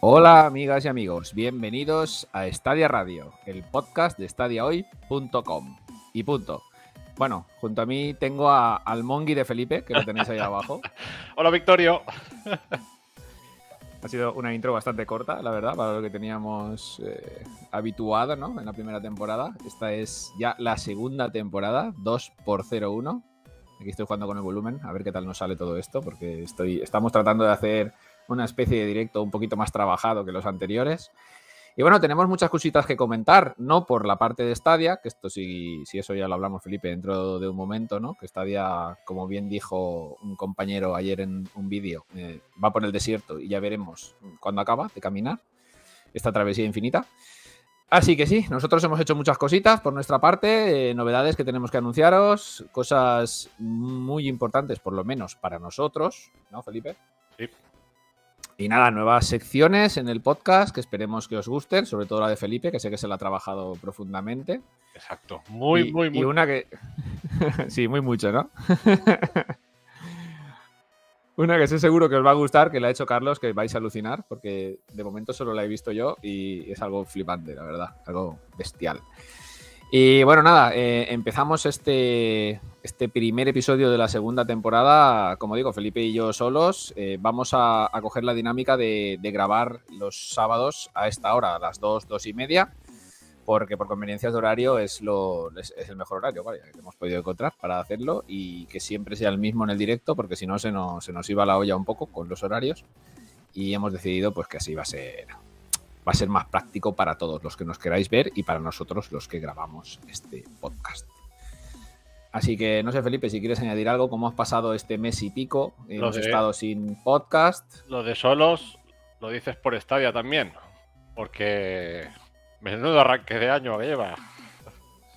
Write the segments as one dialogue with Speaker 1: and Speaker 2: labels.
Speaker 1: Hola amigas y amigos, bienvenidos a Estadia Radio, el podcast de stadiahoy.com. Y punto. Bueno, junto a mí tengo a, al Mongi de Felipe, que lo tenéis ahí abajo.
Speaker 2: Hola Victorio.
Speaker 1: Ha sido una intro bastante corta, la verdad, para lo que teníamos eh, habituado ¿no? en la primera temporada. Esta es ya la segunda temporada, 2 por 0-1. Aquí estoy jugando con el volumen, a ver qué tal nos sale todo esto, porque estoy, estamos tratando de hacer una especie de directo un poquito más trabajado que los anteriores. Y bueno, tenemos muchas cositas que comentar, no por la parte de Stadia, que esto sí, si eso ya lo hablamos, Felipe, dentro de un momento, ¿no? Que Stadia, como bien dijo un compañero ayer en un vídeo, eh, va por el desierto y ya veremos cuándo acaba de caminar esta travesía infinita. Así que sí, nosotros hemos hecho muchas cositas por nuestra parte, eh, novedades que tenemos que anunciaros, cosas muy importantes, por lo menos para nosotros, ¿no, Felipe?
Speaker 2: Sí.
Speaker 1: Y nada, nuevas secciones en el podcast que esperemos que os gusten, sobre todo la de Felipe, que sé que se la ha trabajado profundamente.
Speaker 2: Exacto. Muy,
Speaker 1: Y-
Speaker 2: muy, muy.
Speaker 1: Y una que. sí, muy mucho, ¿no? una que sé seguro que os va a gustar, que la ha hecho Carlos, que vais a alucinar, porque de momento solo la he visto yo y es algo flipante, la verdad, algo bestial. Y bueno, nada, eh, empezamos este, este primer episodio de la segunda temporada. Como digo, Felipe y yo solos. eh, vamos a, coger la dinámica de, grabar los sábados a esta hora, a las 2, 2 y media, porque por conveniencias de horario es, lo, es, el mejor horario que hemos podido encontrar para hacerlo y que siempre sea el mismo en el directo, porque si no se nos, se nos iba la olla un poco con los horarios. Y hemos decidido pues que así va a ser va a ser más práctico para todos los que nos queráis ver y para nosotros los que grabamos este podcast. Así que no sé, Felipe, si quieres añadir algo, ¿cómo has pasado este mes y pico? Hemos estado sin podcast.
Speaker 2: Lo de solos lo dices por Stadia también. Porque. Menudo arranque de año que lleva.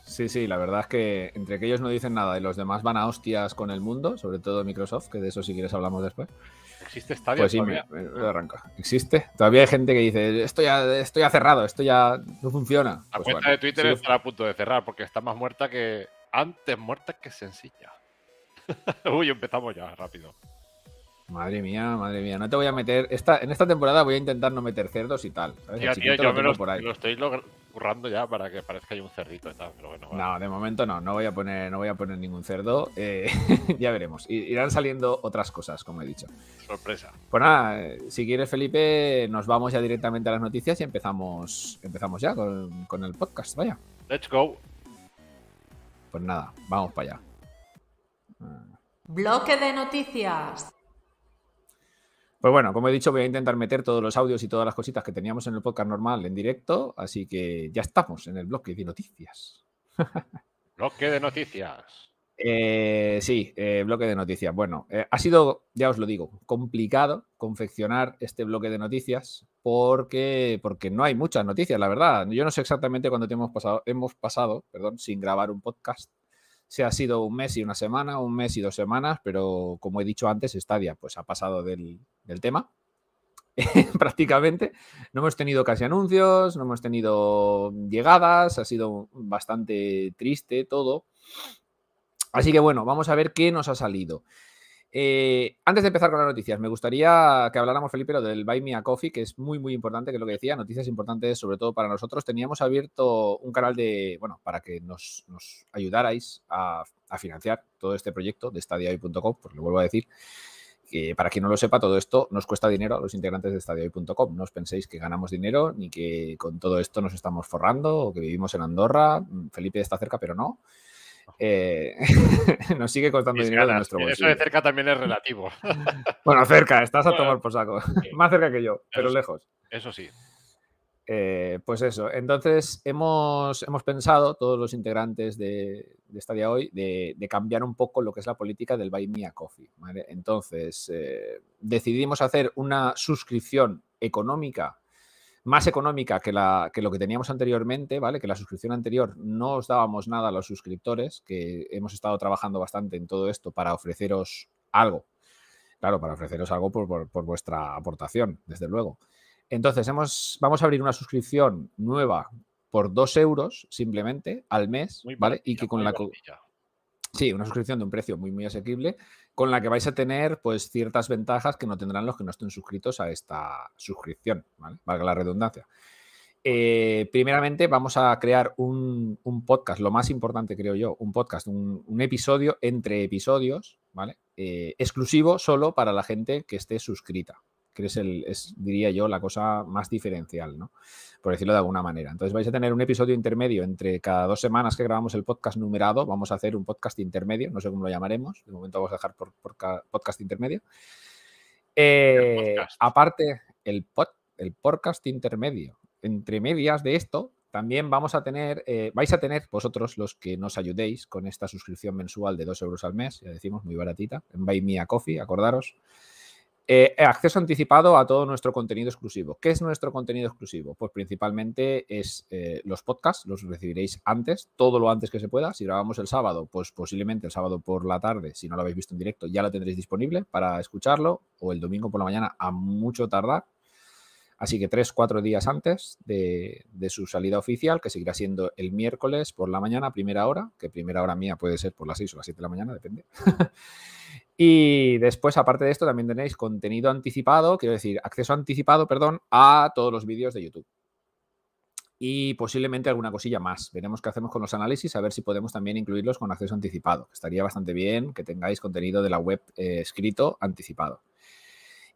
Speaker 1: Sí, sí, la verdad es que entre que ellos no dicen nada y los demás van a hostias con el mundo, sobre todo Microsoft, que de eso si quieres hablamos después.
Speaker 2: ¿Existe Stadia
Speaker 1: Pues sí,
Speaker 2: todavía?
Speaker 1: me- me arranca. ¿Existe? Todavía hay gente que dice, esto ya, esto ya cerrado, esto ya no funciona.
Speaker 2: La
Speaker 1: Pues
Speaker 2: cuenta
Speaker 1: bueno,
Speaker 2: de Twitter
Speaker 1: sigue-
Speaker 2: estará a punto de cerrar porque está más muerta que. Antes muerta que sencilla. Uy, empezamos ya, rápido.
Speaker 1: Madre mía, madre mía. No te voy a meter. Esta, en esta temporada voy a intentar no meter cerdos y tal. ¿sabes?
Speaker 2: Tío,
Speaker 1: El
Speaker 2: tío,
Speaker 1: chiquito
Speaker 2: yo
Speaker 1: lo
Speaker 2: me
Speaker 1: tengo
Speaker 2: lo,
Speaker 1: por ahí.
Speaker 2: lo estoy currando ya para que parezca hay un cerdito y tal. Pero bueno, vale.
Speaker 1: No, de momento no, no voy a poner, no voy a poner ningún cerdo. eh, ya veremos. Irán saliendo otras cosas, como he dicho.
Speaker 2: sorpresa.
Speaker 1: Pues nada, eh, si quieres, Felipe, nos vamos ya directamente a las noticias y empezamos, empezamos ya con, con el podcast. Vaya.
Speaker 2: Let's go.
Speaker 1: Pues nada, vamos para allá.
Speaker 3: Bloque de noticias.
Speaker 1: Pues bueno, como he dicho, voy a intentar meter todos los audios y todas las cositas que teníamos en el podcast normal en directo, así que ya estamos en el bloque de noticias.
Speaker 2: Bloque de noticias.
Speaker 1: Eh, sí, eh, bloque de noticias. Bueno, eh, ha sido, ya os lo digo, complicado confeccionar este bloque de noticias porque, porque no hay muchas noticias, la verdad. Yo no sé exactamente cuánto tiempo hemos pasado, hemos pasado perdón, sin grabar un podcast. Si ha sido un mes y una semana, un mes y dos semanas, pero como he dicho antes, Stadia pues ha pasado del, del tema. prácticamente. No hemos tenido casi anuncios, no hemos tenido llegadas, ha sido bastante triste todo. Así que bueno, vamos a ver qué nos ha salido. Eh, antes de empezar con las noticias, me gustaría que habláramos, Felipe, del Buy Me a Coffee, que es muy, muy importante, que es lo que decía, noticias importantes sobre todo para nosotros. Teníamos abierto un canal de, bueno, para que nos, ayudarais a, financiar todo este proyecto de stadiahoy.com, pues lo vuelvo a decir, que para quien no lo sepa, todo esto nos cuesta dinero a los integrantes de stadiahoy.com. No os penséis que ganamos dinero ni que con todo esto nos estamos forrando o que vivimos en Andorra. Felipe está cerca, pero no. Eh, nos sigue costando
Speaker 2: Mis
Speaker 1: dinero de
Speaker 2: ganas.
Speaker 1: nuestro
Speaker 2: Eso
Speaker 1: bolsillo.
Speaker 2: de cerca también es relativo.
Speaker 1: Bueno, cerca, estás a tomar por saco. Más cerca que yo, pero lejos.
Speaker 2: Eso sí.
Speaker 1: Eh, pues eso, entonces hemos, hemos pensado, todos los integrantes de, de Stadia hoy, de, cambiar un poco lo que es la política del Buy Me a Coffee. Entonces, eh, decidimos hacer una suscripción económica, más económica que, la, que lo que teníamos anteriormente, ¿vale? Que la suscripción anterior no os dábamos nada a los suscriptores, que hemos estado trabajando bastante en todo esto para ofreceros algo. Claro, para ofreceros algo por- por vuestra aportación, desde luego. Entonces, hemos, vamos a abrir una suscripción nueva por dos euros simplemente al mes,
Speaker 2: Muy
Speaker 1: ¿vale? Y que con la,
Speaker 2: baratilla.
Speaker 1: Sí, una suscripción de un precio muy, muy asequible, con la que vais a tener pues ciertas ventajas que no tendrán los que no estén suscritos a esta suscripción, ¿vale? Valga la redundancia. Eh, primeramente vamos a crear un, podcast, lo más importante creo yo, un podcast, un, episodio entre episodios, ¿vale? Eh, exclusivo solo para la gente que esté suscrita, que es, el, es, diría yo, la cosa más diferencial, ¿no? Por decirlo de alguna manera. Entonces vais a tener un episodio intermedio entre cada dos semanas que grabamos el podcast numerado, vamos a hacer un podcast intermedio, no sé cómo lo llamaremos, de momento vamos a dejar por, podcast intermedio. Eh, aparte, el, el podcast intermedio entre medias de esto, también vamos a tener, eh, vais a tener vosotros los que nos ayudéis con esta suscripción mensual de 2 euros al mes, ya decimos, muy baratita, en Buy Me a Coffee, acordaros. Eh, acceso anticipado a todo nuestro contenido exclusivo. ¿Qué es nuestro contenido exclusivo? Pues principalmente es eh, los podcasts, los recibiréis antes, todo lo antes que se pueda. Si grabamos el sábado, pues posiblemente el sábado por la tarde, si no lo habéis visto en directo, ya lo tendréis disponible para escucharlo, o el domingo por la mañana a mucho tardar. Así que tres, cuatro días antes de, su salida oficial, que seguirá siendo el miércoles por la mañana, primera hora, que primera hora mía puede ser por las seis o las siete de la mañana, depende. y después, aparte de esto, también tenéis contenido anticipado, quiero decir, acceso anticipado, perdón, a todos los vídeos de YouTube. Y posiblemente alguna cosilla más. Veremos qué hacemos con los análisis, a ver si podemos también incluirlos con acceso anticipado. Estaría bastante bien que tengáis contenido de la web eh, escrito anticipado.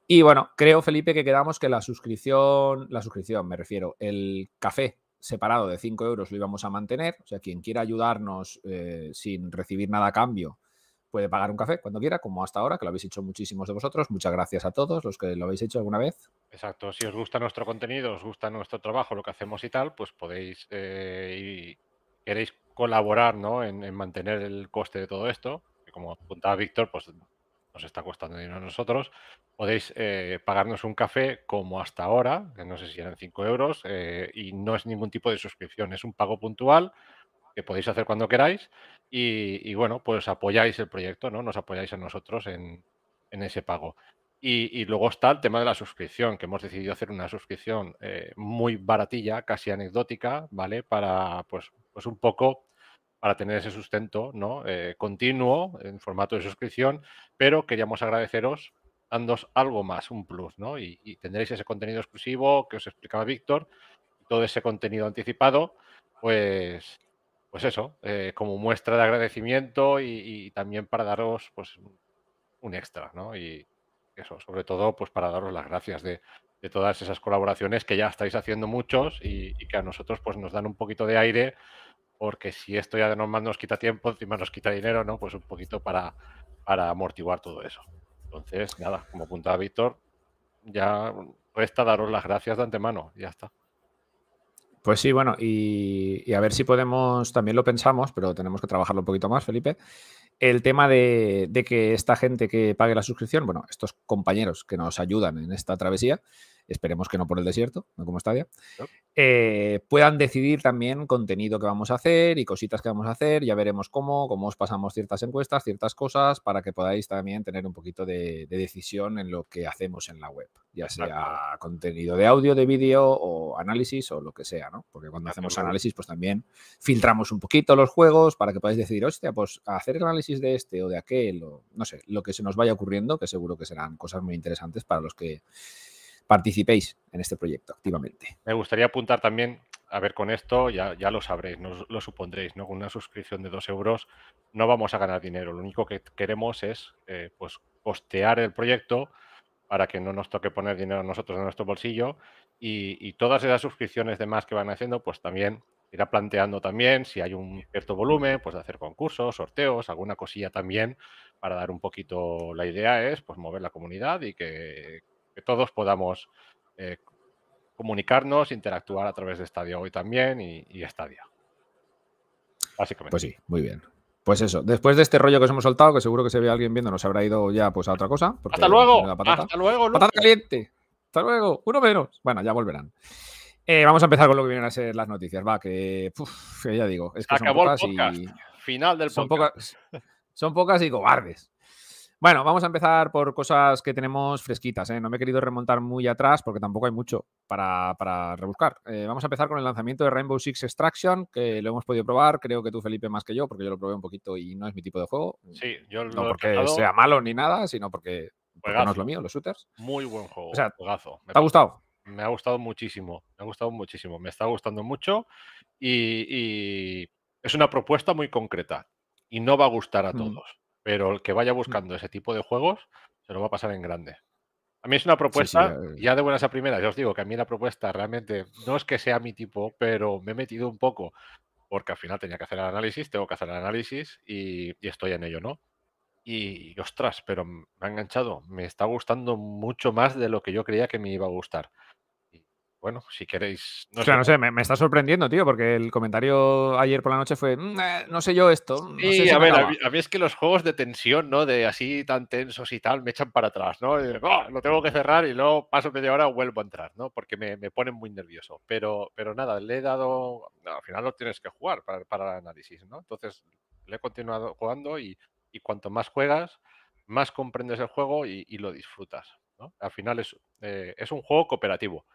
Speaker 1: Y bueno, creo, Felipe, que quedamos que la suscripción, la suscripción, me refiero, el café separado de 5 euros lo íbamos a mantener. O sea, quien quiera ayudarnos eh, sin recibir nada a cambio puede pagar un café cuando quiera, como hasta ahora, que lo habéis hecho muchísimos de vosotros. Muchas gracias a todos los que lo habéis hecho alguna vez.
Speaker 2: Exacto, si os gusta nuestro contenido, os gusta nuestro trabajo, lo que hacemos y tal, pues podéis eh, y queréis colaborar ¿no? en, en, mantener el coste de todo esto. Como apuntaba Víctor, pues nos está costando dinero a nosotros, podéis eh, pagarnos un café como hasta ahora, que no sé si eran 5 euros, eh, y no es ningún tipo de suscripción, es un pago puntual que podéis hacer cuando queráis y, bueno, pues apoyáis el proyecto, ¿no? Nos apoyáis a nosotros en, ese pago. Y, luego está el tema de la suscripción, que hemos decidido hacer una suscripción eh, muy baratilla, casi anecdótica, ¿vale? Para, pues, pues un poco para tener ese sustento ¿no? Eh, continuo en formato de suscripción, pero queríamos agradeceros dándos algo más, un plus, ¿no? Y, tendréis ese contenido exclusivo que os explicaba Víctor, todo ese contenido anticipado, pues, pues eso, eh, como muestra de agradecimiento y, también para daros pues un extra, ¿no? Y eso, sobre todo, pues para daros las gracias de, todas esas colaboraciones que ya estáis haciendo muchos y, y, que a nosotros pues nos dan un poquito de aire porque si esto ya de normal nos quita tiempo, encima nos quita dinero, ¿no? Pues un poquito para, para amortiguar todo eso. Entonces, nada, como apuntaba Víctor, ya resta daros las gracias de antemano, ya está.
Speaker 1: Pues sí, bueno, y, a ver si podemos, también lo pensamos, pero tenemos que trabajarlo un poquito más, Felipe. El tema de, de que esta gente que pague la suscripción, bueno, estos compañeros que nos ayudan en esta travesía, esperemos que no por el desierto, no como Stadia, eh, puedan decidir también contenido que vamos a hacer y cositas que vamos a hacer. Ya veremos cómo, cómo os pasamos ciertas encuestas, ciertas cosas, para que podáis también tener un poquito de, decisión en lo que hacemos en la web, ya sea contenido de audio, de vídeo o análisis o lo que sea, ¿no? Porque cuando hacemos análisis, pues también filtramos un poquito los juegos para que podáis decidir, hostia, pues hacer el análisis de este o de aquel, o no sé, lo que se nos vaya ocurriendo, que seguro que serán cosas muy interesantes para los que participéis en este proyecto activamente.
Speaker 2: Me gustaría apuntar también, a ver, con esto ya, ya lo sabréis, no lo supondréis, ¿no? Con una suscripción de dos euros no vamos a ganar dinero. Lo único que queremos es eh, pues costear el proyecto para que no nos toque poner dinero a nosotros en nuestro bolsillo y, todas esas suscripciones de más que van haciendo, pues también irá planteando también si hay un cierto volumen, pues de hacer concursos, sorteos, alguna cosilla también para dar un poquito, la idea es pues mover la comunidad y que, que todos podamos eh, comunicarnos, interactuar a través de Stadia hoy también y, y Stadia.
Speaker 1: Básicamente. Pues sí, muy bien. Pues eso, después de este rollo que os hemos soltado, que seguro que se ve alguien viendo, nos habrá ido ya pues a otra cosa.
Speaker 2: Hasta luego. Hasta luego.
Speaker 1: Patata caliente. Hasta luego. Uno menos. Bueno, ya volverán. Eh, vamos a empezar con lo que vienen a ser las noticias. Va, que, ya digo, es que
Speaker 2: Acabó el podcast. Final del
Speaker 1: son Pocas, son pocas y cobardes. Bueno, vamos a empezar por cosas que tenemos fresquitas. ¿eh? No me he querido remontar muy atrás porque tampoco hay mucho para, para rebuscar. Eh, vamos a empezar con el lanzamiento de Rainbow Six Extraction, que lo hemos podido probar. Creo que tú, Felipe, más que yo, porque yo lo probé un poquito y no es mi tipo de juego.
Speaker 2: Sí, yo
Speaker 1: no porque sea malo ni nada, sino porque, no es lo mío, los shooters.
Speaker 2: Muy buen juego.
Speaker 1: O sea, juegazo. ¿Te ha gustado?
Speaker 2: Me ha gustado muchísimo. Me ha gustado muchísimo. Me está gustando mucho y, es una propuesta muy concreta y no va a gustar a mm. todos pero el que vaya mm. buscando ese tipo de juegos se lo va a pasar en grande. A mí es una propuesta, eh. ya de buenas a primeras, ya os digo que a mí la propuesta realmente no es que sea mi tipo, pero me he metido un poco porque al final tenía que hacer el análisis, tengo que hacer el análisis y, y estoy en ello, ¿no? Y, ostras, pero me ha enganchado, me está gustando mucho más de lo que yo creía que me iba a gustar bueno, si queréis.
Speaker 1: No o sea, no sé, me, está sorprendiendo, tío, porque el comentario ayer por la noche fue, mm, eh, no sé yo esto.
Speaker 2: sí, a ver, a mí, es que los juegos de tensión, ¿no? De así tan tensos y tal, me echan para atrás, ¿no? Oh, lo tengo que cerrar y luego paso media hora vuelvo a entrar, ¿no? Porque me, ponen muy nervioso. Pero, pero nada, le he dado. al final lo tienes que jugar para, para el análisis, ¿no? Entonces, le he continuado jugando y, cuanto más juegas, más comprendes el juego y, lo disfrutas. ¿no? Al final es, eh, es un juego cooperativo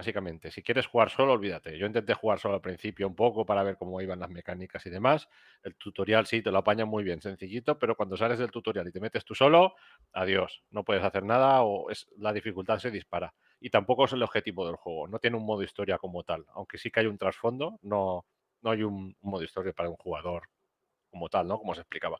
Speaker 2: básicamente. Si quieres jugar solo, olvídate. Yo intenté jugar solo al principio un poco para ver cómo iban las mecánicas y demás. El tutorial sí, te lo apaña muy bien, sencillito, pero cuando sales del tutorial y te metes tú solo, adiós, no puedes hacer nada o es, la dificultad se dispara. Y tampoco es el objetivo del juego, no tiene un modo historia como tal, aunque sí que hay un trasfondo, no, no hay un, un modo historia para un jugador como tal, ¿no? Como se explicaba.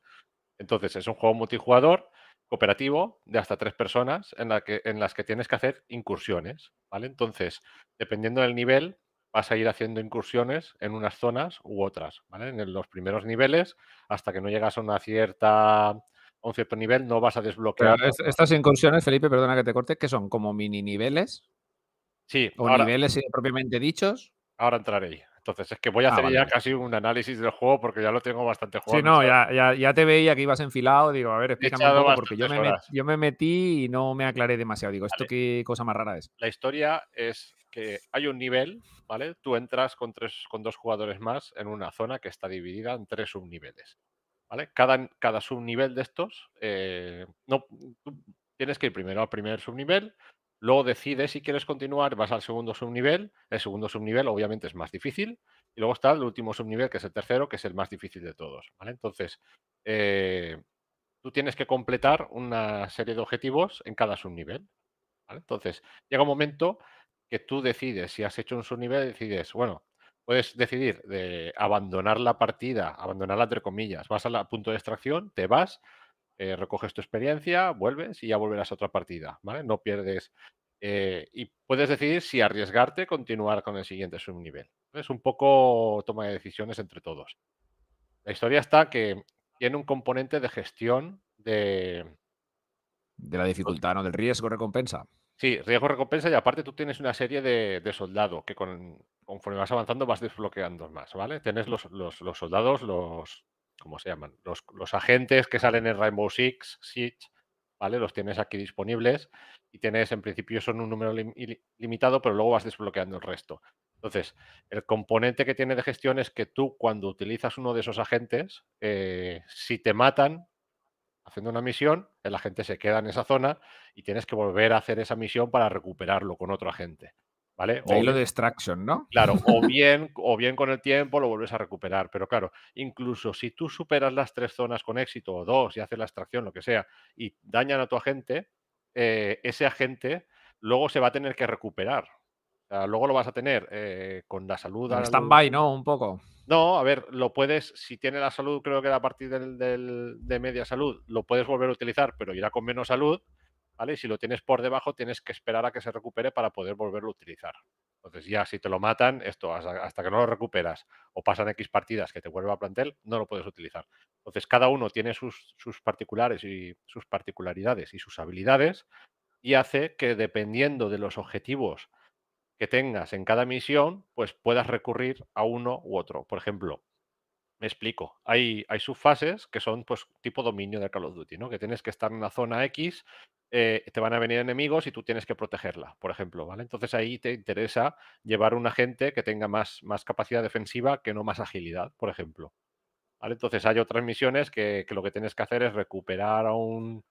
Speaker 2: Entonces, es un juego multijugador cooperativo de hasta tres personas en, la que, en las que tienes que hacer incursiones, ¿vale? Entonces, dependiendo del nivel, vas a ir haciendo incursiones en unas zonas u otras, ¿vale? En los primeros niveles, hasta que no llegas a una cierta a un cierto nivel, no vas a desbloquear.
Speaker 1: estas incursiones, Felipe, perdona que te corte, que son como mini niveles.
Speaker 2: Sí.
Speaker 1: O niveles propiamente dichos.
Speaker 2: Ahora entraré ahí. Entonces, es que voy a ah, hacer ya casi un análisis del juego porque ya lo tengo bastante jugado.
Speaker 1: Sí, no, ya, ya, te veía que ibas enfilado. Digo, a ver, explícame un poco porque yo me, yo me, metí y no me aclaré demasiado. Digo, ¿esto qué cosa más rara es?
Speaker 2: La historia es que hay un nivel, ¿vale? Tú entras con, tres, con dos jugadores más en una zona que está dividida en tres subniveles, ¿vale? Cada, cada subnivel de estos, eh, no, tienes que ir primero al primer subnivel, Luego decides si quieres continuar, vas al segundo subnivel. El segundo subnivel obviamente es más difícil. Y luego está el último subnivel, que es el tercero, que es el más difícil de todos. Entonces, eh, tú tienes que completar una serie de objetivos en cada subnivel. Entonces, llega un momento que tú decides, si has hecho un subnivel, decides, bueno, puedes decidir de abandonar la partida, abandonarla entre comillas, vas al punto de extracción, te vas, eh, recoges tu experiencia, vuelves y ya volverás a otra partida, ¿vale? No pierdes. Eh, y puedes decidir si arriesgarte, continuar con el siguiente subnivel. Es un poco toma de decisiones entre todos. La historia está que tiene un componente de gestión de...
Speaker 1: De la dificultad, ¿no? Del riesgo-recompensa.
Speaker 2: Sí, riesgo-recompensa y aparte tú tienes una serie de, de soldados que con, conforme vas avanzando vas desbloqueando más, ¿vale? Tienes los, los, los soldados, los, ¿cómo se llaman? Los, agentes que salen en Rainbow Six, Siege, ¿vale? Los tienes aquí disponibles y tienes, en principio son un número limitado, pero luego vas desbloqueando el resto. Entonces, el componente que tiene de gestión es que tú cuando utilizas uno de esos agentes, eh, si te matan haciendo una misión, el agente se queda en esa zona y tienes que volver a hacer esa misión para recuperarlo con otro agente. ¿Vale?
Speaker 1: o lo de extraction, ¿no?
Speaker 2: Claro, o bien, o bien con el tiempo lo vuelves a recuperar. Pero claro, incluso si tú superas las tres zonas con éxito o dos y haces la extracción, lo que sea, y dañan a tu agente, eh, ese agente luego se va a tener que recuperar. luego lo vas a tener eh, con la salud.
Speaker 1: stand-by, ¿no? Un poco.
Speaker 2: No, a ver, lo puedes, si tiene la salud, creo que a partir del, de media salud, lo puedes volver a utilizar, pero irá con menos salud y si lo tienes por debajo, tienes que esperar a que se recupere para poder volverlo a utilizar. Entonces ya si te lo matan, esto hasta, que no lo recuperas o pasan X partidas que te vuelva a plantel, no lo puedes utilizar. Entonces cada uno tiene sus, sus particulares y sus particularidades y sus habilidades y hace que dependiendo de los objetivos que tengas en cada misión, pues puedas recurrir a uno u otro. Por ejemplo, me explico. Hay, hay subfases que son pues tipo dominio de Call of Duty, ¿no? Que tienes que estar en una zona X, eh, te van a venir enemigos y tú tienes que protegerla, por ejemplo, ¿vale? Entonces ahí te interesa llevar un agente que tenga más, más capacidad defensiva que no más agilidad, por ejemplo. ¿Vale? Entonces hay otras misiones que, lo que tienes que hacer es recuperar a un,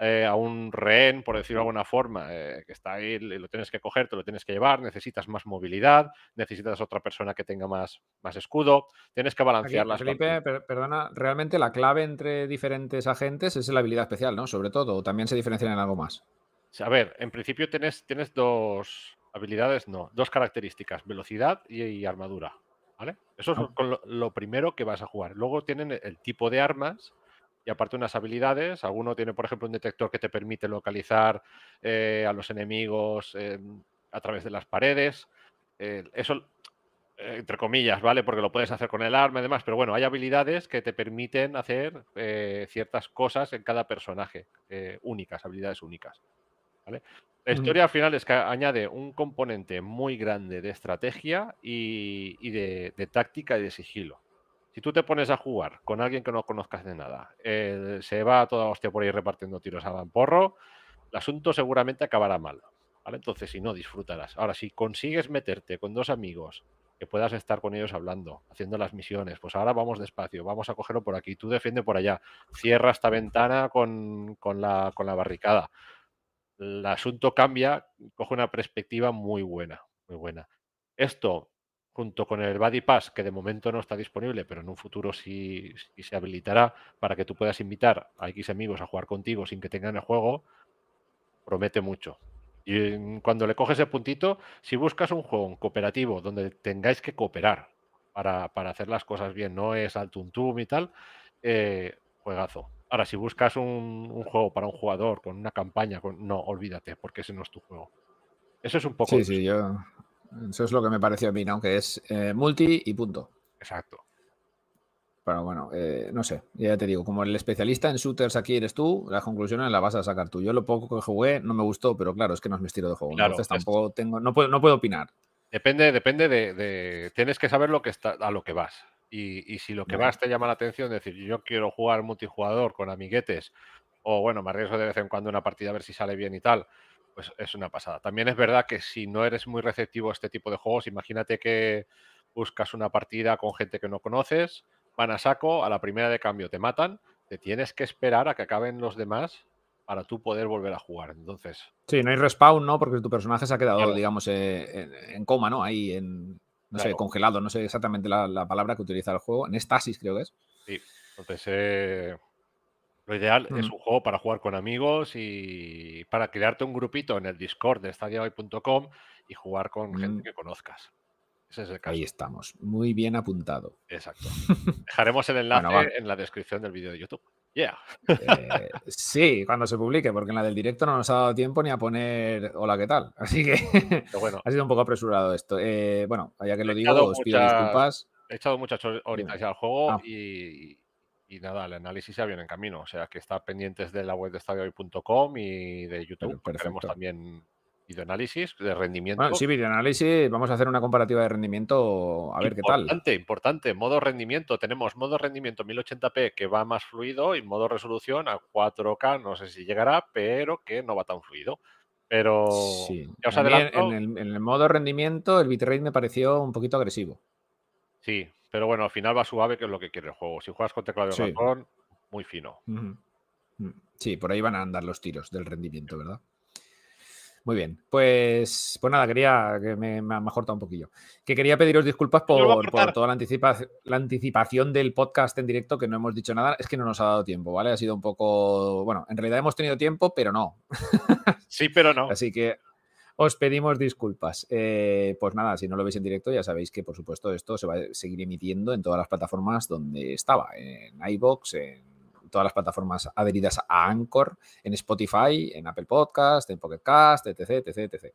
Speaker 2: eh, a un rehén, por decirlo de alguna forma, eh, que está ahí lo tienes que coger, te lo tienes que llevar, necesitas más movilidad, necesitas otra persona que tenga más, más escudo, tienes que balancear las
Speaker 1: Felipe, perdona, realmente la clave entre diferentes agentes es la habilidad especial, ¿no? Sobre todo, o también se diferencian en algo más.
Speaker 2: A ver, en principio tienes, tienes dos habilidades, no, dos características, velocidad y, armadura, ¿vale? Eso es lo, lo primero que vas a jugar. Luego tienen el tipo de armas y aparte unas habilidades. Alguno tiene, por ejemplo, un detector que te permite localizar eh, a los enemigos a través de las paredes. Eh, eso, eh, entre comillas, ¿vale? Porque lo puedes hacer con el arma y demás, pero bueno, hay habilidades que te permiten hacer ciertas cosas en cada personaje, únicas, habilidades únicas. ¿vale? La historia al final es que añade un componente muy grande de estrategia y, de táctica y de sigilo. Si tú te pones a jugar con alguien que no conozcas de nada, se va toda hostia por ahí repartiendo tiros a porro, el asunto seguramente acabará mal. Entonces, si no, disfrutarás. Ahora, si consigues meterte con dos amigos, que puedas estar con ellos hablando, haciendo las misiones, pues ahora vamos despacio, vamos a cogerlo por aquí, tú defiende por allá, cierra esta ventana con, con, la, con la barricada. El asunto cambia, coge una perspectiva muy buena, muy buena. Esto junto con el Buddy Pass, que de momento no está disponible, pero en un futuro sí, se habilitará para que tú puedas invitar a X amigos a jugar contigo sin que tengan el juego, promete mucho. Y cuando le coges el puntito, si buscas un juego cooperativo donde tengáis que cooperar para, hacer las cosas bien, no es al tuntum y tal, eh, juegazo. Ahora, si buscas un, juego para un jugador con una campaña, con... no, olvídate, porque ese no es tu juego. Eso es un poco.
Speaker 1: Sí, sí, yo, eso es lo que me pareció a mí, ¿no? Que es eh, multi y punto.
Speaker 2: Exacto.
Speaker 1: Pero bueno, eh, no sé, ya te digo, como el especialista en shooters aquí eres tú, las conclusiones las vas a sacar tú. Yo lo poco que jugué no me gustó, pero claro, es que no es mi estilo de juego. entonces tampoco tengo, no puedo, no puedo opinar.
Speaker 2: Depende, depende de, Tienes que saber lo que está, a lo que vas. Y, si lo que vas te llama la atención, decir, yo quiero jugar multijugador con amiguetes, o bueno, me arriesgo de vez en cuando una partida a ver si sale bien y tal, pues es una pasada. También es verdad que si no eres muy receptivo a este tipo de juegos, imagínate que buscas una partida con gente que no conoces, van a saco, a la primera de cambio te matan, te tienes que esperar a que acaben los demás para tú poder volver a jugar. Entonces.
Speaker 1: Sí, no hay respawn, ¿no? Porque tu personaje se ha quedado, digamos, eh, en, coma, ¿no? Ahí en. No sé, congelado, no sé exactamente la, palabra que utiliza el juego. En estasis, creo que es.
Speaker 2: Sí. Entonces, eh, lo ideal es un juego para jugar con amigos y para crearte un grupito en el Discord de stadiaboy.com y jugar con gente mm. que conozcas. Ese es el caso.
Speaker 1: Ahí estamos. Muy bien apuntado.
Speaker 2: Exacto. Dejaremos el enlace en la descripción del vídeo de YouTube. Yeah.
Speaker 1: Eh, sí, cuando se publique, porque en la del directo no nos ha dado tiempo ni a poner hola, ¿qué tal? Así que bueno, ha sido un poco apresurado esto. Eh, bueno, ya que lo digo, os pido disculpas.
Speaker 2: He echado muchas horitas ya al juego ah. y, y nada, el análisis ya viene en camino. O sea, que está pendientes de la web de estadiohoy.com y de YouTube. Tenemos también videoanálisis de rendimiento.
Speaker 1: sí, videoanálisis. Vamos a hacer una comparativa de rendimiento a ver qué tal.
Speaker 2: Importante, importante. Modo rendimiento. Tenemos modo rendimiento 1080p que va más fluido y modo resolución a 4K. No sé si llegará, pero que no va tan fluido. Pero
Speaker 1: sí. ya os adelanto. En el, en el modo rendimiento, el bitrate me pareció un poquito agresivo.
Speaker 2: Sí, pero bueno, al final va suave, que es lo que quiere el juego. Si juegas con teclado de ratón, muy fino. Mm.
Speaker 1: Sí, por ahí van a andar los tiros del rendimiento, ¿verdad? Muy bien, pues, pues nada, quería que me, me, ha cortado un poquillo. Que quería pediros disculpas por, toda la, la, anticipación del podcast en directo, que no hemos dicho nada. Es que no nos ha dado tiempo, ¿vale? Ha sido un poco. Bueno, en realidad hemos tenido tiempo, pero no.
Speaker 2: Sí, pero no.
Speaker 1: Así que os pedimos disculpas. Eh, pues nada, si no lo veis en directo, ya sabéis que por supuesto esto se va a seguir emitiendo en todas las plataformas donde estaba, en iBox, en todas las plataformas adheridas a Anchor, en Spotify, en Apple Podcast, en Pocket Cast, etc, etc, etc.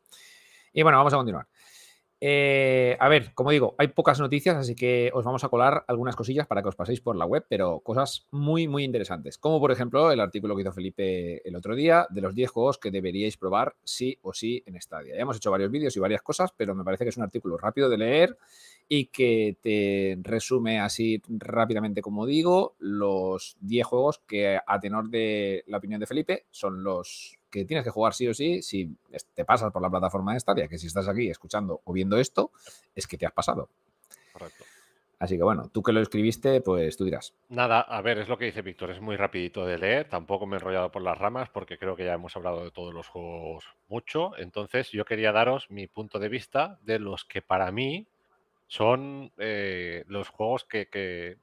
Speaker 1: Y bueno, vamos a continuar. Eh, a ver, como digo, hay pocas noticias, así que os vamos a colar algunas cosillas para que os paséis por la web, pero cosas muy, muy interesantes. Como por ejemplo el artículo que hizo Felipe el otro día de los 10 juegos que deberíais probar sí o sí en Stadia. Ya hemos hecho varios vídeos y varias cosas, pero me parece que es un artículo rápido de leer y que te resume así rápidamente, como digo, los 10 juegos que a tenor de la opinión de Felipe son los que tienes que jugar sí o sí si te pasas por la plataforma de Stadia, que si estás aquí escuchando o viendo esto, es que te has pasado. Correcto. Así que bueno, tú que lo escribiste, pues tú dirás.
Speaker 2: Nada, a ver, es lo que dice Víctor, es muy rapidito de leer, tampoco me he enrollado por las ramas porque creo que ya hemos hablado de todos los juegos mucho, entonces yo quería daros mi punto de vista de los que para mí son eh, los juegos que, que,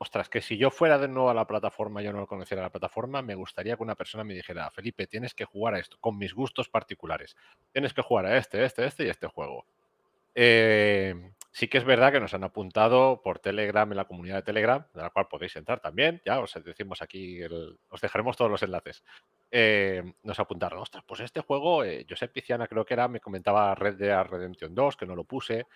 Speaker 2: ostras, que si yo fuera de nuevo a la plataforma, yo no conociera la plataforma, me gustaría que una persona me dijera, Felipe, tienes que jugar a esto, con mis gustos particulares, tienes que jugar a este, este, este y este juego. Eh, Sí que es verdad que nos han apuntado por Telegram en la comunidad de Telegram, de la cual podéis entrar también. Ya os decimos aquí, os dejaremos todos los enlaces. Eh, nos apuntaron, ostras, pues este juego, eh, Josep Piciana creo que era, me comentaba Red Dead Redemption 2, que no lo puse.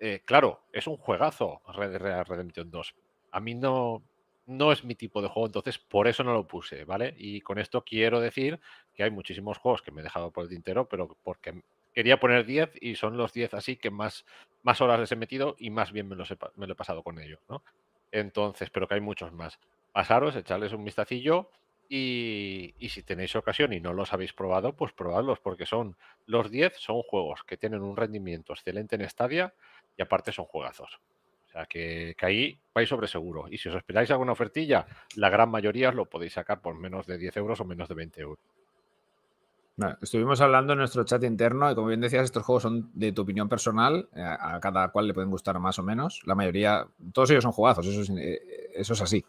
Speaker 2: Eh, claro, es un juegazo Red Dead Redemption 2. A mí no, no es mi tipo de juego, entonces por eso no lo puse, ¿vale? Y con esto quiero decir que hay muchísimos juegos que me he dejado por el tintero, pero porque quería poner 10 y son los 10 así que más, más horas les he metido y más bien me, los he, me lo he pasado con ellos, ¿no? Entonces, pero que hay muchos más. Pasaros, echarles un vistacillo y, si tenéis ocasión y no los habéis probado, pues probadlos, porque son los 10 son juegos que tienen un rendimiento excelente en Stadia y aparte son juegazos. O sea que, que, ahí vais sobre seguro. Y si os esperáis alguna ofertilla, la gran mayoría os lo podéis sacar por menos de 10 euros o menos de 20 euros.
Speaker 1: Estuvimos hablando en nuestro chat interno y como bien decías, estos juegos son de tu opinión personal, eh, a cada cual le pueden gustar más o menos. La mayoría, todos ellos son jugazos, eso es, eh, eso es así.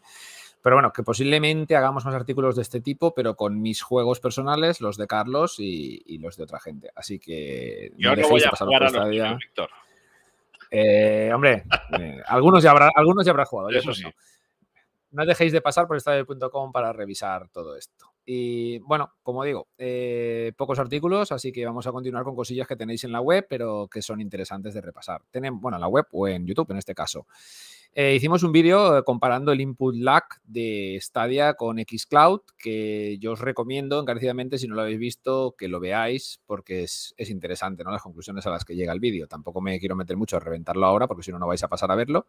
Speaker 1: Pero bueno, que posiblemente hagamos más artículos de este tipo, pero con mis juegos personales, los de Carlos y, y los de otra gente. Así que
Speaker 2: yo no, voy a jugar a los míos, Víctor.
Speaker 1: Eh, hombre, eh, algunos ya habrá, algunos ya habrá jugado. Eso sí. No. no dejéis de pasar por estadio.com para revisar todo esto. Y bueno, como digo, eh, pocos artículos, así que vamos a continuar con cosillas que tenéis en la web, pero que son interesantes de repasar. Tenemos, bueno, en la web o en YouTube en este caso. Eh, hicimos un vídeo comparando el input lag de Stadia con Xcloud, que yo os recomiendo encarecidamente, si no lo habéis visto, que lo veáis, porque es, es interesante, ¿no? Las conclusiones a las que llega el vídeo. Tampoco me quiero meter mucho a reventarlo ahora, porque si no, no vais a pasar a verlo.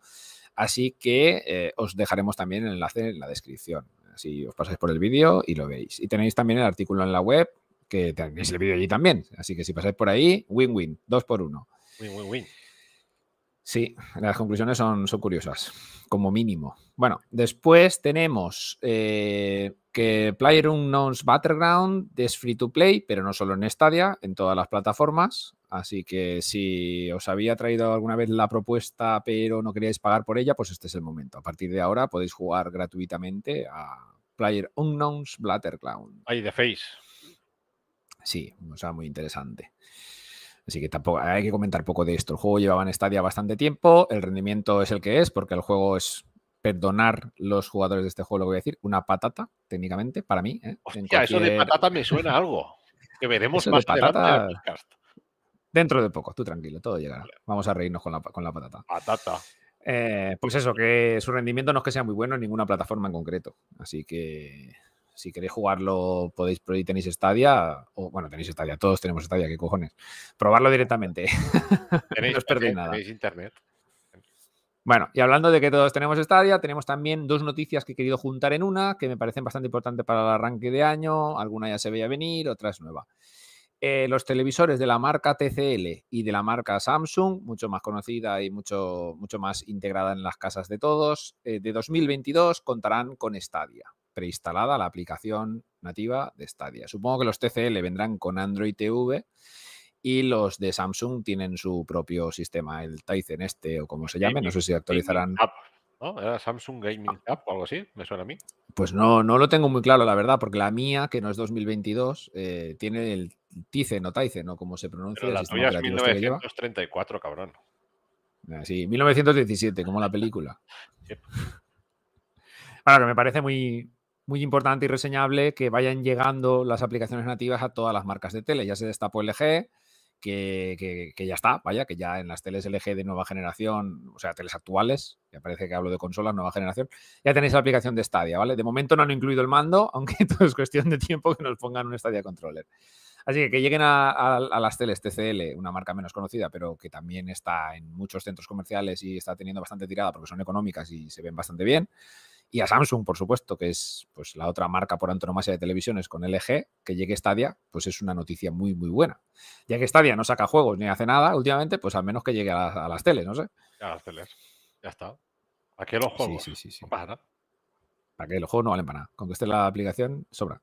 Speaker 1: Así que eh, os dejaremos también el enlace en la descripción. Así os pasáis por el vídeo y lo veis. Y tenéis también el artículo en la web, que tenéis el vídeo allí también. Así que si pasáis por ahí, win-win, dos por uno.
Speaker 2: Win-win-win.
Speaker 1: Sí, las conclusiones son, son, curiosas, como mínimo. Bueno, después tenemos eh, que PlayerUnknown's Battleground es free to play, pero no solo en Stadia, en todas las plataformas. Así que si os había traído alguna vez la propuesta, pero no queríais pagar por ella, pues este es el momento. A partir de ahora podéis jugar gratuitamente a PlayerUnknown's Battleground.
Speaker 2: Ahí de Face.
Speaker 1: Sí, o sea, muy interesante. Así que tampoco hay que comentar poco de esto. El juego llevaba en Stadia bastante tiempo, el rendimiento es el que es, porque el juego es perdonar los jugadores de este juego, lo voy a decir, una patata, técnicamente, para mí. ¿eh?
Speaker 2: Hostia, cualquier... eso de patata me suena algo. Que veremos
Speaker 1: eso
Speaker 2: más
Speaker 1: de patata... Dentro de poco, tú tranquilo, todo llegará. Vamos a reírnos con la, con la patata.
Speaker 2: Patata.
Speaker 1: Eh, pues eso, que su rendimiento no es que sea muy bueno en ninguna plataforma en concreto. Así que si queréis jugarlo, podéis, tenéis Stadia, o bueno, tenéis Stadia, todos tenemos Stadia, qué cojones. Probarlo directamente.
Speaker 2: Tenéis,
Speaker 1: no os perdéis nada.
Speaker 2: Tenéis internet.
Speaker 1: Bueno, y hablando de que todos tenemos Stadia, tenemos también dos noticias que he querido juntar en una, que me parecen bastante importantes para el arranque de año. Alguna ya se veía venir, otra es nueva. Eh, los televisores de la marca TCL y de la marca Samsung, mucho más conocida y mucho, mucho más integrada en las casas de todos, eh, de 2022 contarán con Stadia, preinstalada la aplicación nativa de Stadia. Supongo que los TCL vendrán con Android TV y los de Samsung tienen su propio sistema, el Tizen este o como se llame, no sé si actualizarán.
Speaker 2: ¿no? ¿Era Samsung Gaming App o algo así? ¿Me suena a mí?
Speaker 1: Pues no, no lo tengo muy claro, la verdad, porque la mía, que no es 2022, eh, tiene el Tizen o Tizen, o como se pronuncia.
Speaker 2: Pero la tuya es 1934, este cabrón.
Speaker 1: Ah, sí, 1917, como la película. sí. Ahora, que me parece muy, muy importante y reseñable que vayan llegando las aplicaciones nativas a todas las marcas de tele. Ya se destapó LG, que, que, ya está, vaya, que ya en las teles LG de nueva generación, o sea, teles actuales, ya parece que hablo de consolas nueva generación, ya tenéis la aplicación de Stadia, ¿vale? De momento no han incluido el mando, aunque todo es cuestión de tiempo que nos pongan un Stadia Controller. Así que que lleguen a, las teles TCL, una marca menos conocida, pero que también está en muchos centros comerciales y está teniendo bastante tirada porque son económicas y se ven bastante bien y a Samsung, por supuesto, que es pues, la otra marca por antonomasia de televisiones con LG, que llegue Stadia, pues es una noticia muy, muy buena. Ya que Stadia no saca juegos ni hace nada últimamente, pues al menos que llegue a, la, a las teles, no sé.
Speaker 2: A las teles. Ya está. ¿A qué los juegos?
Speaker 1: Sí, sí, sí. sí.
Speaker 2: No pasa.
Speaker 1: Para que los juegos no valen para nada. Con que esté la aplicación, sobra.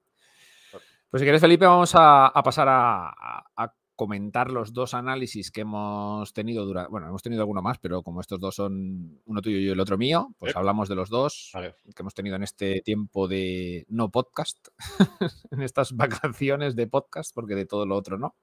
Speaker 1: Pues si quieres, Felipe, vamos a, a pasar a comentar los dos análisis que hemos tenido durante. Bueno, hemos tenido alguno más, pero como estos dos son uno tuyo y el otro mío, pues hablamos de los dos
Speaker 2: Vale.
Speaker 1: que hemos tenido en este tiempo de no podcast, en estas vacaciones de podcast, porque de todo lo otro no.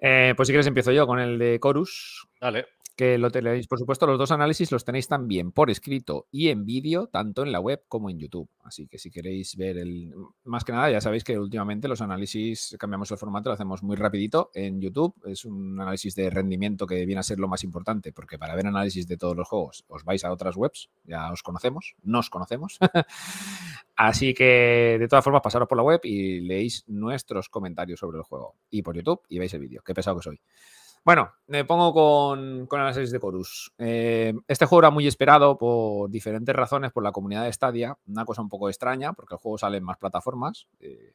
Speaker 1: Eh, pues si quieres empiezo yo con el de Chorus,
Speaker 2: Dale.
Speaker 1: Que lo tenéis, por supuesto, los dos análisis los tenéis también por escrito y en vídeo, tanto en la web como en YouTube. Así que si queréis ver el... Más que nada, ya sabéis que últimamente los análisis, cambiamos el formato, lo hacemos muy rapidito en YouTube. Es un análisis de rendimiento que viene a ser lo más importante, porque para ver análisis de todos los juegos os vais a otras webs, ya os conocemos, nos conocemos. Así que, de todas formas, pasaros por la web y leéis nuestros comentarios sobre el juego. Y por YouTube y veis el vídeo. Qué pesado que soy. Bueno, me pongo con, con análisis de Chorus. Eh, este juego era muy esperado por diferentes razones por la comunidad de Stadia. Una cosa un poco extraña, porque el juego sale en más plataformas. eh,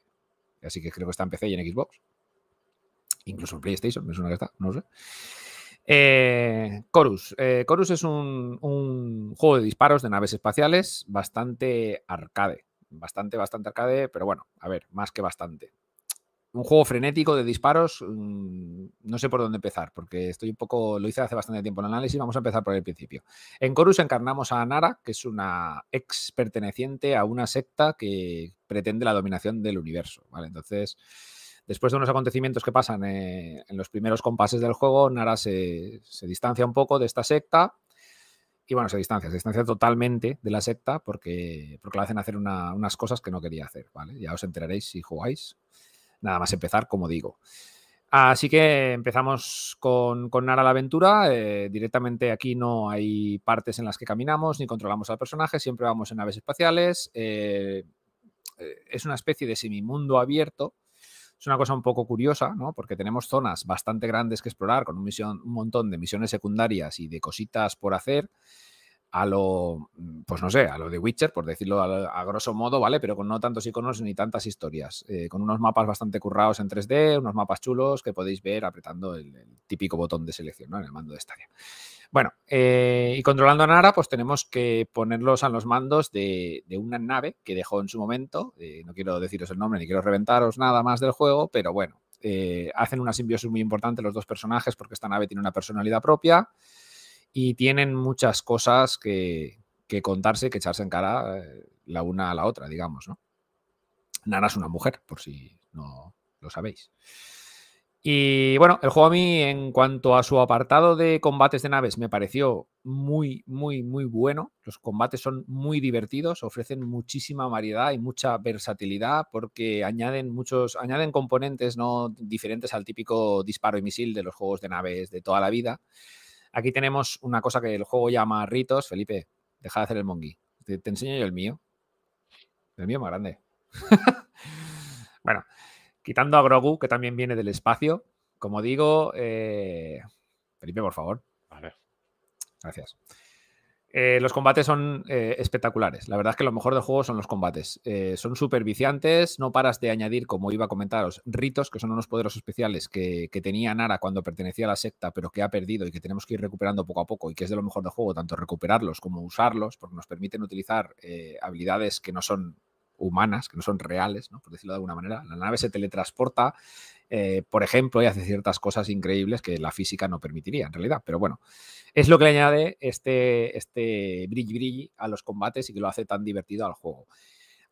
Speaker 1: así que creo que está en PC y en Xbox. Incluso en PlayStation, me suena que está, no sé. Eh, Chorus. Eh, Chorus es un juego de disparos de naves espaciales bastante arcade. Bastante, bastante arcade, pero bueno, a ver, más que bastante un juego frenético de disparos. mm, No sé por dónde empezar, porque estoy un poco. Lo hice hace bastante tiempo el análisis. Vamos a empezar por el principio. En Chorus encarnamos a Nara, que es una ex perteneciente a una secta que pretende la dominación del universo. ¿vale? Entonces, después de unos acontecimientos que pasan eh, en los primeros compases del juego, Nara se, distancia un poco de esta secta. Y bueno, se distancia, se distancia totalmente de la secta porque, porque le hacen hacer una- unas cosas que no quería hacer, ¿vale? Ya os enteraréis si jugáis nada más empezar, como digo. Así que empezamos con, con Nara la aventura. eh, directamente aquí no hay partes en las que caminamos ni controlamos al personaje, siempre vamos en naves espaciales. eh, eh, es una especie de semimundo abierto. Es una cosa un poco curiosa, ¿no? Porque tenemos zonas bastante grandes que explorar, con un, un montón de misiones secundarias y de cositas por hacer a lo, mm, pues no sé, a lo de Witcher, por decirlo a, grosso modo, ¿vale? Pero con no tantos iconos ni tantas historias. eh, con unos mapas bastante currados en 3D, unos mapas chulos que podéis ver apretando el, típico botón de selección, ¿no? En el mando de Stadia. Bueno, eh, y controlando a Nara, pues tenemos que ponerlos a los mandos de, una nave que dejó en su momento. eh, no quiero deciros el nombre ni quiero reventaros nada más del juego, pero bueno, hacen una simbiosis muy importante los dos personajes porque esta nave tiene una personalidad propia y tienen muchas cosas que, contarse, que echarse en cara eh, la una a la otra, digamos, ¿no? Nara es una mujer, por si no lo sabéis. Y bueno, el juego a mí, en cuanto a su apartado de combates de naves, me pareció muy, muy, muy bueno. Los combates son muy divertidos, ofrecen muchísima variedad y mucha versatilidad porque añaden muchos, añaden componentes no diferentes al típico disparo y misil de los juegos de naves de toda la vida. Aquí tenemos una cosa que el juego llama ritos. Felipe, deja de hacer el mongi. Te, te enseño yo el mío. El mío es más grande. bueno, quitando a Grogu, que también viene del espacio, como digo, eh, Felipe, por favor,
Speaker 2: Vale.
Speaker 1: gracias. Eh, los combates son eh, espectaculares. La verdad es que lo mejor del juego son los combates. Eh, son súper viciantes, no paras de añadir, como iba a comentaros, ritos, que son unos poderes especiales que, tenía Nara cuando pertenecía a la secta, pero que ha perdido y que tenemos que ir recuperando poco a poco y que es de lo mejor del juego, tanto recuperarlos como usarlos, porque nos permiten utilizar habilidades que no son humanas, que no son reales, ¿no? por decirlo de alguna manera. La nave se teletransporta, eh, por ejemplo, y hace ciertas cosas increíbles que la física no permitiría en realidad. Pero bueno, es lo que le añade este, este brilli brilli a los combates y que lo hace tan divertido al juego.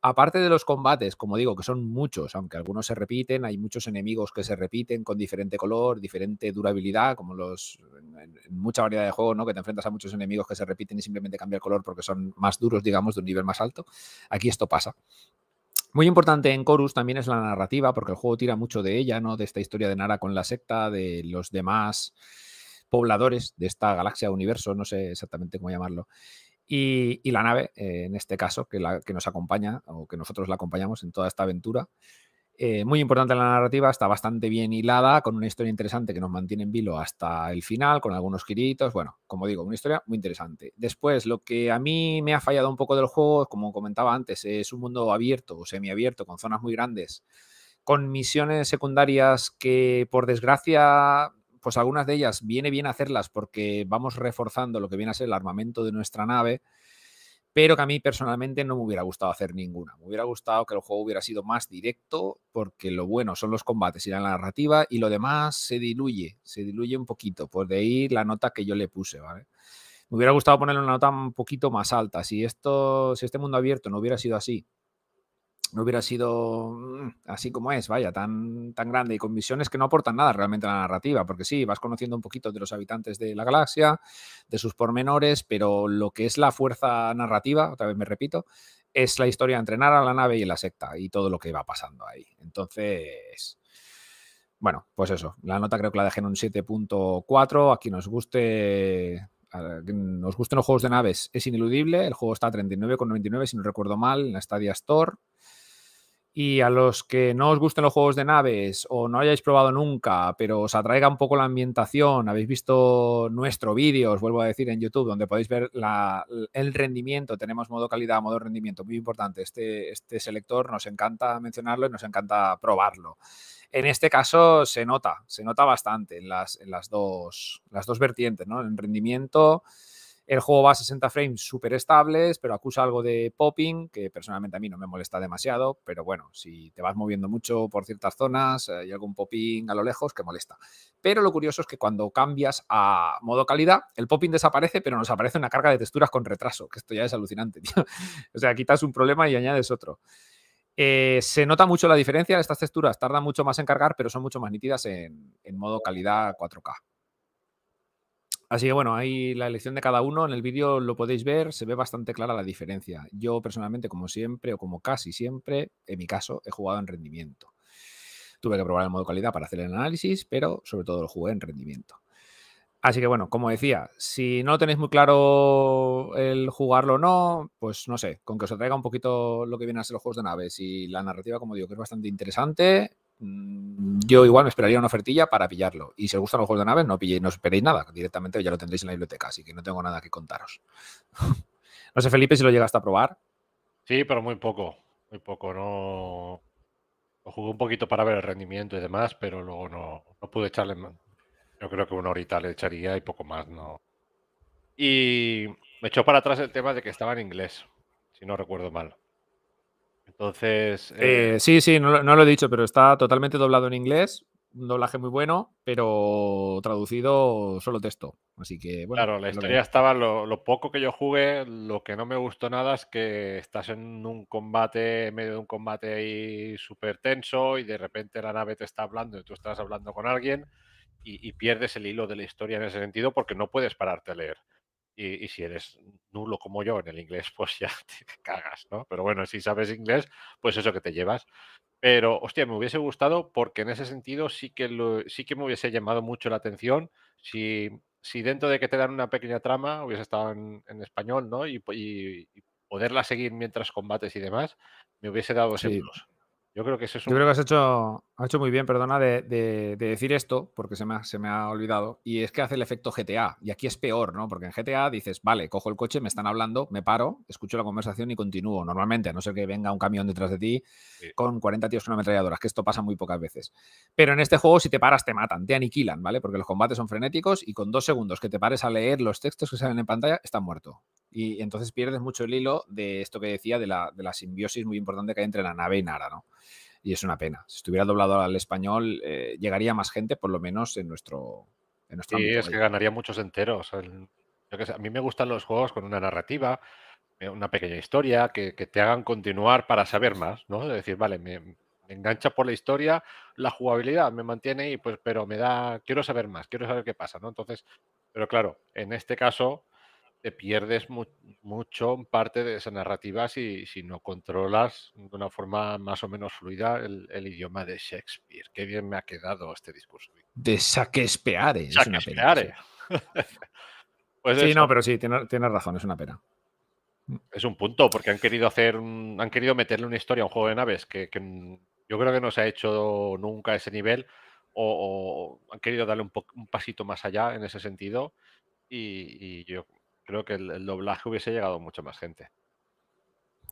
Speaker 1: Aparte de los combates, como digo, que son muchos, aunque algunos se repiten, hay muchos enemigos que se repiten con diferente color, diferente durabilidad, como los en, mucha variedad de juegos, ¿no? Que te enfrentas a muchos enemigos que se repiten y simplemente cambia el color porque son más duros, digamos, de un nivel más alto. Aquí esto pasa. Muy importante en Chorus también es la narrativa, porque el juego tira mucho de ella, ¿no? De esta historia de Nara con la secta, de los demás pobladores de esta galaxia, universo, no sé exactamente cómo llamarlo. Y, y la nave, eh, en este caso, que, la, que, nos acompaña, o que nosotros la acompañamos en toda esta aventura. Eh, muy importante la narrativa, está bastante bien hilada, con una historia interesante que nos mantiene en vilo hasta el final, con algunos giritos. Bueno, como digo, una historia muy interesante. Después, lo que a mí me ha fallado un poco del juego, como comentaba antes, es un mundo abierto o semiabierto, con zonas muy grandes, con misiones secundarias que, por desgracia, pues algunas de ellas viene bien hacerlas porque vamos reforzando lo que viene a ser el armamento de nuestra nave, pero que a mí personalmente no me hubiera gustado hacer ninguna. Me hubiera gustado que el juego hubiera sido más directo, porque lo bueno son los combates y la narrativa, y lo demás se diluye, se diluye un poquito. Por de ahí la nota que yo le puse, ¿vale? Me hubiera gustado ponerle una nota un poquito más alta. Si esto, si este mundo abierto no hubiera sido así, no hubiera sido mm, así como es, vaya, tan, tan grande y con misiones que no aportan nada realmente a la narrativa, porque sí, vas conociendo un poquito de los habitantes de la galaxia, de sus pormenores, pero lo que es la fuerza narrativa, otra vez me repito, es la historia de entrenar a la nave y la secta y todo lo que va pasando ahí. Entonces, bueno, pues eso, la nota creo que la dejé en un 7.4, aquí nos guste nos gusten los juegos de naves es ineludible. El juego está a 39,99 si no recuerdo mal en la Stadia Store. Y a los que no os gusten los juegos de naves o no hayáis probado nunca, pero os atraiga un poco la ambientación, habéis visto nuestro vídeo, os vuelvo a decir en YouTube, donde podéis ver el rendimiento, tenemos modo calidad, modo rendimiento, muy importante. Este, este selector nos encanta mencionarlo y nos encanta probarlo. En este caso se nota, se nota bastante en las, dos, las dos vertientes, ¿no? En rendimiento el juego va a 60 frames súper estables, pero acusa algo de popping, que personalmente a mí no me molesta demasiado, pero bueno, si te vas moviendo mucho por ciertas zonas, eh, hay algún popping a lo lejos que molesta. Pero lo curioso es que cuando cambias a modo calidad, el popping desaparece, pero nos aparece una carga de texturas con retraso, que esto ya es alucinante, tío. O sea, quitas un problema y añades otro. Eh, se nota mucho la diferencia, estas texturas tardan mucho más en cargar, pero son mucho más nítidas en, en modo calidad 4K. Así que bueno, ahí la elección de cada uno, en el vídeo lo podéis ver, se ve bastante clara la diferencia. Yo personalmente, como siempre, o como casi siempre, en mi caso, he jugado en rendimiento. Tuve que probar el modo calidad para hacer el análisis, pero sobre todo lo jugué en rendimiento. Así que bueno, como decía, si no tenéis muy claro el jugarlo o no, pues no sé, con que os atraiga un poquito lo que vienen a ser los juegos de naves y la narrativa, como digo, que es bastante interesante, yo igual me esperaría una ofertilla para pillarlo. Y si os gustan los juegos de naves, no pilléis, no esperéis nada. Directamente ya lo tendréis en la biblioteca, así que no tengo nada que contaros. no sé, Felipe, si lo llegaste a probar.
Speaker 2: Sí, pero muy poco. Muy poco. No. Lo jugué un poquito para ver el rendimiento y demás, pero luego no, no pude echarle. Yo creo que una horita le echaría y poco más, no. Y me echó para atrás el tema de que estaba en inglés, si no recuerdo mal. Entonces.
Speaker 1: Eh, sí, sí, no, lo he dicho, pero está totalmente doblado en inglés. Un doblaje muy bueno, pero traducido solo texto. Así que, bueno.
Speaker 2: Claro, la historia estaba. Lo, poco que yo jugué, lo que no me gustó nada es que estás en un combate, en medio de un combate ahí súper tenso y de repente la nave te está hablando y tú estás hablando con alguien y, y pierdes el hilo de la historia en ese sentido porque no puedes pararte a leer. Y, si eres nulo como yo en el inglés, pues ya te cagas, ¿no? Pero bueno, si sabes inglés, pues eso que te llevas. Pero, hostia, me hubiese gustado porque en ese sentido sí que, lo, sí que me hubiese llamado mucho la atención si, si dentro de que te dan una pequeña trama hubiese estado en, español, ¿no? Y, poderla seguir mientras combates y demás, me hubiese dado ese plus. Yo creo que eso es
Speaker 1: Yo creo que has hecho, has hecho muy bien, perdona, de, decir esto, porque se me, ha, se me ha olvidado, y es que hace el efecto GTA, y aquí es peor, ¿no? Porque en GTA dices, vale, cojo el coche, me están hablando, me paro, escucho la conversación y continúo. Normalmente, a no ser que venga un camión detrás de ti con 40 tíos con ametralladoras, que esto pasa muy pocas veces. Pero en este juego, si te paras, te matan, te aniquilan, ¿vale? Porque los combates son frenéticos y con dos segundos que te pares a leer los textos que salen en pantalla, están muerto. Y entonces pierdes mucho el hilo de esto que decía de la, de la simbiosis muy importante que hay entre la nave y Nara, ¿no? Y es una pena. Si estuviera doblado al español, eh, llegaría más gente, por lo menos en nuestro, en nuestro
Speaker 2: Sí, es que ganaría muchos enteros. a mí me gustan los juegos con una narrativa, eh, una pequeña historia, que, te hagan continuar para saber más, ¿no? Es decir, vale, me, me, engancha por la historia, la jugabilidad me mantiene y pues, pero me da, quiero saber más, quiero saber qué pasa, ¿no? Entonces, pero claro, en este caso, te pierdes mucho parte de esa narrativa si, si, no controlas de una forma más o menos fluida el, idioma de Shakespeare. Qué bien me ha quedado este discurso.
Speaker 1: De Shakespeare, es una pena.
Speaker 2: pues
Speaker 1: sí, no, pero sí, tienes, razón, es una pena.
Speaker 2: Mm. Es un punto, porque han querido hacer, han querido meterle una historia a un juego de naves que, yo creo que no se ha hecho nunca a ese nivel, o, han querido darle un, un, pasito más allá en ese sentido. y yo creo que el, doblaje hubiese llegado a mucha más gente.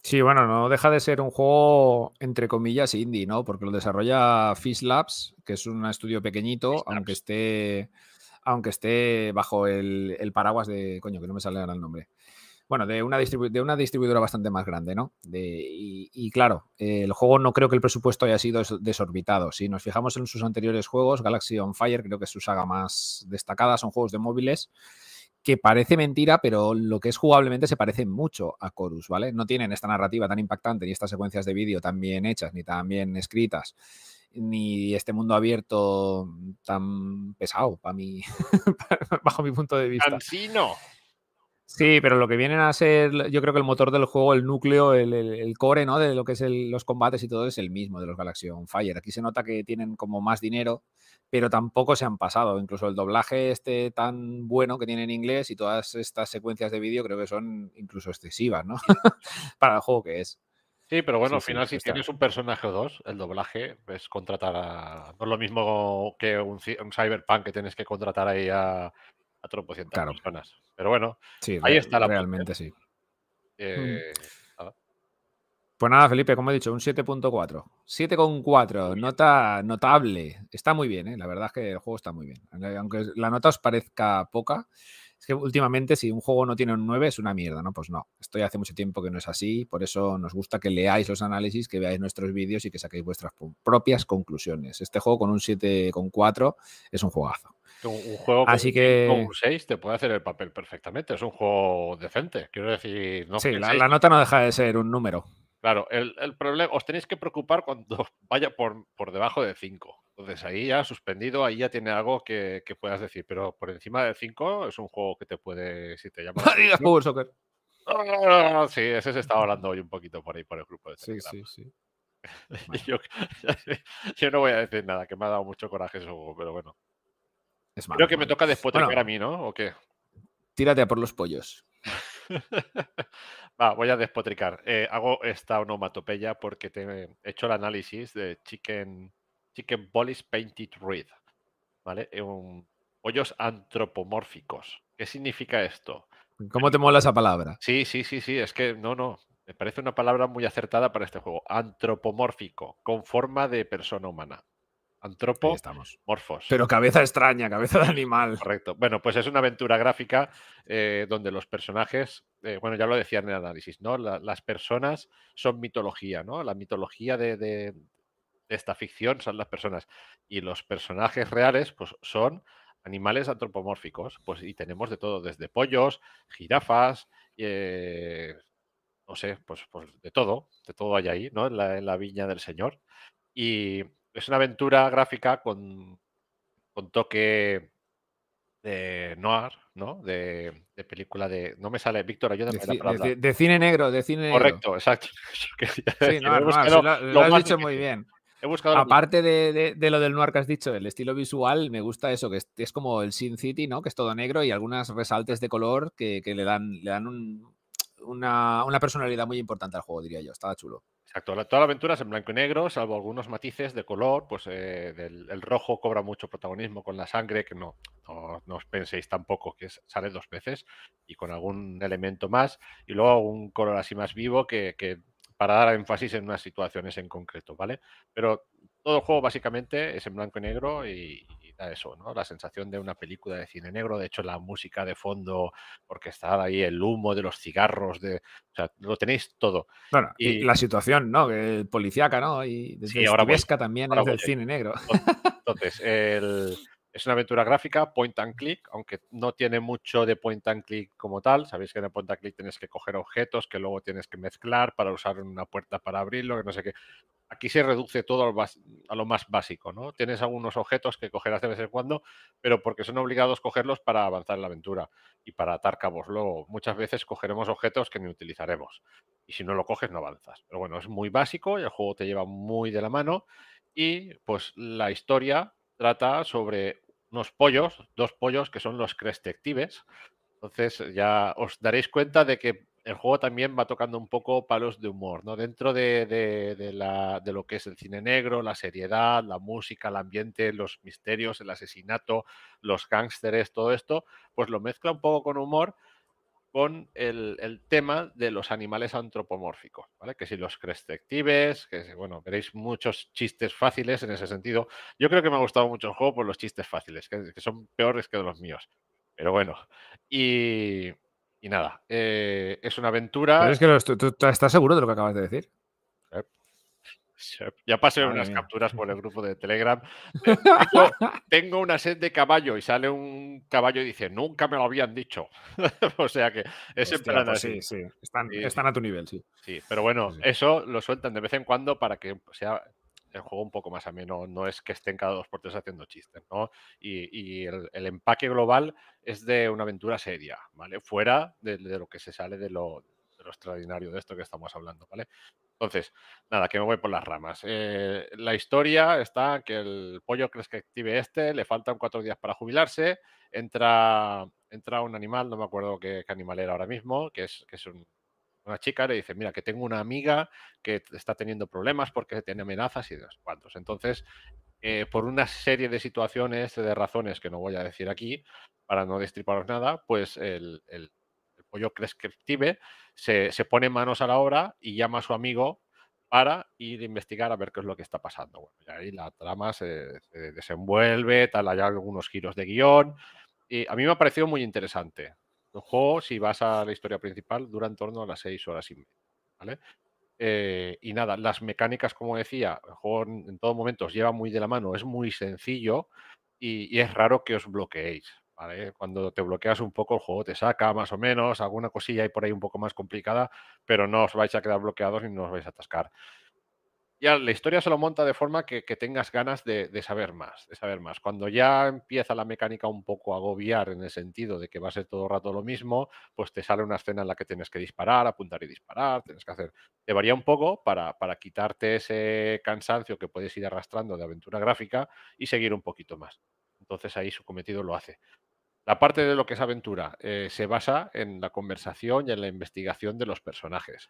Speaker 1: Sí, bueno, no deja de ser un juego entre comillas indie, ¿no? Porque lo desarrolla Fish Labs, que es un estudio pequeñito, aunque esté, aunque esté bajo el, el, paraguas de. Coño, que no me sale ahora el nombre bueno, de una, de una distribuidora bastante más grande, ¿no? y, claro, el juego no creo que el presupuesto haya sido desorbitado. Si nos fijamos en sus anteriores juegos, Galaxy on Fire creo que es su saga más destacada, son juegos de móviles que parece mentira, pero lo que es jugablemente se parece mucho a Chorus, ¿vale? No tienen esta narrativa tan impactante ni estas secuencias de vídeo tan bien hechas ni tan bien escritas ni este mundo abierto tan pesado para mí, bajo mi punto de vista. Sí, pero lo que vienen a ser, yo creo que el motor del juego, el núcleo, el, core, ¿no? De lo que es los combates y todo es el mismo de los Galaxy on Fire. Aquí se nota que tienen como más dinero, pero tampoco se han pasado. Incluso el doblaje este tan bueno que tiene en inglés y todas estas secuencias de vídeo creo que son incluso excesivas, ¿no? Para el juego que es.
Speaker 2: Sí, pero bueno, al final si tienes un personaje o dos, el doblaje es contratar a... No es lo mismo que un, un Cyberpunk que tienes que contratar ahí a a tropocientas claro. personas. Pero bueno, ahí está la
Speaker 1: Realmente sí. Eh, pues nada, Felipe, como he dicho, un 7.4. 7.4, nota notable. Está muy bien, ¿eh? la verdad es que el juego está muy bien. Aunque la nota os parezca poca, es que últimamente si un juego no tiene un 9 es una mierda, ¿no? Pues no, esto ya hace mucho tiempo que no es así, por eso nos gusta que leáis los análisis, que veáis nuestros vídeos y que saquéis vuestras propias conclusiones. Este juego con un 7.4 es un juegazo.
Speaker 2: Un, juego Así que... con 6 te puede hacer el papel perfectamente. Es un juego decente. Quiero decir, no
Speaker 1: Sí, la, nota no deja de ser un número.
Speaker 2: Claro, el, problema, os tenéis que preocupar cuando vaya por, por debajo de 5. Entonces ahí ya suspendido, ahí ya tiene algo que, puedas decir. Pero por encima de 5 es un juego que te puede, si te llama.
Speaker 1: Power Soccer.
Speaker 2: Ah, sí, ese se estaba hablando hoy un poquito por ahí por el grupo de
Speaker 1: Telegram. Sí, sí, sí.
Speaker 2: yo, no voy a decir nada, que me ha dado mucho coraje eso, pero bueno. Creo que me toca despotricar a mí, ¿no? ¿O qué?
Speaker 1: Tírate a por los pollos.
Speaker 2: Va, voy a despotricar. Eh, hago esta onomatopeya porque te he hecho el análisis de Chicken, chicken Bollis Painted Red. ¿Vale? Un, pollos antropomórficos. ¿Qué significa esto?
Speaker 1: ¿Cómo te mola esa palabra?
Speaker 2: Sí, sí, sí, sí. Es que no, no. Me parece una palabra muy acertada para este juego. Antropomórfico, con forma de persona humana. Antropo, estamos. morfos.
Speaker 1: Pero cabeza extraña, cabeza de animal.
Speaker 2: Correcto. Bueno, pues es una aventura gráfica eh, donde los personajes, eh, bueno, ya lo decía en el análisis, ¿no? las personas son mitología, ¿no? La mitología de, esta ficción son las personas. Y los personajes reales, pues son animales antropomórficos. Pues y tenemos de todo, desde pollos, jirafas, eh, no sé, pues, pues, de todo, de todo hay ahí, ¿no? En la, en la viña del Señor. Y es una aventura gráfica con, con toque de noir, ¿no? De, película de. No me sale, Víctor, ayúdame
Speaker 1: de, la palabra. De, cine negro, de cine
Speaker 2: Correcto, exacto.
Speaker 1: Sí, no, lo, has dicho muy bien.
Speaker 2: He buscado
Speaker 1: Aparte de, lo del noir que has dicho, el estilo visual, me gusta eso, que es, como el Sin City, ¿no? Que es todo negro y algunas resaltes de color que, le dan, le dan una, una, personalidad muy importante al juego, diría yo. Estaba chulo.
Speaker 2: Exacto, toda la aventura es en blanco y negro, salvo algunos matices de color, pues eh, el rojo cobra mucho protagonismo con la sangre, que no, no, os penséis tampoco que sale dos veces, y con algún elemento más, y luego un color así más vivo que, que para dar énfasis en unas situaciones en concreto, ¿vale? Pero todo el juego básicamente es en blanco y negro y, eso, ¿no? La sensación de una película de cine negro, de hecho la música de fondo orquestada ahí, el humo de los cigarros, de, o sea, lo tenéis todo.
Speaker 1: Bueno, y, la situación, ¿no? El policíaca, ¿no? Y
Speaker 2: sí, ahora
Speaker 1: también es del cine negro.
Speaker 2: Entonces, es una aventura gráfica, point and click, aunque no tiene mucho de point and click como tal. Sabéis que en el point and click tienes que coger objetos que luego tienes que mezclar para usar una puerta para abrirlo, que no sé qué. Aquí se reduce todo a lo más básico, ¿no? Tienes algunos objetos que cogerás de vez en cuando, pero porque son obligados cogerlos para avanzar en la aventura y para atar cabos. Luego, muchas veces cogeremos objetos que ni utilizaremos y si no lo coges no avanzas. Pero bueno, es muy básico el juego te lleva muy de la mano y pues la historia trata sobre unos pollos, dos pollos que son los Crestectives. Entonces ya os daréis cuenta de que el juego también va tocando un poco palos de humor, ¿no? Dentro de, la, de, lo que es el cine negro, la seriedad, la música, el ambiente, los misterios, el asesinato, los gángsteres, todo esto, pues lo mezcla un poco con humor con el, tema de los animales antropomórficos, ¿vale? Que si los crescectives, que bueno, veréis muchos chistes fáciles en ese sentido. Yo creo que me ha gustado mucho el juego por los chistes fáciles, que, son peores que los míos. Pero bueno, y, nada, eh, es una aventura.
Speaker 1: es que estás seguro de lo que acabas de decir?
Speaker 2: Ya pasé unas capturas por el grupo de Telegram. Tengo, una sed de caballo y sale un caballo y dice, nunca me lo habían dicho. o sea que es
Speaker 1: pues Sí, sí, están, a tu nivel, sí.
Speaker 2: Sí, pero bueno, eso lo sueltan de vez en cuando para que sea el juego un poco más ameno. No es que estén cada dos por tres haciendo chistes, ¿no? Y, el, empaque global es de una aventura seria, ¿vale? Fuera de, lo que se sale de lo, extraordinario de esto que estamos hablando, ¿vale? Entonces, nada, que me voy por las ramas. Eh, la historia está que el pollo que active este, le faltan cuatro días para jubilarse, entra, entra un animal, no me acuerdo qué, animal era ahora mismo, que es, que es una chica, le dice, mira, que tengo una amiga que está teniendo problemas porque tiene amenazas y de cuantos. Entonces, eh, por una serie de situaciones, de razones que no voy a decir aquí, para no destriparos nada, pues el, pollo prescriptive, se, se, pone manos a la obra y llama a su amigo para ir a investigar a ver qué es lo que está pasando. Y ahí la trama se, desenvuelve, tal, hay algunos giros de guion. Y a mí me ha parecido muy interesante. El juego, si vas a la historia principal, dura en torno a las seis horas y media. Eh, y nada, las mecánicas, como decía, el juego en, todo momento os lleva muy de la mano, es muy sencillo y, y es raro que os bloqueéis. Cuando te bloqueas un poco, el juego te saca más o menos, alguna cosilla hay por ahí un poco más complicada, pero no os vais a quedar bloqueados ni no os vais a atascar. Ya la historia se lo monta de forma que, tengas ganas de, saber más, de saber más. Cuando ya empieza la mecánica un poco a agobiar en el sentido de que va a ser todo el rato lo mismo, pues te sale una escena en la que tienes que disparar, apuntar y disparar, tienes que hacer... Te varía un poco para, para quitarte ese cansancio que puedes ir arrastrando de aventura gráfica y seguir un poquito más. Entonces ahí su cometido lo hace. La parte de lo que es aventura eh, se basa en la conversación y en la investigación de los personajes.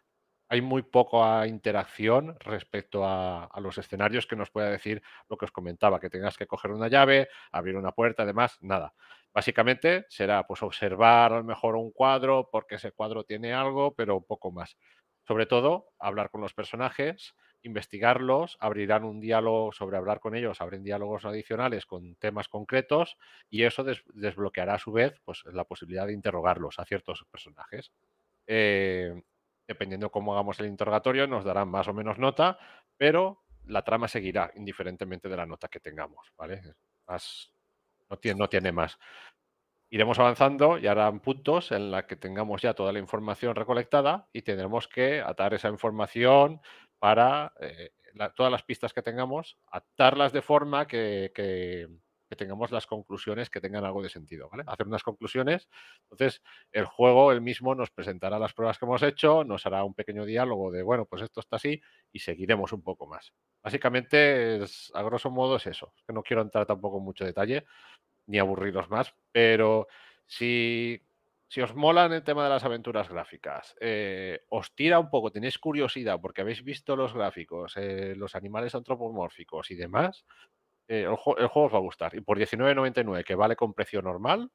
Speaker 2: Hay muy poca interacción respecto a, los escenarios que nos pueda decir lo que os comentaba, que tengas que coger una llave, abrir una puerta, además, nada. Básicamente será pues observar a lo mejor un cuadro porque ese cuadro tiene algo, pero poco más. Sobre todo, hablar con los personajes, investigarlos, abrirán un diálogo sobre hablar con ellos, abren diálogos adicionales con temas concretos y eso desbloqueará a su vez pues, la posibilidad de interrogarlos a ciertos personajes. Eh, dependiendo cómo hagamos el interrogatorio, nos darán más o menos nota, pero la trama seguirá indiferentemente de la nota que tengamos, ¿vale? no, tiene, no tiene más. Iremos avanzando y harán puntos en la que tengamos ya toda la información recolectada y tendremos que atar esa información, para eh, todas las pistas que tengamos, atarlas de forma que, tengamos las conclusiones que tengan algo de sentido, ¿vale? Hacer unas conclusiones. Entonces, el juego el mismo nos presentará las pruebas que hemos hecho, nos hará un pequeño diálogo de, bueno, pues esto está así y seguiremos un poco más. Básicamente, es, a grosso modo es eso. que no quiero entrar tampoco en mucho detalle ni aburriros más, pero si si os molan el tema de las aventuras gráficas, eh, os tira un poco, tenéis curiosidad porque habéis visto los gráficos, eh, los animales antropomórficos y demás, eh, el, juego os va a gustar. Y por 19.99, que vale con precio normal,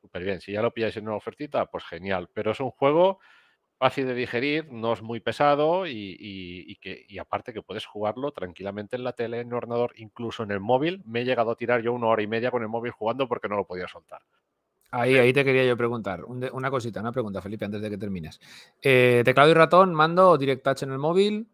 Speaker 2: súper bien. Si ya lo pilláis en una ofertita, pues genial. Pero es un juego fácil de digerir, no es muy pesado y, que, y aparte que puedes jugarlo tranquilamente en la tele, en el ordenador, incluso en el móvil. Me he llegado a tirar yo una hora y media con el móvil jugando porque no lo podía soltar.
Speaker 1: Ahí, ahí te quería yo preguntar. una cosita, una pregunta, Felipe, antes de que termines. Eh, ¿Teclado y ratón, mando o Direct Touch en el móvil?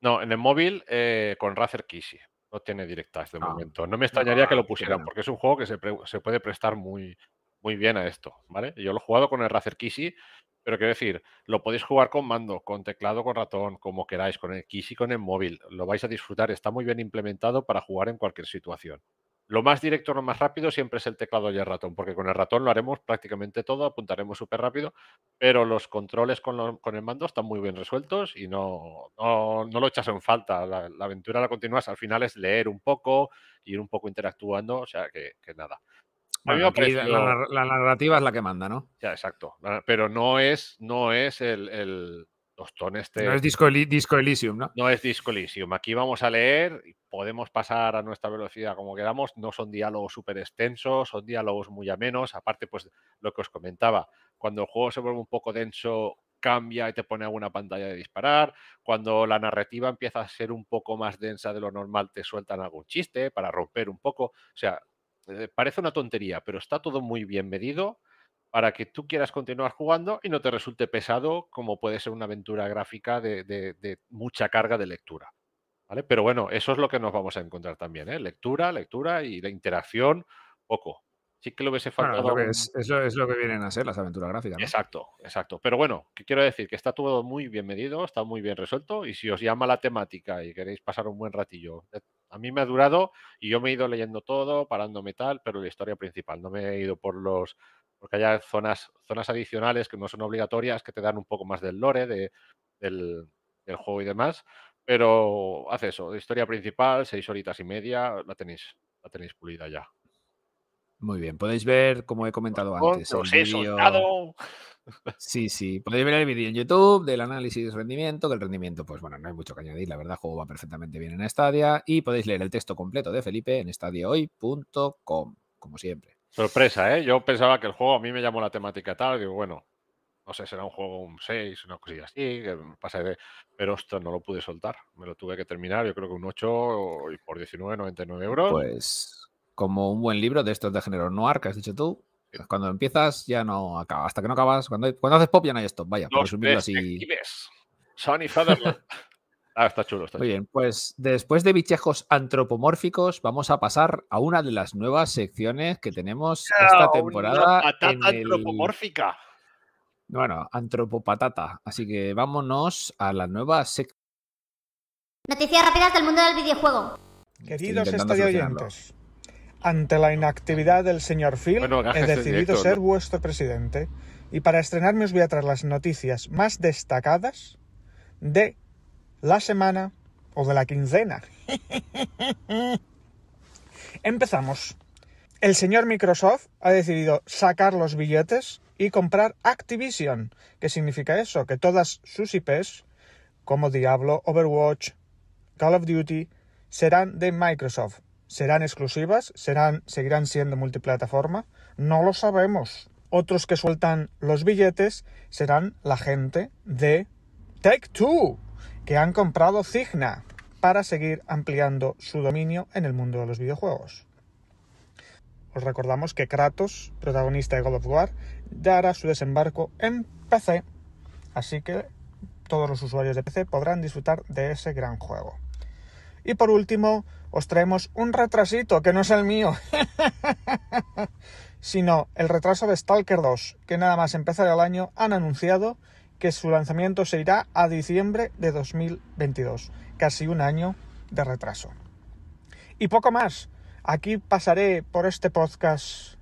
Speaker 2: No, en el móvil eh, con Razer Kishi. No tiene Direct Touch de ah. momento. No me extrañaría que lo pusieran, porque es un juego que se, puede prestar muy, muy bien a esto, ¿vale? Yo lo he jugado con el Razer Kishi, pero quiero decir, lo podéis jugar con mando, con teclado, con ratón, como queráis, con el Kishi, con el móvil. Lo vais a disfrutar. Está muy bien implementado para jugar en cualquier situación. Lo más directo, lo más rápido siempre es el teclado y el ratón, porque con el ratón lo haremos prácticamente todo, apuntaremos súper rápido, pero los controles con, el mando están muy bien resueltos y no, no, lo echas en falta. La, aventura la continúas, al final es leer un poco, ir un poco interactuando, o sea que, nada.
Speaker 1: la, narrativa es la que manda, ¿no?
Speaker 2: Ya, exacto. Pero no es, no es el, tostón este.
Speaker 1: No es Disco, Disco, Elysium, ¿no?
Speaker 2: No es Disco Elysium. Aquí vamos a leer y podemos pasar a nuestra velocidad como queramos. No son diálogos súper extensos, son diálogos muy amenos. Aparte, pues lo que os comentaba, cuando el juego se vuelve un poco denso, cambia y te pone alguna pantalla de disparar. Cuando la narrativa empieza a ser un poco más densa de lo normal, te sueltan algún chiste para romper un poco. O sea, eh, parece una tontería, pero está todo muy bien medido para que tú quieras continuar jugando y no te resulte pesado como puede ser una aventura gráfica de, mucha carga de lectura. ¿vale? Pero bueno, eso es lo que nos vamos a encontrar también, ¿eh? lectura, lectura y la interacción, poco. Sí que lo hubiese faltado.
Speaker 1: es, eso es lo que vienen a ser las aventuras gráficas.
Speaker 2: Exacto, exacto. Pero bueno, ¿qué quiero decir? Que está todo muy bien medido, está muy bien resuelto y si os llama la temática y queréis pasar un buen ratillo, eh, a mí me ha durado y yo me he ido leyendo todo, parándome tal, pero la historia principal, no me he ido por los porque hay zonas, zonas adicionales que no son obligatorias, que te dan un poco más del lore de, del, juego y demás. Pero hace eso, historia principal, seis horitas y media, la tenéis, la tenéis pulida ya.
Speaker 1: Muy bien, podéis ver, como he comentado antes,
Speaker 2: el vídeo...
Speaker 1: Sí, sí, podéis ver el vídeo en YouTube del análisis de rendimiento, que el rendimiento, pues bueno, no hay mucho que añadir, la verdad, el juego va perfectamente bien en Stadia y podéis leer el texto completo de Felipe en stadiahoy.com, como siempre.
Speaker 2: Sorpresa, ¿eh? Yo pensaba que el juego a mí me llamó la temática tal, digo, bueno, no sé, será un juego un 6, una cosilla así, que pasa de... Pero ostras, no lo pude soltar, me lo tuve que terminar, yo creo que un 8 y por 19,99 euros.
Speaker 1: Pues como un buen libro de estos de género noir que has dicho tú, cuando empiezas ya no acaba, hasta que no acabas, cuando, cuando haces pop ya no hay stop, vaya, por resumirlo así.
Speaker 2: Sony Fatherland. Ah, está chulo, está
Speaker 1: Muy bien, pues después de bichejos antropomórficos, vamos a pasar a una de las nuevas secciones que tenemos esta temporada.
Speaker 2: patata antropomórfica.
Speaker 1: Bueno, antropopatata. Así que vámonos a la nueva sección.
Speaker 3: Noticias rápidas del mundo del videojuego.
Speaker 4: Queridos oyentes, ante la inactividad del señor Phil, he decidido ser vuestro presidente. Y para estrenarme os voy a traer las noticias más destacadas de la semana o de la quincena. Empezamos. El señor Microsoft ha decidido sacar los billetes y comprar Activision. ¿Qué significa eso? Que todas sus IPs, como Diablo, Overwatch, Call of Duty, serán de Microsoft. ¿Serán exclusivas? ¿Serán, ¿Seguirán siendo multiplataforma? No lo sabemos. Otros que sueltan los billetes serán la gente de Take Two que han comprado Cigna para seguir ampliando su dominio en el mundo de los videojuegos. Os recordamos que Kratos, protagonista de God of War, dará su desembarco en PC, así que todos los usuarios de PC podrán disfrutar de ese gran juego. Y por último, os traemos un retrasito que no es el mío, sino el retraso de Stalker 2, que nada más empezar el año han anunciado que su lanzamiento se irá a diciembre de 2022, casi un año de retraso. Y poco más. Aquí pasaré por este podcast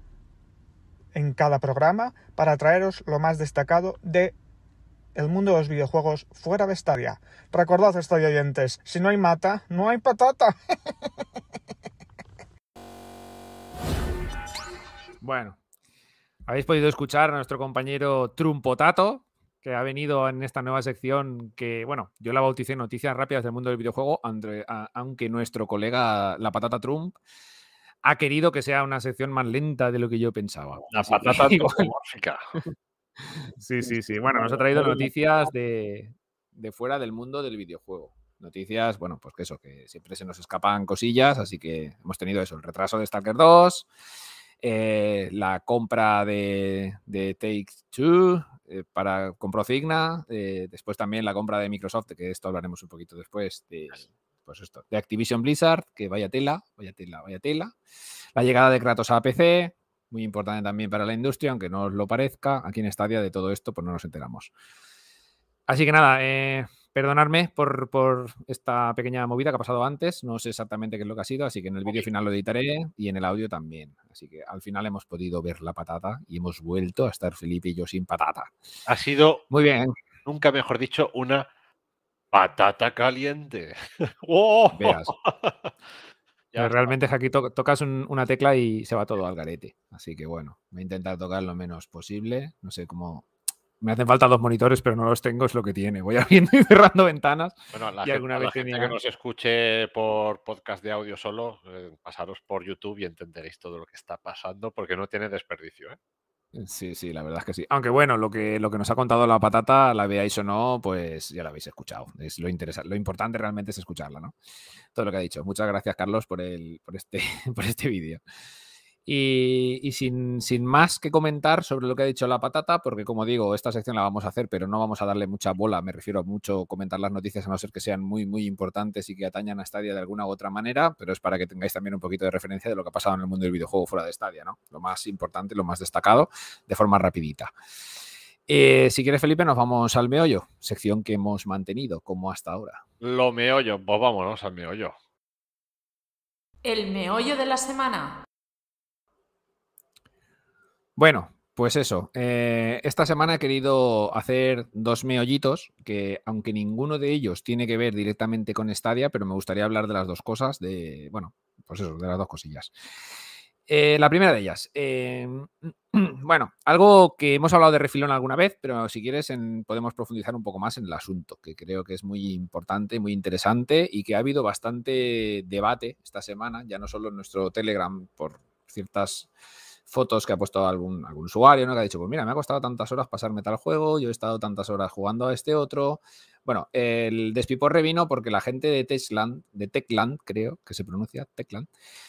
Speaker 4: en cada programa para traeros lo más destacado de el mundo de los videojuegos fuera de Stadia. Recordad, estoy oyentes, si no hay mata, no hay patata.
Speaker 1: Bueno, habéis podido escuchar a nuestro compañero Trumpotato, que ha venido en esta nueva sección que, bueno, yo la bauticé Noticias Rápidas del Mundo del Videojuego, aunque nuestro colega La Patata Trump ha querido que sea una sección más lenta de lo que yo pensaba.
Speaker 2: La patata antropomórfica.
Speaker 1: sí, sí, sí. Bueno, nos ha traído noticias de, de fuera del mundo del videojuego. Noticias, bueno, pues que eso, que siempre se nos escapan cosillas, así que hemos tenido eso, el retraso de Stalker 2, eh, la compra de, de Take Two, eh, para compró Cigna, eh, después también la compra de Microsoft, que esto hablaremos un poquito después, de, pues esto, de Activision Blizzard, que vaya tela, vaya tela, vaya tela. La llegada de Kratos a PC, muy importante también para la industria, aunque no os lo parezca, aquí en Stadia de todo esto pues no nos enteramos. Así que nada, eh, Perdonadme por, esta pequeña movida que ha pasado antes, no sé exactamente qué es lo que ha sido, así que en el vídeo final lo editaré y en el audio también. Así que al final hemos podido ver la patata y hemos vuelto a estar Felipe y yo sin patata.
Speaker 2: Ha sido, muy bien, nunca mejor dicho, una patata caliente. ¡Oh!
Speaker 1: Veas. Realmente aquí tocas una tecla y se va todo al garete. Así que bueno, voy a intentar tocar lo menos posible. No sé cómo Me hacen falta dos monitores, pero no los tengo, es lo que tiene. Voy abriendo y cerrando ventanas.
Speaker 2: Bueno, la,
Speaker 1: Y
Speaker 2: gente,
Speaker 1: alguna
Speaker 2: la
Speaker 1: vez
Speaker 2: gente
Speaker 1: tenía-
Speaker 2: que nos escuche por podcast de audio solo, eh, pasaros por YouTube y entenderéis todo lo que está pasando porque no tiene desperdicio. ¿eh?
Speaker 1: Sí, sí, la verdad es que sí. Aunque bueno, lo que, lo que nos ha contado la patata, la veáis o no, pues ya la habéis escuchado. Es lo, interesa- lo importante realmente es escucharla, ¿no? Todo lo que ha dicho. Muchas gracias, Carlos, por, el, por este, por este vídeo. Y, y sin, sin más que comentar sobre lo que ha dicho la patata, porque como digo, esta sección la vamos a hacer, pero no vamos a darle mucha bola, me refiero a mucho comentar las noticias, a no ser que sean muy, muy importantes y que atañan a Stadia de alguna u otra manera, pero es para que tengáis también un poquito de referencia de lo que ha pasado en el mundo del videojuego fuera de Stadia, ¿no? Lo más importante, lo más destacado, de forma rapidita. Eh, si quieres, Felipe, nos vamos al meollo, sección que hemos mantenido como hasta ahora.
Speaker 2: Lo meollo, pues vámonos al meollo.
Speaker 5: El meollo de la semana.
Speaker 1: Bueno, pues eso. eh, esta semana he querido hacer dos meollitos que, aunque ninguno de ellos tiene que ver directamente con Stadia, pero me gustaría hablar de las dos cosas, de, bueno, pues eso, de las dos cosillas. Eh, la primera de ellas. eh, bueno, algo que hemos hablado de refilón alguna vez, pero si quieres podemos profundizar un poco más en el asunto, que creo que es muy importante, muy interesante y que ha habido bastante debate esta semana, ya no solo en nuestro Telegram por ciertas fotos que ha puesto algún, algún usuario, ¿no? Que ha dicho, pues mira, me ha costado tantas horas pasarme tal juego, yo he estado tantas horas jugando a este otro. Bueno, el despiporre vino porque la gente de Techland, de Techland, creo que se pronuncia, Techland,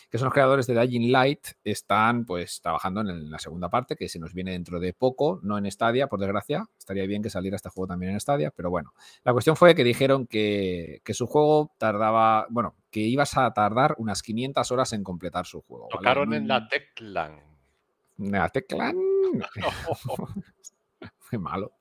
Speaker 1: que son los creadores de Dying Light, están pues trabajando en, la segunda parte, que se nos viene dentro de poco, no en Stadia, por desgracia. Estaría bien que saliera este juego también en Stadia, pero bueno. La cuestión fue que dijeron que, que su juego tardaba, bueno, que ibas a tardar unas 500 horas en completar su juego. ¿vale?
Speaker 2: Tocaron en
Speaker 1: Mm,
Speaker 2: la Teclan.
Speaker 1: La Teclan. Fue malo.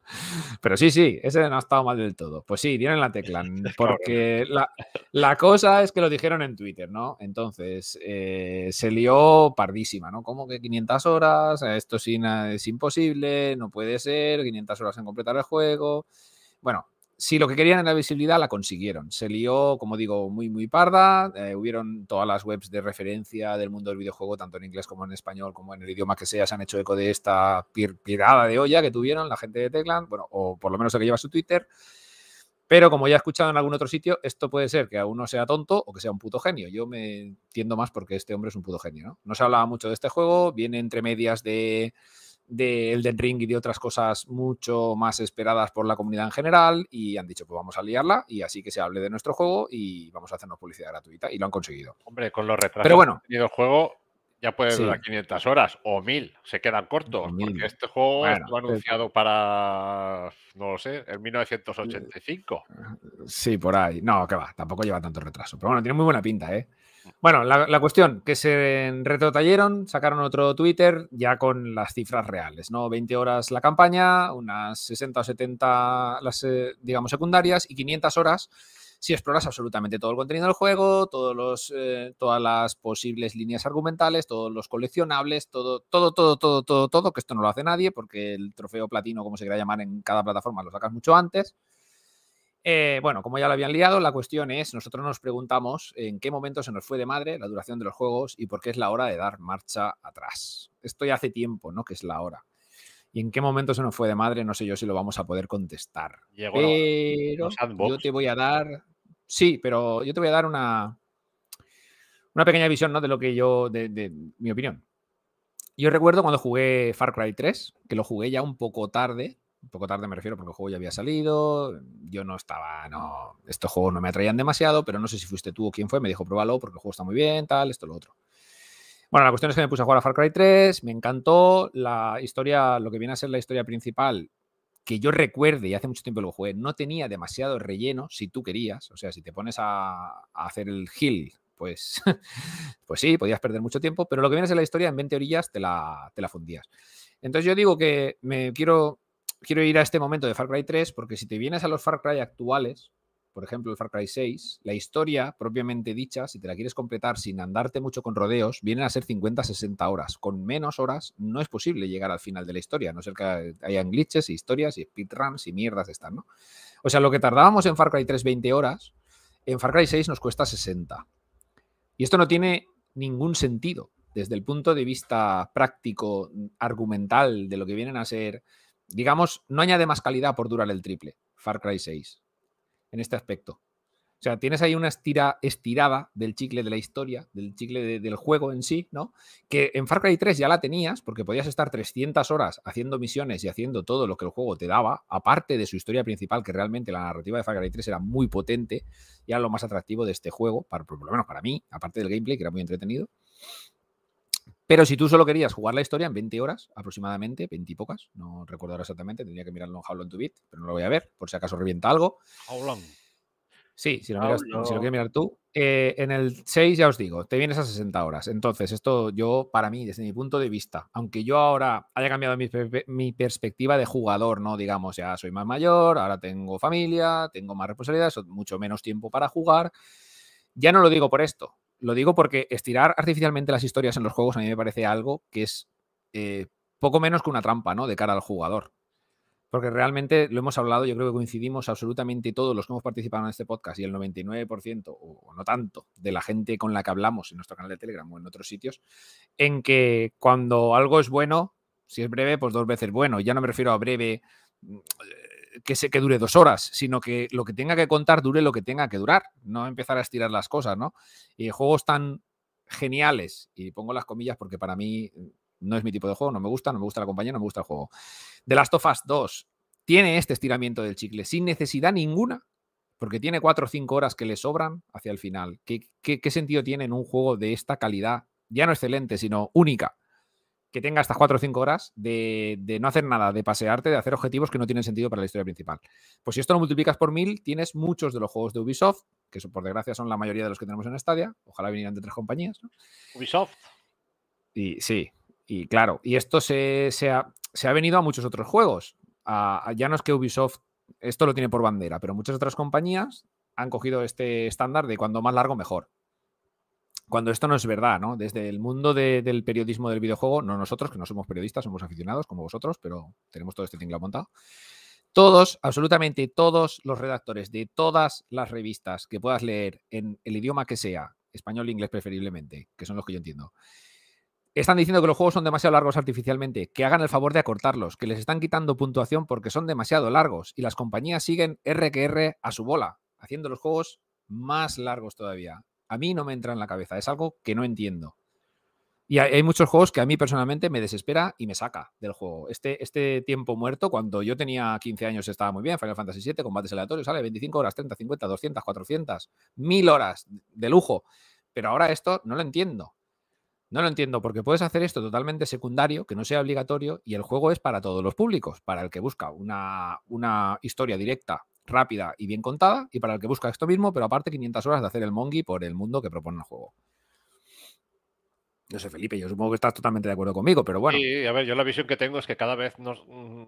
Speaker 1: Pero sí, sí, ese no ha estado mal del todo. Pues sí, dieron la Teclan. Porque la, la cosa es que lo dijeron en Twitter, ¿no? Entonces eh, se lió pardísima, ¿no? Como que 500 horas, esto es, es imposible, no puede ser, 500 horas en completar el juego. Bueno, si lo que querían era visibilidad, la consiguieron. Se lió, como digo, muy, muy parda. eh, hubieron todas las webs de referencia del mundo del videojuego, tanto en inglés como en español, como en el idioma que sea, se han hecho eco de esta pir- pirada de olla que tuvieron la gente de Teclan, bueno, o por lo menos el que lleva su Twitter. Pero como ya he escuchado en algún otro sitio, esto puede ser que a uno sea tonto o que sea un puto genio. Yo me tiendo más porque este hombre es un puto genio, ¿no? No se hablaba mucho de este juego, viene entre medias de, de Elden Ring y de otras cosas mucho más esperadas por la comunidad en general y han dicho, pues vamos a liarla y así que se hable de nuestro juego y vamos a hacernos publicidad gratuita y lo han conseguido.
Speaker 2: Hombre, con los retrasos
Speaker 1: Pero bueno.
Speaker 2: que ha tenido el juego, ya puede
Speaker 1: Sí.
Speaker 2: durar 500 horas o 1000. Se quedan cortos.
Speaker 1: O 1000.
Speaker 2: Porque este juego
Speaker 1: Bueno,
Speaker 2: estuvo
Speaker 1: pero-
Speaker 2: anunciado para, no lo sé, en 1985.
Speaker 1: Sí, por ahí. No, que va, tampoco lleva tanto retraso. Pero bueno, tiene muy buena pinta, ¿eh? Bueno, la, la cuestión, que se retrotallaron, sacaron otro Twitter ya con las cifras reales, ¿no? 20 horas la campaña, unas 60 o 70 las, eh, digamos, secundarias y 500 horas si exploras absolutamente todo el contenido del juego, todos los, eh, todas las posibles líneas argumentales, todos los coleccionables, todo, todo, todo, todo, todo, todo, que esto no lo hace nadie porque el trofeo platino, como se quiera llamar en cada plataforma, lo sacas mucho antes. Eh, bueno, como ya lo habían liado, la cuestión es, nosotros nos preguntamos en qué momento se nos fue de madre la duración de los juegos y por qué es la hora de dar marcha atrás. Esto ya hace tiempo, ¿no? Que es la hora. Y en qué momento se nos fue de madre, no sé yo si lo vamos a poder contestar.
Speaker 2: Llegó.
Speaker 1: Pero yo te voy a dar, sí, pero yo te voy a dar una, una pequeña visión, ¿no? De lo que yo, de, de mi opinión. Yo recuerdo cuando jugué Far Cry 3, que lo jugué ya un poco tarde, un poco tarde me refiero porque el juego ya había salido, yo no estaba, no, estos juegos no me atraían demasiado, pero no sé si fuiste tú o quién fue, me dijo, pruébalo porque el juego está muy bien, tal, esto, lo otro. Bueno, la cuestión es que me puse a jugar a Far Cry 3, me encantó la historia, lo que viene a ser la historia principal, que yo recuerde, y hace mucho tiempo lo jugué, no tenía demasiado relleno si tú querías, o sea, si te pones a, hacer el heal, pues, pues sí, podías perder mucho tiempo, pero lo que viene a ser la historia en 20 orillas te la, te la fundías. Entonces yo digo que me quiero, quiero ir a este momento de Far Cry 3 porque si te vienes a los Far Cry actuales, por ejemplo el Far Cry 6, la historia propiamente dicha, si te la quieres completar sin andarte mucho con rodeos, vienen a ser 50-60 horas. Con menos horas no es posible llegar al final de la historia, a no ser que hayan glitches, historias y speedruns y mierdas estas, ¿no? O sea, lo que tardábamos en Far Cry 3 20 horas, en Far Cry 6 nos cuesta 60. Y esto no tiene ningún sentido desde el punto de vista práctico, argumental, de lo que vienen a ser digamos, no añade más calidad por durar el triple, Far Cry 6, en este aspecto. O sea, tienes ahí una estira, estirada del chicle de la historia, del chicle de- del juego en sí, ¿no? Que en Far Cry 3 ya la tenías, porque podías estar 300 horas haciendo misiones y haciendo todo lo que el juego te daba, aparte de su historia principal, que realmente la narrativa de Far Cry 3 era muy potente y era lo más atractivo de este juego, para, por lo menos para mí, aparte del gameplay, que era muy entretenido. Pero si tú solo querías jugar la historia en 20 horas aproximadamente, 20 y pocas, no recuerdo ahora exactamente, tendría que mirarlo en How Long to Beat, pero no lo voy a ver, por si acaso revienta algo.
Speaker 2: How long?
Speaker 1: Sí, si lo, si quieres mirar tú. Eh, en el 6 ya os digo, te vienes a 60 horas. Entonces, esto yo, para mí, desde mi punto de vista, aunque yo ahora haya cambiado mi, perspectiva de jugador, ¿no? Digamos, ya soy más mayor, ahora tengo familia, tengo más responsabilidades, mucho menos tiempo para jugar. Ya no lo digo por esto, lo digo porque estirar artificialmente las historias en los juegos a mí me parece algo que es eh, poco menos que una trampa, ¿no? De cara al jugador. Porque realmente lo hemos hablado, yo creo que coincidimos absolutamente todos los que hemos participado en este podcast y el 99% o no tanto de la gente con la que hablamos en nuestro canal de Telegram o en otros sitios, en que cuando algo es bueno, si es breve, pues dos veces bueno. Ya no me refiero a breve mm, que, se, que dure dos horas, sino que lo que tenga que contar dure lo que tenga que durar, no empezar a estirar las cosas, ¿no? Y juegos tan geniales, y pongo las comillas porque para mí mm, no es mi tipo de juego, no me gusta, no me gusta la compañía, no me gusta el juego. The Last of Us 2 tiene este estiramiento del chicle sin necesidad ninguna, porque tiene 4 o 5 horas que le sobran hacia el final. ¿Qué, qué, qué sentido tiene en un juego de esta calidad, ya no excelente, sino única, que tenga estas 4 o 5 horas de, de, no hacer nada, de pasearte, de hacer objetivos que no tienen sentido para la historia principal? Pues si esto lo multiplicas por mil, tienes muchos de los juegos de Ubisoft, que eso, por desgracia son la mayoría de los que tenemos en Stadia, ojalá vinieran de tres compañías. ¿no?
Speaker 2: Ubisoft.
Speaker 1: Y sí, y claro, y esto se, se, ha, se ha venido a muchos otros juegos. A, a, ya no es que Ubisoft esto lo tiene por bandera, pero muchas otras compañías han cogido este estándar de cuando más largo, mejor. Cuando esto no es verdad, ¿no? Desde el mundo de, del periodismo del videojuego, no nosotros, que no somos periodistas, somos aficionados como vosotros, pero tenemos todo este tinglado montado. Todos, absolutamente todos los redactores de todas las revistas que puedas leer en el idioma que sea, español e inglés preferiblemente, que son los que yo entiendo, están diciendo que los juegos son demasiado largos artificialmente, que hagan el favor de acortarlos, que les están quitando puntuación porque son demasiado largos y las compañías siguen R que R a su bola, haciendo los juegos más largos todavía. A mí no me entra en la cabeza, es algo que no entiendo. Y hay, muchos juegos que a mí personalmente me desespera y me saca del juego. Este, este tiempo muerto, cuando yo tenía 15 años estaba muy bien, Final Fantasy VII, combates aleatorios, sale 25 horas, 30, 50, 200, 400, 1000 horas de lujo. Pero ahora esto no lo entiendo. No lo entiendo porque puedes hacer esto totalmente secundario, que no sea obligatorio, y el juego es para todos los públicos, para el que busca una, una historia directa, rápida y bien contada, y para el que busca esto mismo, pero aparte 500 horas de hacer el mongi por el mundo que propone el juego. No sé, Felipe, yo supongo que estás totalmente de acuerdo conmigo, pero bueno.
Speaker 2: Sí, a ver, yo la visión que tengo es que cada vez nos, mm,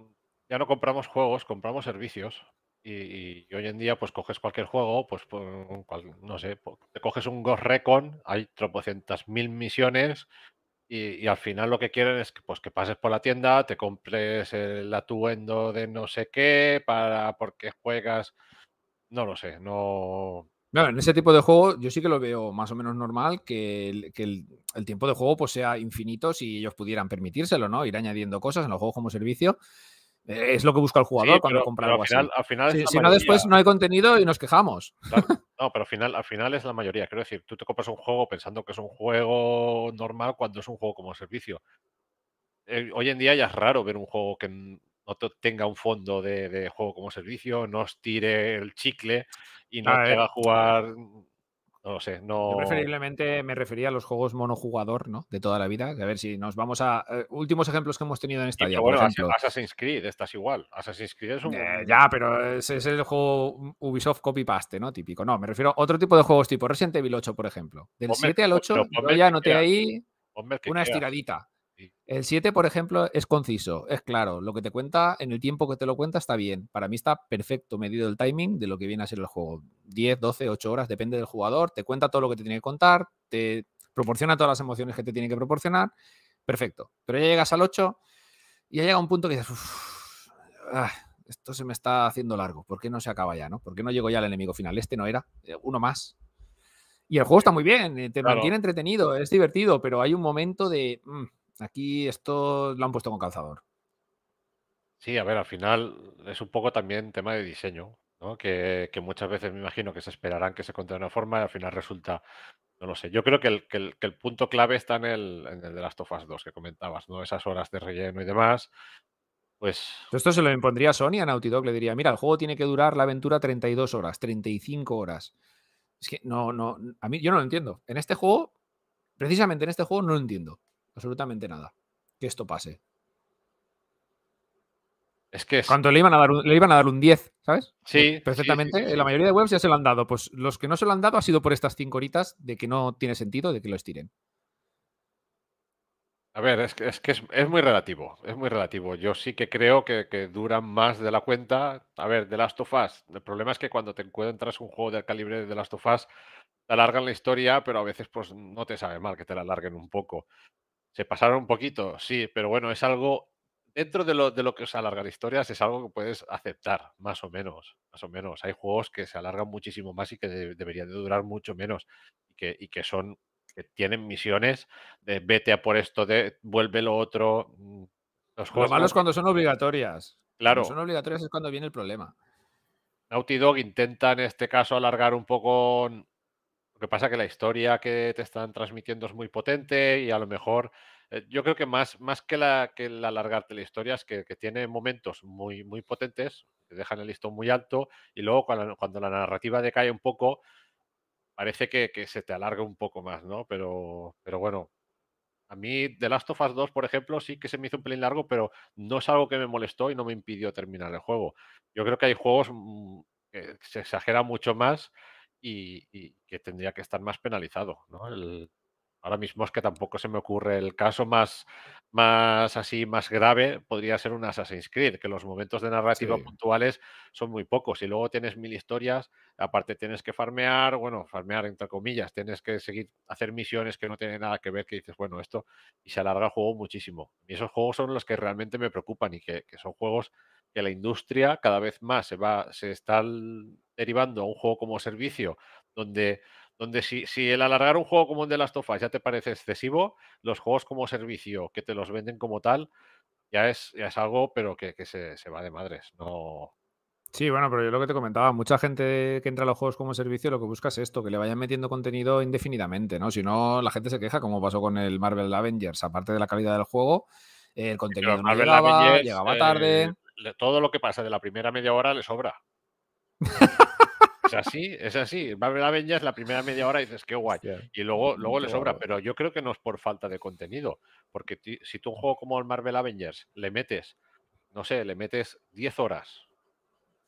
Speaker 2: ya no compramos juegos, compramos servicios. Y, hoy en día, pues coges cualquier juego, pues, pues no sé, te coges un Ghost Recon, hay tropocientas mil misiones y, y, al final lo que quieren es que, pues, que pases por la tienda, te compres el atuendo de no sé qué, para porque juegas, no lo sé, no...
Speaker 1: Bueno, en ese tipo de juego yo sí que lo veo más o menos normal que el, que el, el tiempo de juego pues, sea infinito si ellos pudieran permitírselo, ¿no? Ir añadiendo cosas en los juegos como servicio. Eh, es lo que busca el jugador
Speaker 2: sí,
Speaker 1: cuando
Speaker 2: pero,
Speaker 1: compra
Speaker 2: pero
Speaker 1: algo
Speaker 2: al final,
Speaker 1: así.
Speaker 2: Al final
Speaker 1: si, no, después no hay contenido y nos quejamos.
Speaker 2: Claro. No, pero al final, al final es la mayoría. Quiero decir, tú te compras un juego pensando que es un juego normal cuando es un juego como servicio. Eh, hoy en día ya es raro ver un juego que no tenga un fondo de, de juego como servicio, no os tire el chicle y no te haga jugar no lo sé, no.
Speaker 1: Yo preferiblemente me refería a los juegos monojugador, ¿no? De toda la vida. A ver si nos vamos a. Uh, últimos ejemplos que hemos tenido en esta
Speaker 2: bueno, por ejemplo. Assassin's Creed, estás igual. Assassin's Creed es un.
Speaker 1: Eh, ya, pero ese es el juego Ubisoft copy-paste, ¿no? Típico. No, me refiero a otro tipo de juegos tipo Resident Evil 8, por ejemplo. Del Hombre, 7 al 8, yo ya noté ahí una estiradita. El 7, por ejemplo, es conciso, es claro. Lo que te cuenta en el tiempo que te lo cuenta está bien. Para mí está perfecto medido el timing de lo que viene a ser el juego. 10, 12, 8 horas, depende del jugador. Te cuenta todo lo que te tiene que contar, te proporciona todas las emociones que te tiene que proporcionar. Perfecto. Pero ya llegas al 8 y ya llega un punto que dices, Uf, ah, esto se me está haciendo largo. ¿Por qué no se acaba ya? ¿no? ¿Por qué no llego ya al enemigo final? Este no era, eh, uno más. Y el juego está muy bien, eh, te claro. mantiene entretenido, es divertido, pero hay un momento de. Mmm, Aquí esto lo han puesto con calzador.
Speaker 2: Sí, a ver, al final es un poco también tema de diseño, ¿no? Que, que muchas veces me imagino que se esperarán que se cuente de una forma y al final resulta, no lo sé. Yo creo que el, que el, que el punto clave está en el, en el de Last of Us 2 que comentabas, ¿no? Esas horas de relleno y demás, pues
Speaker 1: Esto se lo impondría Sony a Naughty Dog, le diría, mira, el juego tiene que durar la aventura 32 horas, 35 horas. Es que no, no, a mí yo no lo entiendo. En este juego, precisamente en este juego, no lo entiendo absolutamente nada que esto pase.
Speaker 2: es que es,
Speaker 1: Cuando le iban a dar un, le iban a dar un 10, ¿sabes?
Speaker 2: Sí, sí, sí,
Speaker 1: Perfectamente.
Speaker 2: sí, sí.
Speaker 1: La mayoría de webs ya se lo han dado. Pues los que no se lo han dado ha sido por estas 5 horitas de que no tiene sentido de que lo estiren.
Speaker 2: A ver, es que, es, que es, es muy relativo, es muy relativo. Yo sí que creo que, que duran más de la cuenta. A ver, The Last of Us, el problema es que cuando te encuentras un juego del calibre de The Last of Us, te alargan la historia, pero a veces pues no te sabe mal que te la alarguen un poco. Se pasaron un poquito, sí, pero bueno, es algo, dentro de lo, de lo que se alargan historias, es algo que puedes aceptar, más o menos, más o menos. Hay juegos que se alargan muchísimo más y que de- deberían de durar mucho menos y que, y que son, que tienen misiones de vete a por esto, de vuelve lo otro. mm, Los
Speaker 1: Lo
Speaker 2: juegos
Speaker 1: malo es cuando son obligatorias.
Speaker 2: Claro.
Speaker 1: Cuando son obligatorias es cuando viene el problema.
Speaker 2: Naughty Dog intenta en este caso alargar un poco. Lo que pasa que la historia que te están transmitiendo es muy potente y a lo mejor eh, yo creo que más, más que, la, que el alargarte la historia es que, que tiene momentos muy, muy potentes, que dejan el listón muy alto y luego cuando, cuando la narrativa decae un poco, parece que, que se te alarga un poco más, ¿no? Pero, pero bueno, a mí The Last of Us 2, por ejemplo, sí que se me hizo un pelín largo, pero no es algo que me molestó y no me impidió terminar el juego. Yo creo que hay juegos mm, que se exagera mucho más y, y que tendría que estar más penalizado, ¿no? El- ahora mismo es que tampoco se me ocurre el caso más, más así, más grave, podría ser un Assassin's Creed, que los momentos de narrativa
Speaker 1: Sí.
Speaker 2: puntuales son muy pocos y luego tienes mil historias, aparte tienes que farmear, bueno, farmear entre comillas, tienes que seguir hacer misiones que no tienen nada que ver, que dices, bueno, esto y se alarga el juego muchísimo. Y esos juegos son los que realmente me preocupan y que, que son juegos que la industria cada vez más se va, se está derivando a un juego como servicio, donde, donde si, si el alargar un juego como el de Last of Us ya te parece excesivo, los juegos como servicio que te los venden como tal, ya es, ya es algo, pero que, que se, se va de madres. No,
Speaker 1: Sí, bueno, pero yo lo que te comentaba, mucha gente que entra a los juegos como servicio lo que busca es esto, que le vayan metiendo contenido indefinidamente, ¿no? Si no, la gente se queja, como pasó con el Marvel Avengers, aparte de la calidad del juego, el contenido no llegaba,
Speaker 2: Avengers,
Speaker 1: llegaba
Speaker 2: eh,
Speaker 1: tarde.
Speaker 2: le- todo lo que pasa de la primera media hora le sobra. es así, es así. Marvel Avengers, la primera media hora dices, qué guay. Y luego, luego le sobra, pero yo creo que no es por falta de contenido. Porque si tú un juego como el Marvel Avengers le metes, no sé, le metes 10 horas,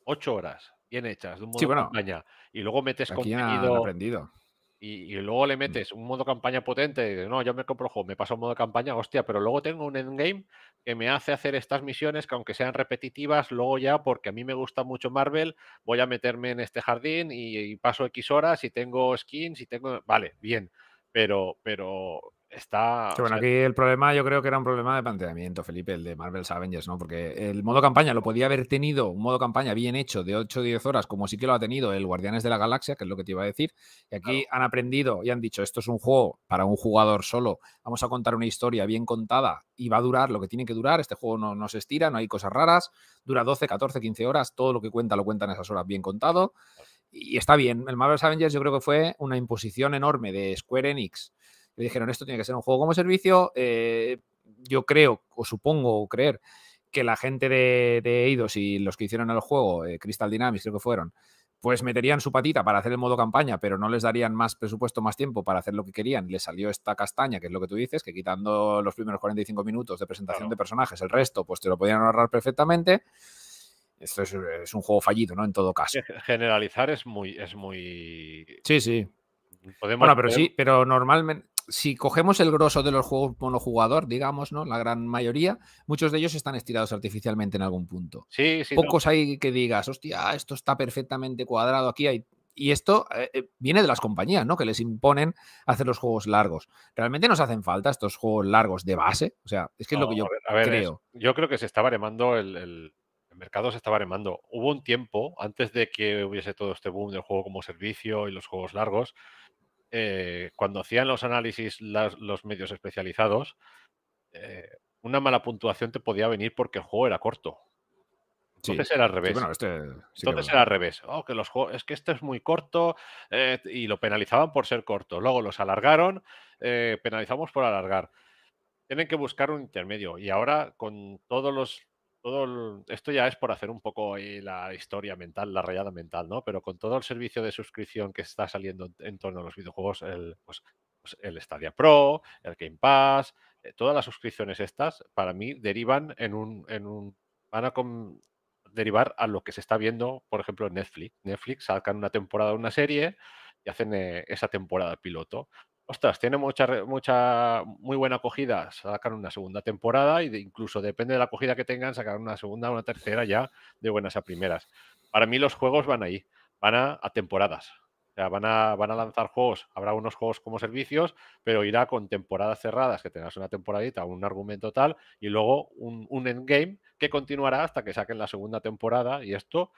Speaker 2: 8 horas bien hechas de un modo
Speaker 1: Sí, bueno,
Speaker 2: campaña y luego metes
Speaker 1: han
Speaker 2: contenido
Speaker 1: aprendido.
Speaker 2: Y, y luego le
Speaker 1: Mm.
Speaker 2: metes un modo campaña potente, y dices, no, yo me compro el juego, me paso a modo campaña, hostia, pero luego tengo un endgame que me hace hacer estas misiones que aunque sean repetitivas, luego ya, porque a mí me gusta mucho Marvel, voy a meterme en este jardín y, y paso X horas y tengo skins y tengo... Vale, bien, pero, pero está... O
Speaker 1: bueno,
Speaker 2: sea,
Speaker 1: aquí el problema yo creo que era un problema de planteamiento, Felipe, el de Marvel's Avengers, ¿no? Porque el modo campaña lo podía haber tenido, un modo campaña bien hecho de 8 o 10 horas, como sí que lo ha tenido el Guardianes de la Galaxia, que es lo que te iba a decir. Y aquí han aprendido y han dicho, esto es un juego para un jugador solo, vamos a contar una historia bien contada y va a durar lo que tiene que durar, este juego no, no se estira, no hay cosas raras, dura 12, 14, 15 horas, todo lo que cuenta lo cuenta en esas horas bien contado. Y está bien, el Marvel's Avengers yo creo que fue una imposición enorme de Square Enix le dijeron esto tiene que ser un juego como servicio. eh, yo creo, o supongo, o creer que la gente de, de Eidos y los que hicieron el juego, eh, Crystal Dynamics creo que fueron, pues meterían su patita para hacer el modo campaña, pero no les darían más presupuesto, más tiempo para hacer lo que querían. Les salió esta castaña, que es lo que tú dices, que quitando los primeros 45 minutos de presentación
Speaker 2: Claro.
Speaker 1: de personajes, el resto, pues te lo podían ahorrar perfectamente. Esto es, es un juego fallido, ¿no? En todo caso.
Speaker 2: generalizar es muy... Es muy...
Speaker 1: Sí, sí.
Speaker 2: Podemos
Speaker 1: Bueno, pero sí, pero normalmente, si cogemos el grosso de los juegos monojugador, digamos, ¿no? La gran mayoría, muchos de ellos están estirados artificialmente en algún punto.
Speaker 2: Sí, sí, no,
Speaker 1: Pocos hay que digas, hostia, esto está perfectamente cuadrado, aquí hay. Y esto eh, eh, viene de las compañías, ¿no? Que les imponen hacer los juegos largos. Realmente nos hacen falta estos juegos largos de base. O sea, es que es lo que yo
Speaker 2: a ver, a ver, es-
Speaker 1: creo.
Speaker 2: yo creo que se está baremando el, el- el mercado se está baremando. Hubo un tiempo, antes de que hubiese todo este boom del juego como servicio y los juegos largos, eh, cuando hacían los análisis las- los medios especializados, eh, una mala puntuación te podía venir porque el juego era corto.
Speaker 1: Sí.
Speaker 2: Entonces era al
Speaker 1: Sí,
Speaker 2: revés.
Speaker 1: bueno, este sí
Speaker 2: Entonces era al revés. Oh, que los juegos, es que este es muy corto eh, y lo penalizaban por ser corto. Luego los alargaron, penalizamos por alargar. Tienen que buscar un intermedio. Y ahora con todos los. Todo el- esto ya es por hacer un poco la historia mental, la rayada mental, ¿no? Pero con todo el servicio de suscripción que está saliendo en, torno a los videojuegos, el, pues, pues el Stadia Pro, el Game Pass, eh, todas las suscripciones estas, para mí derivan en un, en un van a com- derivar a lo que se está viendo, por ejemplo, en Netflix. Netflix sacan una temporada de una serie y hacen eh, esa temporada piloto. Ostras, tiene mucha, mucha, muy buena acogida, sacan una segunda temporada y de- incluso depende de la acogida que tengan, sacan una segunda o una tercera ya de buenas a primeras. Para mí los juegos van ahí, van a, temporadas. O sea, van a, van a lanzar juegos, habrá unos juegos como servicios, pero irá con temporadas cerradas, que tengas una temporadita, un argumento tal, y luego un, endgame que continuará hasta que saquen la segunda temporada, y esto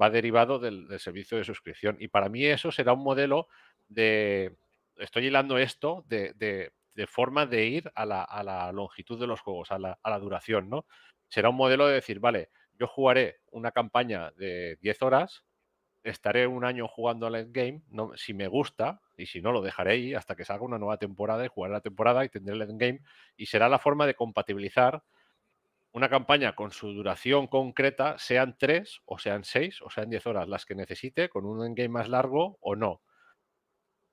Speaker 2: va derivado del servicio de suscripción. Y para mí eso será un modelo de, estoy hilando esto de, de- forma de ir a la, longitud de los juegos, a la, a la duración, ¿no? Será un modelo de decir, vale, yo jugaré una campaña de 10 horas, estaré un año jugando al endgame, no, si me gusta, y si no, lo dejaré ahí hasta que salga una nueva temporada y jugaré la temporada y tendré el endgame, y será la forma de compatibilizar una campaña con su duración concreta, sean 3 o sean 6 o sean 10 horas, las que necesite, con un endgame más largo o no.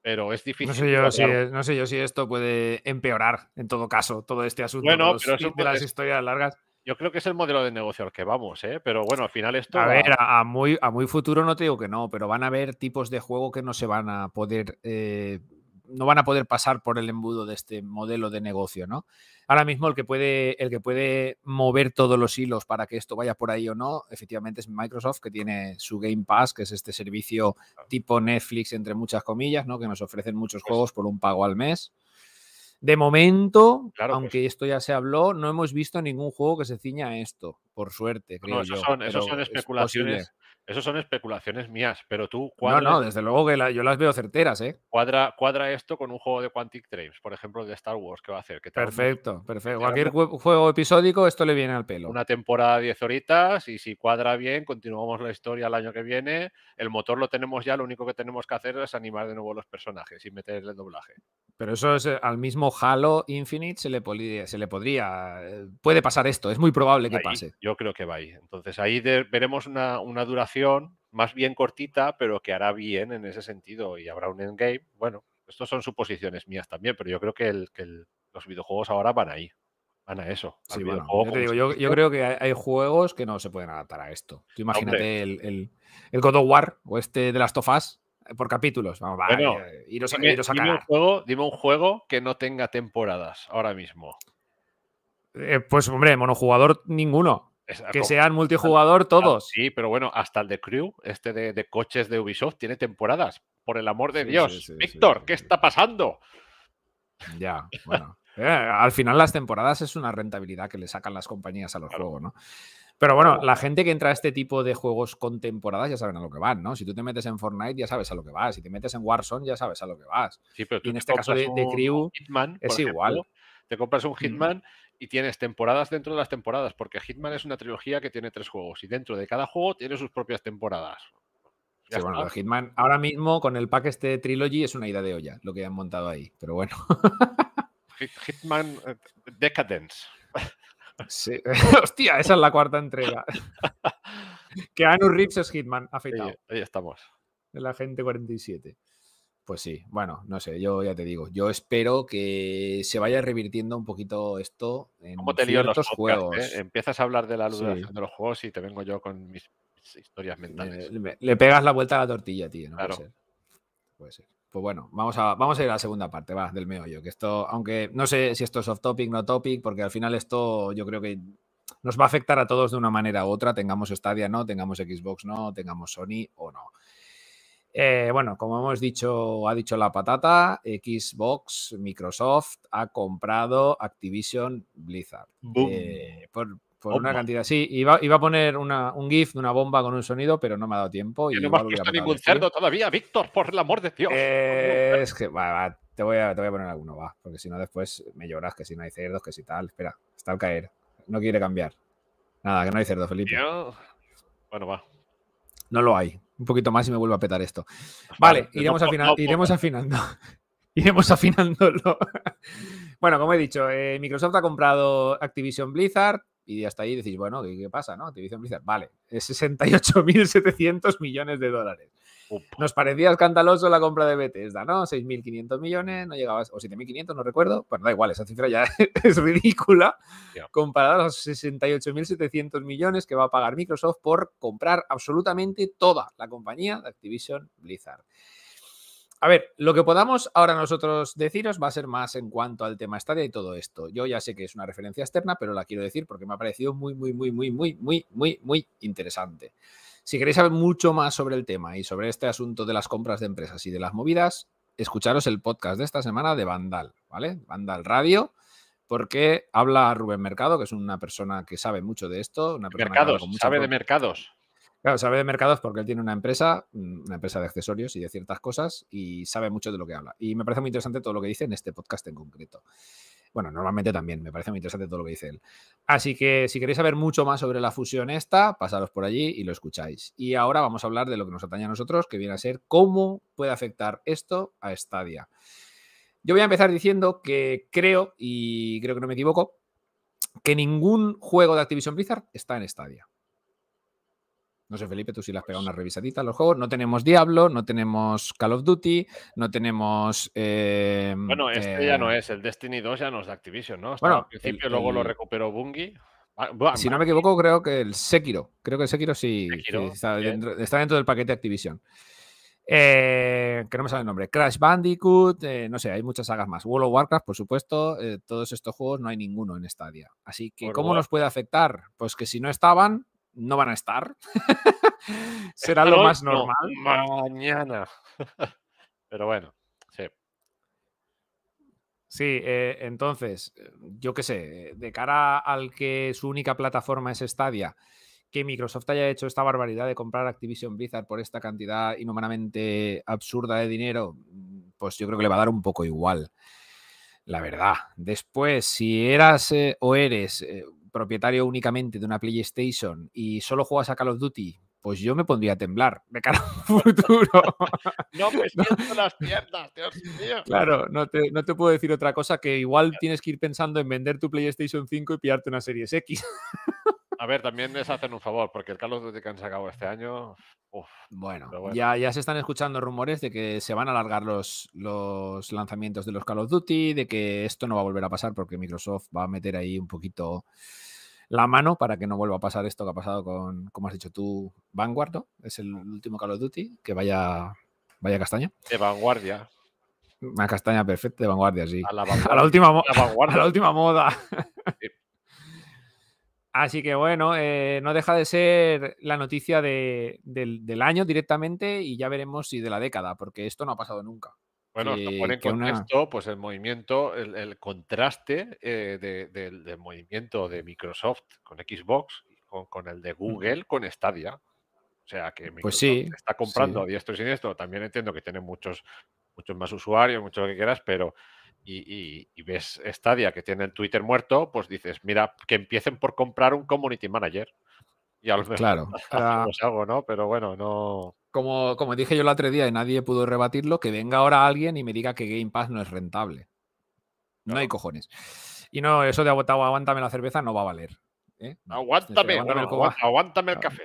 Speaker 2: Pero es difícil.
Speaker 1: No sé, yo si,
Speaker 2: lograrlo.
Speaker 1: no sé yo si esto puede empeorar, en todo caso, todo este asunto
Speaker 2: Bueno,
Speaker 1: los-
Speaker 2: pero
Speaker 1: de las historias largas.
Speaker 2: Yo creo que es el modelo de negocio al que vamos, ¿eh? Pero bueno, al final esto.
Speaker 1: A
Speaker 2: va-
Speaker 1: ver, a, a muy, a muy futuro no te digo que no, pero van a haber tipos de juego que no se van a poder, eh, no van a poder pasar por el embudo de este modelo de negocio, ¿no? Ahora mismo el que puede, el que puede mover todos los hilos para que esto vaya por ahí o no, efectivamente es Microsoft, que tiene su Game Pass, que es este servicio tipo Netflix, entre muchas comillas, ¿no? Que nos ofrecen muchos juegos por un pago al mes. De momento,
Speaker 2: Claro, pues-
Speaker 1: aunque esto ya se habló, no hemos visto ningún juego que se ciña a esto, por suerte,
Speaker 2: No,
Speaker 1: creo
Speaker 2: son, son
Speaker 1: es
Speaker 2: Esos son especulaciones mías, pero tú
Speaker 1: No,
Speaker 2: cuadra,
Speaker 1: no, desde luego que la- yo las veo certeras, ¿eh?
Speaker 2: cuadra, cuadra esto con un juego de Quantic Dreams, por ejemplo, de Star Wars, que va a hacer? Que un-
Speaker 1: Perfecto, perfecto. Cualquier juego episódico, esto le viene al pelo.
Speaker 2: una temporada de 10 horitas y si cuadra bien, continuamos la historia el año que viene. El motor lo tenemos ya, lo único que tenemos que hacer es animar de nuevo los personajes y meterle el doblaje.
Speaker 1: Pero eso es eh, al mismo Halo Infinite se le, poli- se le podría. eh, Puede pasar esto, es muy probable que
Speaker 2: Ahí,
Speaker 1: pase.
Speaker 2: Yo creo que va ahí. Entonces ahí de- veremos una, una duración más bien cortita, pero que hará bien en ese sentido y habrá un endgame. Bueno, estos son suposiciones mías también, pero yo creo que, el- que el- los videojuegos ahora van ahí. Van a eso.
Speaker 1: Sí, bueno, yo, te
Speaker 2: como
Speaker 1: digo, yo- yo
Speaker 2: servicio.
Speaker 1: creo que hay, hay juegos que no se pueden adaptar a esto. Tú imagínate
Speaker 2: Hombre.
Speaker 1: el, el- el God of War o este de las Tofas por capítulos. Vamos, va,
Speaker 2: Bueno,
Speaker 1: eh, iros,
Speaker 2: Dime,
Speaker 1: iros a
Speaker 2: dime un juego, dime un juego que no tenga temporadas ahora mismo.
Speaker 1: Eh, pues, hombre, monojugador ninguno. Que
Speaker 2: como-
Speaker 1: sean multijugador todos.
Speaker 2: Sí, pero bueno, hasta el de Crew, este de, de coches de Ubisoft, tiene temporadas. Por el amor de
Speaker 1: Sí,
Speaker 2: Dios.
Speaker 1: sí, sí, sí,
Speaker 2: Víctor, ¿qué está pasando?
Speaker 1: Ya, bueno. Eh, al final las temporadas es una rentabilidad que le sacan las compañías a los
Speaker 2: Claro.
Speaker 1: juegos, ¿no? Pero bueno, la gente que entra a este tipo de juegos con temporadas ya saben a lo que van, ¿no? Si tú te metes en Fortnite ya sabes a lo que vas, si te metes en Warzone ya sabes a lo que vas.
Speaker 2: Sí, pero
Speaker 1: Y
Speaker 2: tú
Speaker 1: en
Speaker 2: te
Speaker 1: este caso de- Crew
Speaker 2: Hitman,
Speaker 1: es igual.
Speaker 2: Te compras un Hitman y tienes temporadas dentro de las temporadas, porque Hitman es una trilogía que tiene tres juegos y dentro de cada juego tiene sus propias temporadas.
Speaker 1: Sí, bueno, de Hitman ahora mismo con el pack este Trilogy es una idea de olla lo que han montado ahí, pero bueno.
Speaker 2: Hit- Hitman eh, Decadence.
Speaker 1: Sí. Hostia, esa es la cuarta entrega. que Anu Reeves es Hitman
Speaker 2: Ahí,
Speaker 1: afeitado.
Speaker 2: ahí estamos.
Speaker 1: El agente 47. Pues sí, bueno, no sé, yo ya te digo, yo espero que se vaya revirtiendo un poquito esto en
Speaker 2: ¿Cómo te en los
Speaker 1: ciertos
Speaker 2: podcasts,
Speaker 1: juegos.
Speaker 2: eh? Empiezas a hablar de la
Speaker 1: Sí.
Speaker 2: duración de los juegos y te vengo yo con mis, historias
Speaker 1: Le,
Speaker 2: mentales.
Speaker 1: le- le pegas la vuelta a la tortilla, tío. No
Speaker 2: Claro.
Speaker 1: puede ser. Puede ser. Pues bueno, vamos a, vamos a ir a la segunda parte, va, del meollo. Que esto, aunque no sé si esto es off topic, no topic, porque al final esto yo creo que nos va a afectar a todos de una manera u otra, tengamos Stadia no, tengamos Xbox no, tengamos Sony o no. Eh, bueno, como hemos dicho, ha dicho la patata, Xbox, Microsoft ha comprado Activision Blizzard. Eh, por por una cantidad. Sí, iba, iba a poner una- un GIF de una bomba con un sonido, pero no me ha dado tiempo. Y
Speaker 2: no hemos
Speaker 1: pegado
Speaker 2: ningún cerdo todavía, Víctor, por el amor de Dios.
Speaker 1: Eh, es que, va, va, te, voy a, te voy a poner alguno, va, porque si no después me lloras que si no hay cerdos, que si tal. Espera, está al caer. No quiere cambiar. Nada, que no hay cerdo, Felipe.
Speaker 2: Bueno, va.
Speaker 1: No lo hay. Un poquito más y me vuelvo a petar esto. Vale,
Speaker 2: Vale,
Speaker 1: iremos,
Speaker 2: no,
Speaker 1: afina-
Speaker 2: no,
Speaker 1: iremos
Speaker 2: no.
Speaker 1: afinando. iremos afinándolo. bueno, como he dicho, eh, Microsoft ha comprado Activision Blizzard y hasta ahí decís, bueno, ¿qué, qué pasa, no? Activision Blizzard, vale, es 68.700 millones de dólares. Nos parecía escandaloso la compra de Bethesda, ¿no? 6.500 millones, no llegaba, o 7.500, no recuerdo. Bueno, da igual, esa cifra ya es ridícula
Speaker 2: Ya.
Speaker 1: comparada a los 68.700 millones que va a pagar Microsoft por comprar absolutamente toda la compañía de Activision Blizzard. A ver, lo que podamos ahora nosotros deciros va a ser más en cuanto al tema Stadia y todo esto. Yo ya sé que es una referencia externa, pero la quiero decir porque me ha parecido muy, muy, muy, muy, muy, muy, muy, muy interesante. Si queréis saber mucho más sobre el tema y sobre este asunto de las compras de empresas y de las movidas, escucharos el podcast de esta semana de Vandal, ¿vale? Vandal Radio, porque habla Rubén Mercado, que es una persona que sabe mucho de esto. Una persona que
Speaker 2: Mercados,
Speaker 1: mucha
Speaker 2: sabe de mercados.
Speaker 1: Claro, sabe de mercados porque él tiene una empresa, mm, una empresa de accesorios y de ciertas cosas y sabe mucho de lo que habla. Y me parece muy interesante todo lo que dice en este podcast en concreto. Bueno, normalmente también, me parece muy interesante todo lo que dice él. Así que si queréis saber mucho más sobre la fusión esta, pasaros por allí y lo escucháis. Y ahora vamos a hablar de lo que nos atañe a nosotros, que viene a ser cómo puede afectar esto a Stadia. Yo voy a empezar diciendo que creo, y creo que no me equivoco, que ningún juego de Activision Blizzard está en Stadia. No sé, Felipe, tú sí le has pegado una revisadita a los juegos. No tenemos Diablo, no tenemos Call of Duty, no tenemos. eh,
Speaker 2: Bueno, este ya no
Speaker 1: eh,
Speaker 2: es. El Destiny 2 ya no es de Activision, ¿no?
Speaker 1: Bueno,
Speaker 2: al principio,
Speaker 1: el-
Speaker 2: luego lo recuperó Bungie. Ah, buah,
Speaker 1: Si no me equivoco, creo que el Sekiro. Creo que el Sekiro sí,
Speaker 2: Sekiro,
Speaker 1: sí está, dentro, está dentro del paquete Activision. Eh, que no me sale el nombre. Crash Bandicoot, eh, no sé, hay muchas sagas más. World of Warcraft, por supuesto. eh, todos estos juegos no hay ninguno en Stadia. Así que,
Speaker 2: World
Speaker 1: ¿cómo
Speaker 2: War-
Speaker 1: nos puede afectar? Pues que si no estaban, no van a estar. Será lo más
Speaker 2: no,
Speaker 1: normal.
Speaker 2: mañana. Pero bueno, sí.
Speaker 1: Sí, eh, entonces, eh, yo qué sé, de cara al que su única plataforma es Stadia, que Microsoft haya hecho esta barbaridad de comprar Activision Blizzard por esta cantidad inhumanamente absurda de dinero, pues yo creo que le va a dar un poco igual, la verdad. Después, si eras eh, o eres eh, propietario únicamente de una PlayStation y solo juegas a Call of Duty, pues yo me pondría a temblar de cara a un futuro.
Speaker 2: No me siento las piernas, Dios mío.
Speaker 1: Claro, no te, no te puedo decir otra cosa que igual tienes que ir pensando en vender tu PlayStation 5 y pillarte una Series X.
Speaker 2: A ver, también les hacen un favor, porque el Carlos Duty que han sacado este año. uf,
Speaker 1: Bueno. Ya, ya se están escuchando rumores de que se van a alargar los, los lanzamientos de los Call of Duty, de que esto no va a volver a pasar porque Microsoft va a meter ahí un poquito la mano para que no vuelva a pasar esto que ha pasado con, como has dicho tú, Vanguard, ¿no? Es el último Call of Duty, que vaya, vaya castaña.
Speaker 2: de vanguardia.
Speaker 1: Una castaña perfecta de vanguardia, sí.
Speaker 2: A la
Speaker 1: A
Speaker 2: vanguardia.
Speaker 1: la última,
Speaker 2: a la vanguardia.
Speaker 1: a la última moda.
Speaker 2: Sí.
Speaker 1: Así que bueno, eh, no deja de ser la noticia de- del, del año directamente y ya veremos si de la década, porque esto no ha pasado nunca.
Speaker 2: Bueno, esto
Speaker 1: que-
Speaker 2: pone en
Speaker 1: una-
Speaker 2: contexto pues el movimiento, el, el contraste eh, de- del, del movimiento de Microsoft con Xbox con, con el de Google con Stadia. O sea que Microsoft
Speaker 1: Pues sí,
Speaker 2: está comprando
Speaker 1: sí.
Speaker 2: a diestro y siniestro. También entiendo que tiene muchos, muchos más usuarios, mucho lo que quieras, pero y, y- y ves Stadia que tiene el Twitter muerto, pues dices, mira, que empiecen por comprar un community manager. Y a lo mejor
Speaker 1: Claro.
Speaker 2: hacemos algo, ¿no? Pero bueno, no.
Speaker 1: como, como dije yo el otro día y nadie pudo rebatirlo, que venga ahora alguien y me diga que Game Pass no es rentable. No hay cojones. Y no, eso de aguanta- aguántame la cerveza no va a valer. ¿eh?
Speaker 2: Aguántame,
Speaker 1: aguántame
Speaker 2: bueno,
Speaker 1: el
Speaker 2: aguántame café.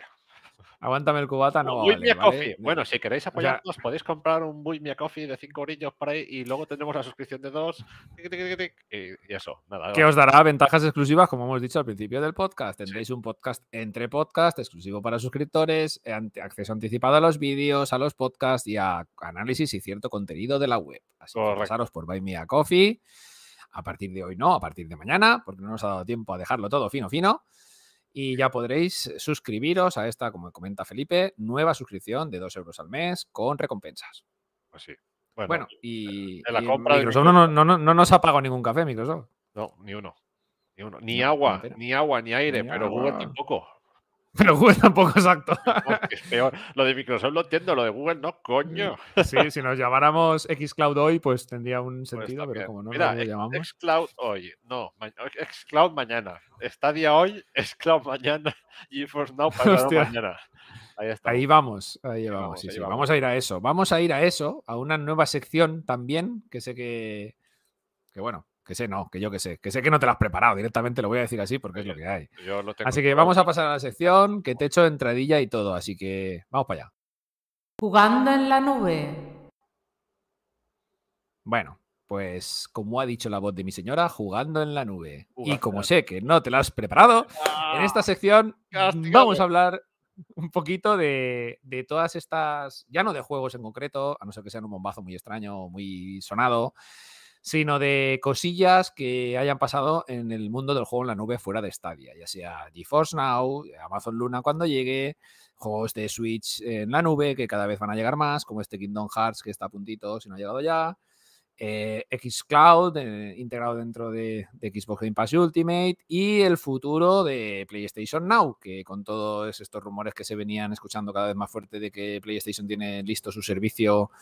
Speaker 1: Aguántame el cubata no a ¿vale?
Speaker 2: Coffee. Bueno, si queréis
Speaker 1: sea-
Speaker 2: apoyarnos, podéis comprar un Buy Me Coffee de 5 orillos por ahí y luego tendremos la suscripción de dos. tic, tic, tic, tic, Y, y eso, nada.
Speaker 1: que os dará ventajas exclusivas, como hemos dicho al principio del podcast. Tendréis un podcast entre podcast exclusivo para suscriptores, eh, acceso anticipado a los vídeos, a los podcasts y a análisis y cierto contenido de la web. Así que pasaros por Buy Me a Coffee. A partir de hoy no, a partir de mañana, porque no nos ha dado tiempo a dejarlo todo fino, fino. Y ya podréis suscribiros a esta, como comenta Felipe, nueva suscripción de 2 euros al mes con recompensas.
Speaker 2: Pues sí. Bueno,
Speaker 1: Bueno, y,
Speaker 2: de la
Speaker 1: y
Speaker 2: compra
Speaker 1: Microsoft no, no- no- no- no nos ha pagado ningún café, Microsoft.
Speaker 2: no, ni uno. Ni uno. Ni agua, ni agua, ni aire,
Speaker 1: Ni
Speaker 2: pero Google
Speaker 1: agua.
Speaker 2: tampoco.
Speaker 1: Pero Google tampoco exacto.
Speaker 2: Porque es peor. Lo de Microsoft lo entiendo, lo de Google no, coño.
Speaker 1: Sí, si nos llamáramos Xcloud hoy, pues tendría un
Speaker 2: Pues
Speaker 1: sentido, pero como no
Speaker 2: Mira,
Speaker 1: lo
Speaker 2: X-
Speaker 1: llamamos.
Speaker 2: Xcloud hoy, no, Xcloud mañana. Stadia hoy, Xcloud mañana, GeForce Now pasado mañana. Ahí está.
Speaker 1: Ahí vamos, ahí
Speaker 2: Ahí
Speaker 1: vamos,
Speaker 2: vamos,
Speaker 1: sí,
Speaker 2: ahí
Speaker 1: sí,
Speaker 2: vamos.
Speaker 1: Vamos a ir a eso. Vamos a ir a eso, a una nueva sección también, que sé que. Que bueno, que sé, no, que yo que sé. Que sé que no te la has preparado, directamente lo voy a decir así porque es lo que hay.
Speaker 2: Yo lo tengo
Speaker 1: Así que vamos a pasar a la sección que te he hecho entradilla y todo. Así que vamos para allá.
Speaker 5: Jugando en la nube.
Speaker 1: Bueno, pues como ha dicho la voz de mi señora, jugando en la nube. Y como sé que no te la has preparado, en esta
Speaker 2: ¡Ah!
Speaker 1: sección
Speaker 2: castigado.
Speaker 1: vamos a hablar un poquito de, de todas estas, ya no de juegos en concreto, a no ser que sean un bombazo muy extraño o muy sonado, sino de cosillas que hayan pasado en el mundo del juego en la nube fuera de Stadia, ya sea GeForce Now, Amazon Luna cuando llegue, juegos de Switch en la nube que cada vez van a llegar más, como este Kingdom Hearts que está a puntito si no ha llegado ya, eh, Xcloud eh, integrado dentro de, de Xbox Game Pass Ultimate y el futuro de PlayStation Now, que con todos estos rumores que se venían escuchando cada vez más fuerte de que PlayStation tiene listo su servicio,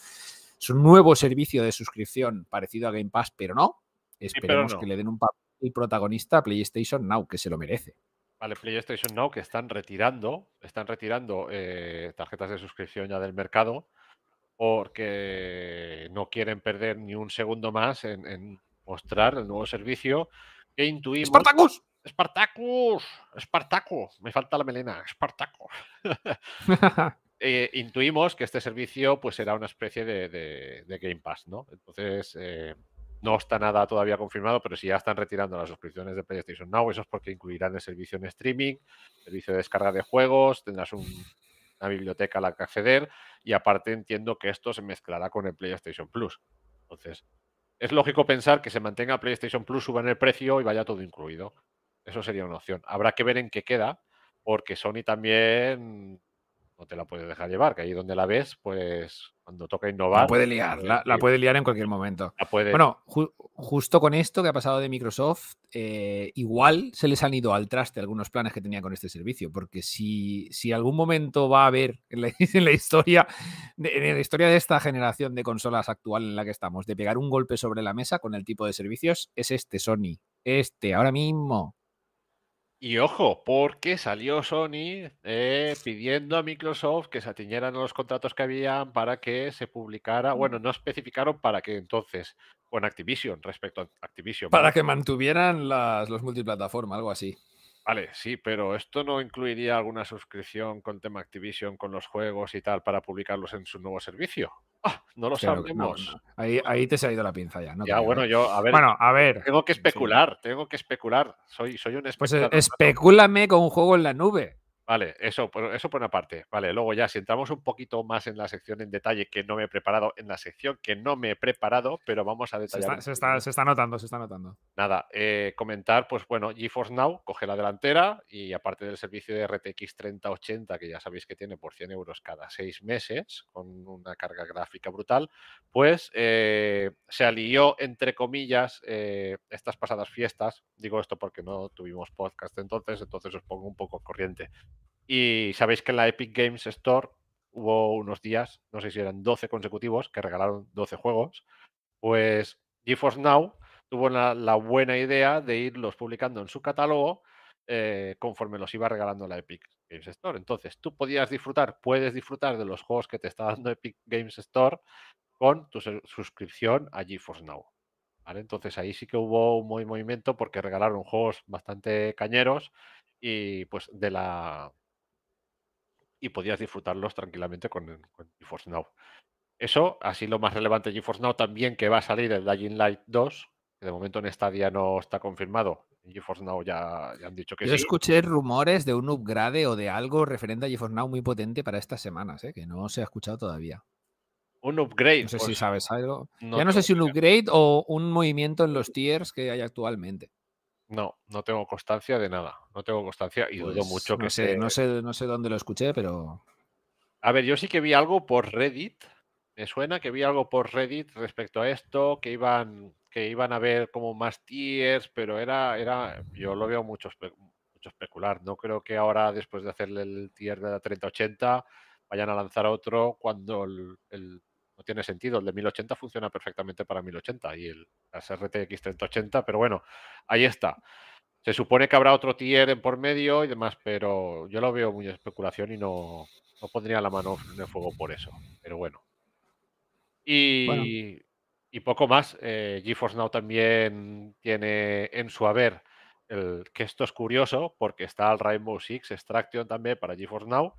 Speaker 1: su nuevo servicio de suscripción parecido a Game Pass, pero no.
Speaker 2: pero
Speaker 1: Esperemos
Speaker 2: no.
Speaker 1: que le den un papel protagonista a PlayStation Now, que se lo merece.
Speaker 2: Vale, PlayStation Now que están retirando, están retirando eh, tarjetas de suscripción ya del mercado porque no quieren perder ni un segundo más en, en mostrar el nuevo servicio que intuimos.
Speaker 1: ¡Spartacus!
Speaker 2: ¡Spartacus! ¡Spartaco! Me falta la melena. ¡Spartaco! Eh, intuimos que este servicio pues será una especie de, Game Pass, ¿no? Entonces, eh, no está nada todavía confirmado, pero si ya están retirando las suscripciones de PlayStation Now, eso es porque incluirán el servicio en streaming, servicio de descarga de juegos, tendrás un- una biblioteca a la que acceder y aparte entiendo que esto se mezclará con el PlayStation Plus. Entonces, es lógico pensar que se mantenga PlayStation Plus, suban el precio y vaya todo incluido. Eso sería una opción. Habrá que ver en qué queda, porque Sony también no te la puedes dejar llevar, que ahí donde la ves, pues cuando toca innovar.
Speaker 1: La puede liar, la, la puede liar en cualquier momento.
Speaker 2: la puede-
Speaker 1: Bueno, ju- justo con esto que ha pasado de Microsoft, eh, igual se les han ido al traste algunos planes que tenía con este servicio, porque si, si algún momento va a haber en la, en la historia en la historia de esta generación de consolas actual en la que estamos, de pegar un golpe sobre la mesa con el tipo de servicios, es este Sony. Este, ahora mismo.
Speaker 2: Y ojo, porque salió Sony eh, pidiendo a Microsoft que se atiñeran a los contratos que habían para que se publicara, bueno, no especificaron para que entonces, con Activision, respecto a Activision.
Speaker 1: Para que mantuvieran las, los multiplataforma, algo así.
Speaker 2: Vale, sí, pero esto no incluiría alguna suscripción con tema Activision, con los juegos y tal, para publicarlos en su nuevo servicio. Ah, no lo
Speaker 1: no,
Speaker 2: sabemos.
Speaker 1: no. Ahí, ahí te se ha ido la pinza ya. no
Speaker 2: ya, bueno, yo, a ver,
Speaker 1: Bueno, a ver.
Speaker 2: tengo que
Speaker 1: sí.
Speaker 2: especular, tengo que especular. Soy, soy un
Speaker 1: Pues
Speaker 2: especulador.
Speaker 1: eh, especúlame con un juego en la nube.
Speaker 2: Vale, eso, por- eso por una parte. Vale, luego ya, si entramos un poquito más en la sección en detalle que no me he preparado, en la sección que no me he preparado, pero vamos a
Speaker 1: Se
Speaker 2: detallar.
Speaker 1: está,
Speaker 2: un
Speaker 1: se, está, se está notando, se está notando.
Speaker 2: Nada, eh, comentar, pues bueno, GeForce Now coge la delantera y aparte del servicio de RTX 3080, que ya sabéis que tiene por 100 euros cada seis meses, con una carga gráfica brutal, pues eh, se alió, entre comillas, eh, estas pasadas fiestas. Digo esto porque no tuvimos podcast entonces, entonces os pongo un poco corriente. Y sabéis que en la Epic Games Store hubo unos días, no sé si eran 12 consecutivos, que regalaron 12 juegos. Pues GeForce Now tuvo la, buena idea de irlos publicando en su catálogo eh, conforme los iba regalando la Epic Games Store. Entonces, tú podías disfrutar, puedes disfrutar de los juegos que te está dando Epic Games Store con tu suscripción a GeForce Now. Entonces ahí sí que hubo un movimiento porque regalaron juegos bastante cañeros y pues de la y podías disfrutarlos tranquilamente con, con GeForce Now. Eso, así lo más relevante de GeForce Now también que va a salir el Dying Light 2, que de momento en Stadia no está confirmado. En GeForce Now ya, ya han dicho que
Speaker 1: Yo
Speaker 2: sí.
Speaker 1: escuché rumores de un upgrade o de algo referente a GeForce Now muy potente para estas semanas, ¿eh? que no se ha escuchado todavía.
Speaker 2: Un upgrade.
Speaker 1: No sé si
Speaker 2: pues,
Speaker 1: sabes algo.
Speaker 2: no
Speaker 1: ya no sé si un upgrade o un movimiento en los tiers que hay actualmente.
Speaker 2: No, no tengo constancia de nada. No tengo constancia y dudo
Speaker 1: Pues,
Speaker 2: mucho que
Speaker 1: no sé,
Speaker 2: se-
Speaker 1: no sé, no sé dónde lo escuché, pero
Speaker 2: A ver, yo sí que vi algo por Reddit. Me suena que vi algo por Reddit respecto a esto, que iban, que iban a ver como más tiers, pero era, era, yo lo veo mucho, espe- mucho especular. No creo que ahora, después de hacerle el tier de la 3080, vayan a lanzar otro cuando el, tiene sentido. El de 1080 funciona perfectamente para 1080 y el las RTX 3080, pero bueno, ahí está. Se supone que habrá otro tier en por medio y demás, pero yo lo veo muy especulación y no, no pondría la mano en el fuego por eso. Pero bueno. Y, y poco más. eh, GeForce Now también tiene en su haber el, que esto es curioso porque está el Rainbow Six Extraction también para GeForce Now.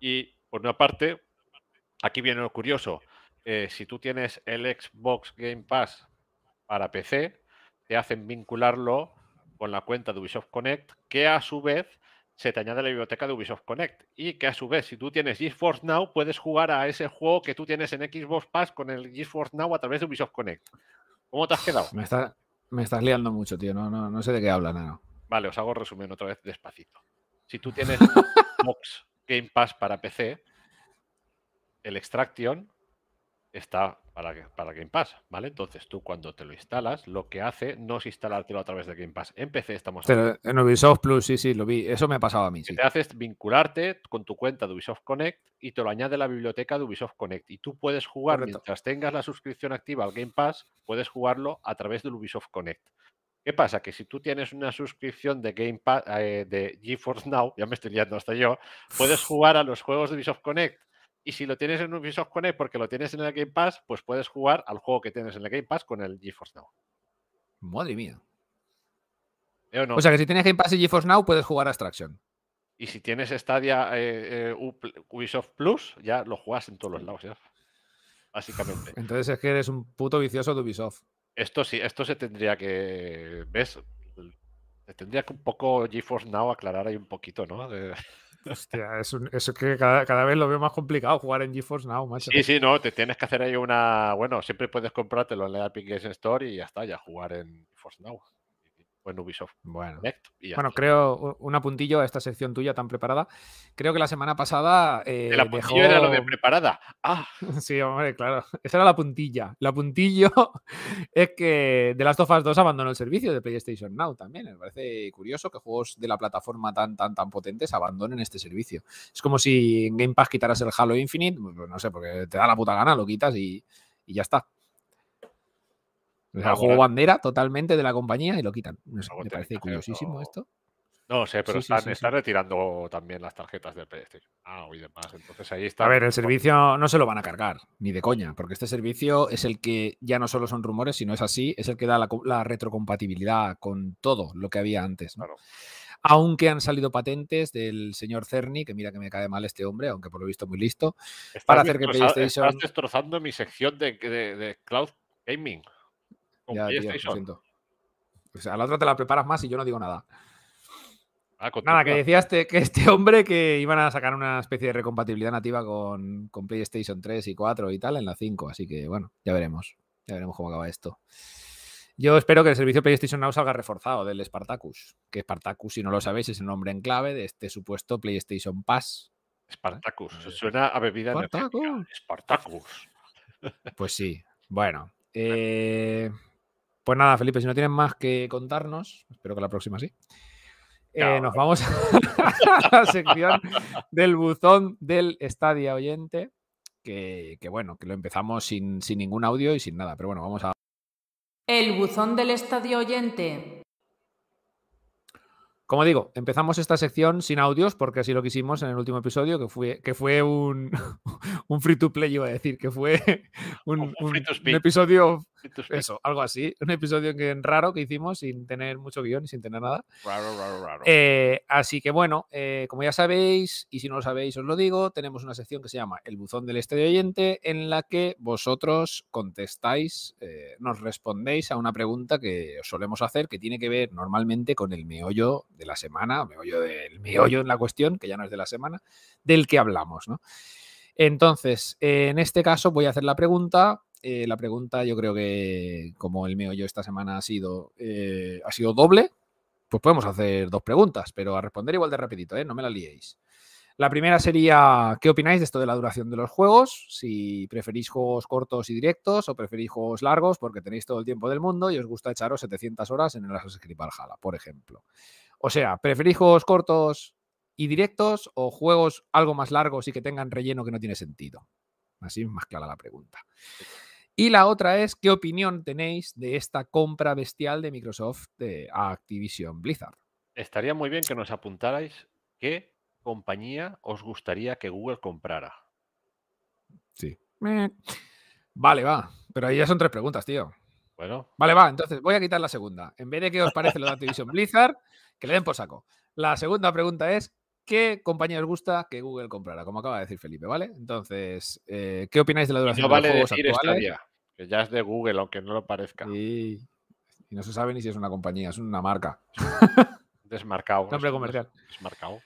Speaker 2: Y por una parte, aquí viene lo curioso. Eh, si tú tienes el Xbox Game Pass para PC, te hacen vincularlo con la cuenta de Ubisoft Connect, que a su vez se te añade la biblioteca de Ubisoft Connect. Y que a su vez, si tú tienes GeForce Now, puedes jugar a ese juego que tú tienes en Xbox Pass con el GeForce Now a través de Ubisoft Connect. ¿Cómo te has quedado?
Speaker 1: Me, está- me estás liando mucho, tío. No, no, no sé de qué habla, nada.
Speaker 2: Vale, os hago resumen otra vez despacito. Si tú tienes Xbox Game Pass para PC, el Extraction está para, que- para Game Pass, ¿vale? Entonces tú cuando te lo instalas, lo que hace no es instalártelo a través de Game Pass. En PC estamos.
Speaker 1: Pero en Ubisoft Plus, sí, sí, lo vi. Eso me ha pasado a mí,
Speaker 2: que
Speaker 1: sí.
Speaker 2: te hace es vincularte con tu cuenta de Ubisoft Connect y te lo añade la biblioteca de Ubisoft Connect. Y tú puedes jugar,
Speaker 1: Correcto.
Speaker 2: mientras tengas la suscripción activa al Game Pass, puedes jugarlo a través del Ubisoft Connect. ¿Qué pasa? Que si tú tienes una suscripción de Game Pass, eh, de GeForce Now, ya me estoy liando hasta yo, puedes jugar a los juegos de Ubisoft Connect. Y si lo tienes en Ubisoft Connect porque lo tienes en el Game Pass, pues puedes jugar al juego que tienes en el Game Pass con el GeForce Now.
Speaker 1: Madre mía.
Speaker 2: ¿Eh o no?
Speaker 1: O sea que si tienes Game Pass y GeForce Now, puedes jugar a Extraction.
Speaker 2: Y si tienes Stadia eh, eh, Ubisoft Plus, ya lo juegas en todos los lados, ya. Básicamente.
Speaker 1: Entonces es que eres un puto vicioso de Ubisoft.
Speaker 2: Esto sí, esto se tendría que. ¿Ves? Se tendría que un poco GeForce Now aclarar ahí un poquito, ¿no? De-
Speaker 1: Hostia, es, un- es que cada, cada vez lo veo más complicado jugar en GeForce Now, macho.
Speaker 2: Sí, sí, no, te tienes que hacer ahí una. Bueno, siempre puedes comprártelo en la Epic Games Store y ya está, ya jugar en GeForce Now. O en Ubisoft
Speaker 1: Bueno.
Speaker 2: Connect. Y ya
Speaker 1: Bueno, creo, un apuntillo a esta sección tuya tan preparada. Creo que la semana pasada eh,
Speaker 2: El
Speaker 1: dejó...
Speaker 2: apuntillo era lo de preparada. Ah,
Speaker 1: Sí, hombre, claro. Esa era la puntilla. La puntillo es que The Last of Us 2 abandonó el servicio de PlayStation Now también. Me parece curioso que juegos de la plataforma tan, tan, tan potentes abandonen este servicio. Es como si en Game Pass quitaras el Halo Infinite, pues no sé, porque te da la puta gana, lo quitas y, y ya está. O sea, juego bandera totalmente de la compañía y lo quitan. No sé,
Speaker 2: Algo
Speaker 1: me parece curiosísimo esto.
Speaker 2: no sé, pero
Speaker 1: Sí,
Speaker 2: están,
Speaker 1: sí, sí.
Speaker 2: están retirando también las tarjetas del PlayStation Now y demás. Entonces ahí está.
Speaker 1: A ver, el servicio no se lo van a cargar, ni de coña, porque este servicio es el que ya no solo son rumores, sino es así, es el que da la, co- la retrocompatibilidad con todo lo que había antes. ¿no?
Speaker 2: Claro.
Speaker 1: Aunque han salido patentes del señor Cerny, que mira que me cae mal este hombre, aunque por lo visto muy listo.
Speaker 2: Estás
Speaker 1: para hacer que PlayStation-
Speaker 2: Estás destrozando mi sección de, de- de cloud gaming. Con
Speaker 1: Ya, tío, lo
Speaker 2: PlayStation.
Speaker 1: siento. O sea, a la otra te la preparas más y yo no digo nada.
Speaker 2: Ah,
Speaker 1: Nada, que
Speaker 2: continúa.
Speaker 1: decía este, que este hombre que iban a sacar una especie de recompatibilidad nativa con, con PlayStation 3 y 4 y tal en la 5. Así que bueno, ya veremos. Ya veremos cómo acaba esto. Yo espero que el servicio PlayStation Now salga reforzado del Spartacus. Que Spartacus, si no lo sabéis, es el nombre en clave de este supuesto PlayStation Pass.
Speaker 2: Spartacus. Eso Suena a bebida
Speaker 1: Spartacus.
Speaker 2: energética. Spartacus.
Speaker 1: Pues sí. Bueno. eh, pues nada, Felipe, si no tienes más que contarnos, espero que la próxima sí. eh, nos vamos a la sección del buzón del Stadia Oyente. Que, que bueno, que lo empezamos sin, sin ningún audio y sin nada. Pero bueno, vamos a.
Speaker 5: El buzón del estadio oyente.
Speaker 1: Como digo, empezamos esta sección sin audios porque así lo quisimos en el último episodio, que fue, que fue un, un free to play, iba a decir, que fue un, episodio, eso, algo así, un episodio que, raro que hicimos sin tener mucho guion y sin tener nada.
Speaker 2: Raro, raro, raro.
Speaker 1: Eh, así que bueno, eh, como ya sabéis, y si no lo sabéis os lo digo, tenemos una sección que se llama El buzón del estadio oyente, en la que vosotros contestáis, eh, nos respondéis a una pregunta que os solemos hacer, que tiene que ver normalmente con el meollo de la semana, meollo del meollo en la cuestión, que ya no es de la semana, del que hablamos, ¿no? Entonces, eh, en este caso voy a hacer la pregunta. eh, la pregunta yo creo que como el meollo esta semana ha sido, eh, ha sido doble, pues podemos hacer dos preguntas, pero a responder igual de rapidito, no me la liéis. La primera sería, ¿qué opináis de esto de la duración de los juegos? Si preferís juegos cortos y directos o preferís juegos largos porque tenéis todo el tiempo del mundo y os gusta echaros 700 horas en el Assassin's Creed Valhalla, por ejemplo. O sea, ¿preferís juegos cortos y directos o juegos algo más largos y que tengan relleno que no tiene sentido? Así es más clara la pregunta. Y la otra es, ¿qué opinión tenéis de esta compra bestial de Microsoft de Activision Blizzard?
Speaker 2: Estaría muy bien que nos apuntarais qué compañía os gustaría que Google comprara.
Speaker 1: Sí. Vale, va. Pero ahí ya son tres preguntas, tío.
Speaker 2: Bueno,
Speaker 1: Vale, va. Entonces voy a quitar la segunda. En vez de qué os parece lo de Activision Blizzard, que le den por saco. La segunda pregunta es, ¿qué compañía os gusta que Google comprara? Como acaba de decir Felipe, ¿vale? Entonces, eh, ¿qué opináis de la duración
Speaker 2: no
Speaker 1: de los
Speaker 2: vale
Speaker 1: juegos
Speaker 2: decir
Speaker 1: actuales?
Speaker 2: Stadia, que ya es de Google, aunque no lo parezca.
Speaker 1: Y, y no se sabe ni si es una compañía, es una marca.
Speaker 2: Desmarcado.
Speaker 1: Nombre comercial.
Speaker 2: Desmarcado.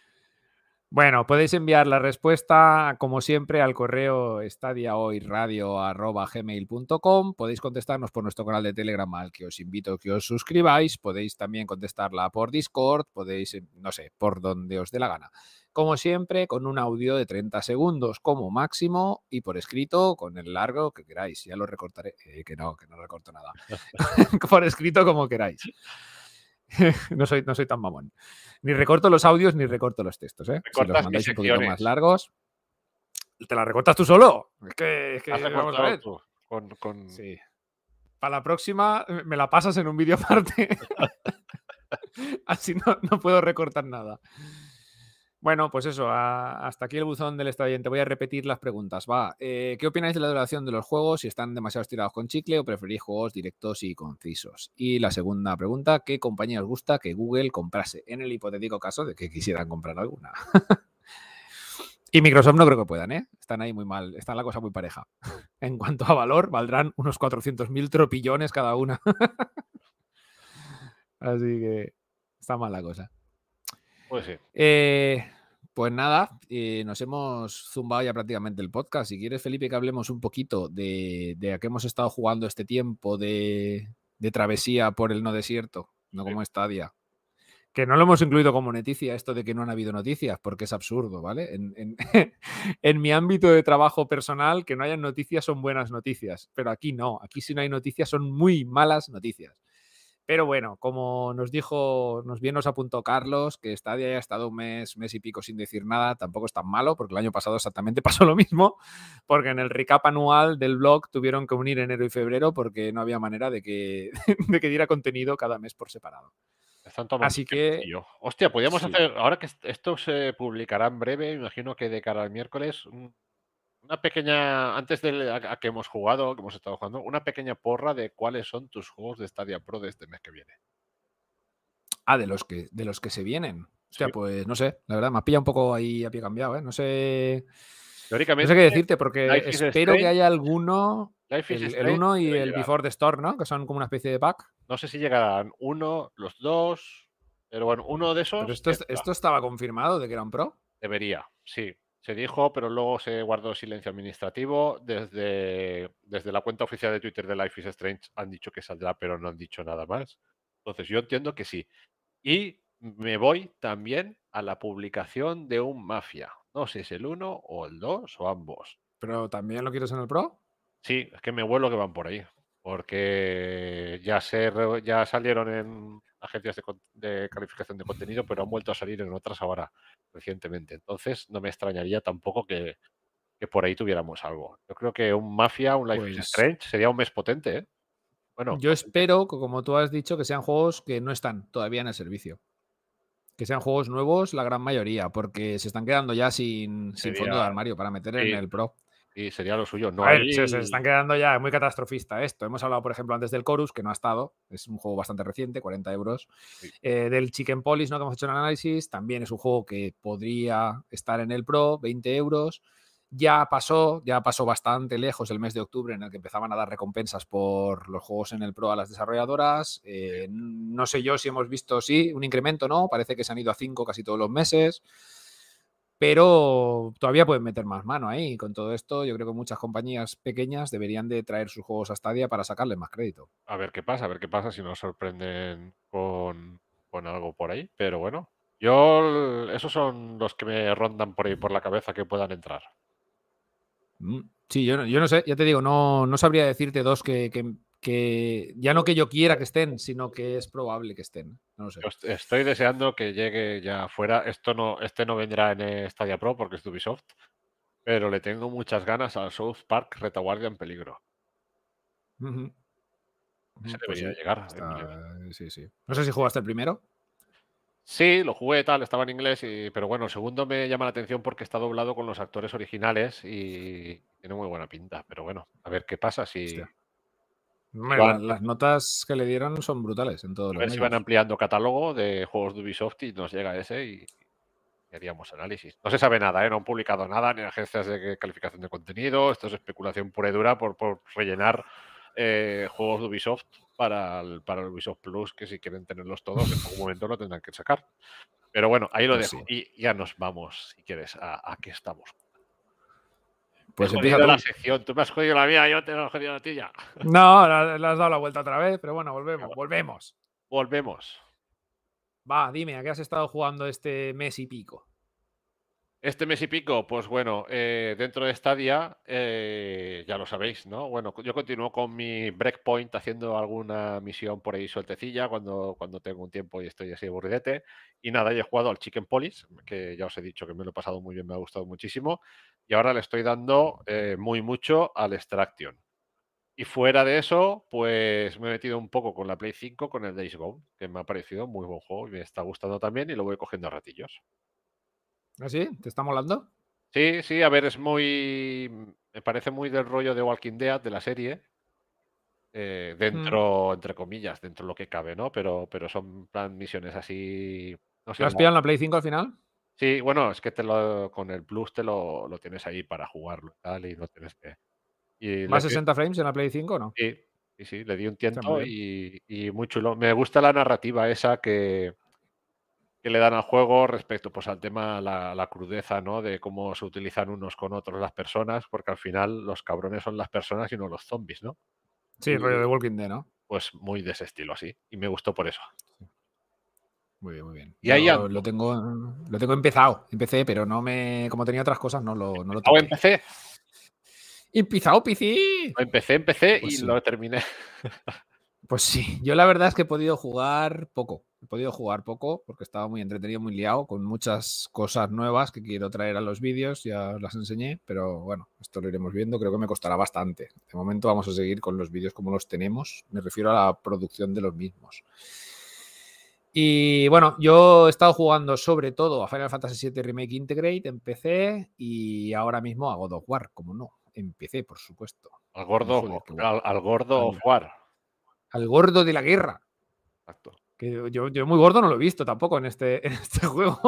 Speaker 1: Bueno, podéis enviar la respuesta, como siempre, al correo estadiahoyradio.gmail.com. Podéis contestarnos por nuestro canal de Telegram, al que os invito a que os suscribáis. Podéis también contestarla por Discord, podéis, eh, no sé, por donde os dé la gana. Como siempre, con un audio de 30 segundos como máximo y por escrito con el largo que queráis. Ya lo recortaré. Eh, que no, que no recorto nada. por escrito como queráis. no, soy, no soy tan mamón. Ni recorto los audios ni recorto los textos. ¿eh? Si los mandáis un poquito más largos, te la recortas tú solo. Es que, es que vamos a ver.
Speaker 2: tú con, con-
Speaker 1: Sí. Para la próxima eh, me la pasas en un vídeo aparte. Así no, no puedo recortar nada. Bueno, pues eso, hasta aquí el buzón del estadiente. Voy a repetir las preguntas. Va, eh, ¿qué opináis de la duración de los juegos? Si están demasiado estirados con chicle o preferís juegos directos y concisos. Y la segunda pregunta, ¿qué compañía os gusta que Google comprase? En el hipotético caso de que quisieran comprar alguna. y Microsoft no creo que puedan, ¿eh? Están ahí muy mal, está la cosa muy pareja. En cuanto a valor, valdrán unos 400.000 tropillones cada una. Así que está mal la cosa.
Speaker 2: Pues sí.
Speaker 1: Eh, pues nada, eh, nos hemos zumbado ya prácticamente el podcast. Si quieres, Felipe, que hablemos un poquito de, de a qué hemos estado jugando este tiempo de, de travesía por el no desierto, no
Speaker 2: Sí.
Speaker 1: como Stadia. Que no lo hemos incluido como noticia, esto de que no han habido noticias, porque es absurdo, ¿vale? En, en- en mi ámbito de trabajo personal, que no hayan noticias son buenas noticias, pero aquí no, aquí si no hay noticias son muy malas noticias. Pero bueno, como nos dijo, nos bien nos apuntó Carlos, que Stadia ya ha estado un mes, mes y pico sin decir nada, tampoco es tan malo, porque el año pasado exactamente pasó lo mismo, porque en el recap anual del blog tuvieron que unir enero y febrero porque no había manera de que, de que diera contenido cada mes por separado.
Speaker 2: Están tomando
Speaker 1: Así que-
Speaker 2: yo. Hostia, podríamos
Speaker 1: sí.
Speaker 2: hacer, ahora que est- esto se publicará en breve, imagino que de cara al miércoles, una pequeña, antes de a, a que hemos jugado, que hemos estado jugando, una pequeña porra de cuáles son tus juegos de Stadia Pro de este mes que viene.
Speaker 1: Ah, de los que, de los que se vienen. Hostia,
Speaker 2: Sí.
Speaker 1: pues no sé, la verdad, me ha pillado un poco ahí a pie cambiado, ¿eh? No sé, no
Speaker 2: Teóricamente,
Speaker 1: sé qué decirte, porque espero que haya alguno,
Speaker 2: Life is
Speaker 1: el, el
Speaker 2: Strange
Speaker 1: 1 y el
Speaker 2: llegar.
Speaker 1: Before the Storm, ¿no? Que son como una especie de pack.
Speaker 2: No sé si llegarán uno, los dos, pero bueno, uno de esos
Speaker 1: Pero esto, esto estaba confirmado de que era un pro.
Speaker 2: debería, sí. Se dijo, pero luego se guardó silencio administrativo. Desde, desde la cuenta oficial de Twitter de Life is Strange han dicho que saldrá, pero no han dicho nada más. Entonces yo entiendo que sí. Y me voy también a la publicación de un Mafia. No sé si es el 1 o el 2 o ambos.
Speaker 1: Pero también lo quieres en el pro.
Speaker 2: Sí, es que me vuelo que van por ahí. Porque ya, se, ya salieron en agencias de, calificación de contenido, pero han vuelto a salir en otras ahora recientemente. Entonces no me extrañaría tampoco que, que por ahí tuviéramos algo. Yo creo que un Mafia, un Life is
Speaker 1: Pues-
Speaker 2: Strange sería un mes potente, ¿eh? Bueno,
Speaker 1: Yo espero, que, como tú has dicho, que sean juegos que no están todavía en el servicio. Que sean juegos nuevos, la gran mayoría, porque se están quedando ya sin, sin fondo de armario para meter
Speaker 2: sí,
Speaker 1: en el pro.
Speaker 2: Y sería lo suyo. No
Speaker 1: A ver,
Speaker 2: hay-
Speaker 1: se, se están quedando ya muy catastrofista esto. Hemos hablado, por ejemplo, antes del Chorus, que no ha estado. Es un juego bastante reciente, 40 euros.
Speaker 2: Sí.
Speaker 1: Eh, del Chicken Police, ¿no? que hemos hecho un análisis, también es un juego que podría estar en el Pro, 20 euros. Ya pasó, ya pasó bastante lejos el mes de octubre en el que empezaban a dar recompensas por los juegos en el Pro a las desarrolladoras. Eh, no sé yo si hemos visto, sí, un incremento, ¿no? Parece que se han ido a 5 casi todos los meses. Pero todavía pueden meter más mano ahí. Con todo esto, yo creo que muchas compañías pequeñas deberían de traer sus juegos a Stadia para sacarles más crédito.
Speaker 2: A ver qué pasa, a ver qué pasa si nos sorprenden con, con algo por ahí. Pero bueno, yo esos son los que me rondan por ahí por la cabeza que puedan entrar.
Speaker 1: Mm, Sí, yo, no- yo no sé, ya te digo, no, no sabría decirte dos que, que- que ya no que yo quiera que estén, sino que es probable que estén. No sé.
Speaker 2: Estoy deseando que llegue ya fuera. Esto no, este no vendrá en eh, Stadia Pro porque es de Ubisoft, pero le tengo muchas ganas al South Park Retaguardia en peligro.
Speaker 1: Ujú, pues
Speaker 2: debería
Speaker 1: sí,
Speaker 2: llegar.
Speaker 1: está- sí, sí. No sé si jugaste el primero.
Speaker 2: Sí, lo jugué tal, estaba en inglés, y- pero bueno, el segundo me llama la atención porque está doblado con los actores originales y tiene muy buena pinta. Pero bueno, a ver qué pasa si,
Speaker 1: Hostia. Las notas que le dieron son brutales en todos
Speaker 2: a ver si van ampliando catálogo de juegos de Ubisoft y nos llega ese y, y haríamos análisis. No se sabe nada, ¿eh? no han publicado nada ni agencias de calificación de contenido. Esto es especulación pura y dura por, por rellenar eh, juegos de Ubisoft para el, para el Ubisoft Plus, que si quieren tenerlos todos, en algún momento lo tendrán que sacar. Pero bueno, ahí lo
Speaker 1: Pues
Speaker 2: dejo.
Speaker 1: sí.
Speaker 2: Y ya nos vamos, si quieres, a, a qué estamos.
Speaker 1: Pues empieza tú.
Speaker 2: la sección, tú me has jodido la mía, yo te he jodido la tuya.
Speaker 1: No, le has dado la vuelta otra vez, pero bueno, volvemos, volvemos.
Speaker 2: Volvemos.
Speaker 1: Va, dime, ¿a qué has estado jugando este mes y pico?
Speaker 2: Este mes y pico, pues bueno, eh, dentro de Stadia, eh, ya lo sabéis, ¿no? Bueno, yo continúo con mi breakpoint haciendo alguna misión por ahí sueltecilla cuando, cuando tengo un tiempo y estoy así aburridete. Y nada, yo he jugado al Chicken Police, que ya os he dicho que me lo he pasado muy bien, me ha gustado muchísimo. Y ahora le estoy dando eh, muy mucho al Extraction. Y fuera de eso, pues me he metido un poco con la Play 5, con el Days Gone, que me ha parecido muy buen juego y me está gustando también y lo voy cogiendo a ratillos.
Speaker 1: ¿Ah, sí? ¿Te está molando?
Speaker 2: Sí, sí, a ver, es muy. Me parece muy del rollo de Walking Dead, de la serie. eh, dentro, entre comillas, dentro de lo que cabe, ¿no? Pero, pero son plan misiones así. No sé.
Speaker 1: ¿Lo has pillado en la Play 5 al final?
Speaker 2: Sí, bueno, es que te lo, con el Plus te lo, lo tienes ahí para jugarlo y tal, y no tienes que. Y
Speaker 1: ¿Más
Speaker 2: le di-
Speaker 1: 60 frames en la Play 5 o no?
Speaker 2: Sí, sí, sí, le di un tiento y, y muy chulo. Me gusta la narrativa esa que, que le dan al juego respecto pues, al tema, la, la crudeza, ¿no? De cómo se utilizan unos con otros las personas, porque al final los cabrones son las personas y no los zombies, ¿no?
Speaker 1: Sí, rollo de Walking Dead, ¿no?
Speaker 2: Pues muy de ese estilo, así. Y me gustó por eso.
Speaker 1: Muy bien, muy bien.
Speaker 2: Y ahí
Speaker 1: lo tengo, lo tengo empezado, empecé, pero no me, como tenía otras cosas, no lo, no lo
Speaker 2: O
Speaker 1: toqué.
Speaker 2: empecé,
Speaker 1: Empezado, PC.
Speaker 2: empecé, empecé
Speaker 1: Pues
Speaker 2: y
Speaker 1: sí.
Speaker 2: lo terminé.
Speaker 1: Pues sí, yo la verdad es que he podido jugar poco. He podido jugar poco porque estaba muy entretenido, muy liado, con muchas cosas nuevas que quiero traer a los vídeos. Ya las enseñé, pero bueno, esto lo iremos viendo. Creo que me costará bastante. De momento vamos a seguir con los vídeos como los tenemos. Me refiero a la producción de los mismos. Y bueno, yo he estado jugando sobre todo a Final Fantasy VII Remake Integrate en PC y ahora mismo a God of War, como no, en PC, por supuesto.
Speaker 2: Al gordo, al, al gordo of War.
Speaker 1: Al gordo de la guerra.
Speaker 2: Exacto.
Speaker 1: Que yo, yo muy gordo no lo he visto tampoco en este, en este juego.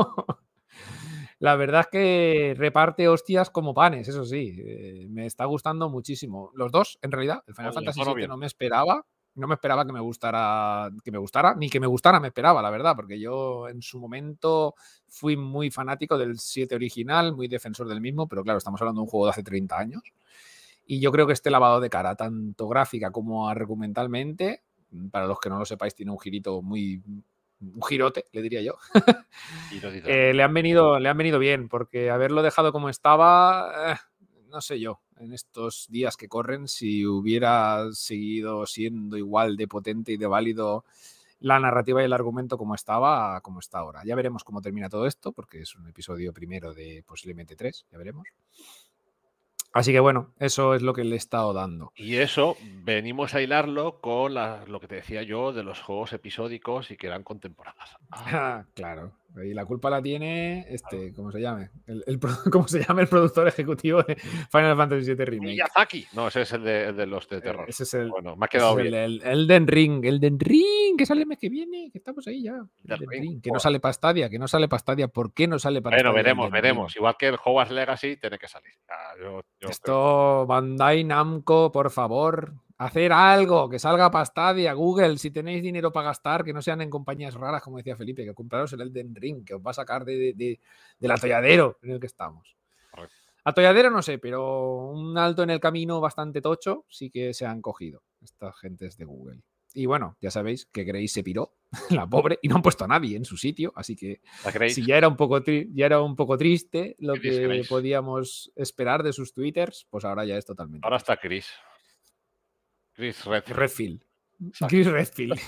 Speaker 1: La verdad es que reparte hostias como panes, eso sí. eh, me está gustando muchísimo. Los dos, en realidad. El Final
Speaker 2: Oye,
Speaker 1: Fantasy VII no me esperaba. No me esperaba que me gustara, que me gustara, ni que me gustara, me esperaba, la verdad, porque yo en su momento fui muy fanático del 7 original, muy defensor del mismo, pero claro, estamos hablando de un juego de hace 30 años. Y yo creo que este lavado de cara, tanto gráfica como argumentalmente, para los que no lo sepáis, tiene un girito muy. un girote, le diría yo. Eh, le, han venido, le han venido bien, porque haberlo dejado como estaba, eh, no sé yo, en estos días que corren, si hubiera seguido siendo igual de potente y de válido la narrativa y el argumento como estaba, como está ahora. Ya veremos cómo termina todo esto, porque es un episodio primero de posiblemente tres, ya veremos. Así que bueno, eso es lo que le he estado dando.
Speaker 2: Y eso venimos a hilarlo con la- lo que te decía yo de los juegos episódicos y que eran con temporadas. Ah,
Speaker 1: claro. Y la culpa la tiene este, ¿cómo se llame? El, el ¿Cómo se llama el productor ejecutivo de Final Fantasy VII Remake?
Speaker 2: Miyazaki. No, ese es el de, el de los de
Speaker 1: Eh,
Speaker 2: terror.
Speaker 1: Ese es el,
Speaker 2: Bueno, me ha quedado bien.
Speaker 1: el, el Elden Ring, Elden Ring, que sale el mes que viene, que estamos ahí ya.
Speaker 2: Elden
Speaker 1: Elden
Speaker 2: Ring,
Speaker 1: Ring, que no sale para Stadia, que no sale para Stadia. ¿Por qué no sale para
Speaker 2: Bueno,
Speaker 1: Stadia
Speaker 2: veremos,
Speaker 1: Ring?
Speaker 2: veremos. Igual que el Hogwarts Legacy tiene que salir. Ah, yo- yo creo-
Speaker 1: Esto, Bandai Namco, por favor, hacer algo, que salga para Stadia, Google, si tenéis dinero para gastar, que no sean en compañías raras, como decía Felipe, que compraros el Elden Ring, que os va a sacar de, de- de- del atolladero en el que estamos.
Speaker 2: Correcto.
Speaker 1: Atolladero no sé, pero un alto en el camino bastante tocho sí que se han cogido estas gentes de Google. Y bueno, ya sabéis que Grace se piró, la pobre, y no han puesto a nadie en su sitio, así que si ya era un poco, ya era un poco triste lo
Speaker 2: Chris
Speaker 1: que
Speaker 2: Grace.
Speaker 1: podíamos esperar de sus twitters, pues ahora ya es totalmente.
Speaker 2: Ahora está Chris. Chris Redfield.
Speaker 1: Redfield. Chris Redfield.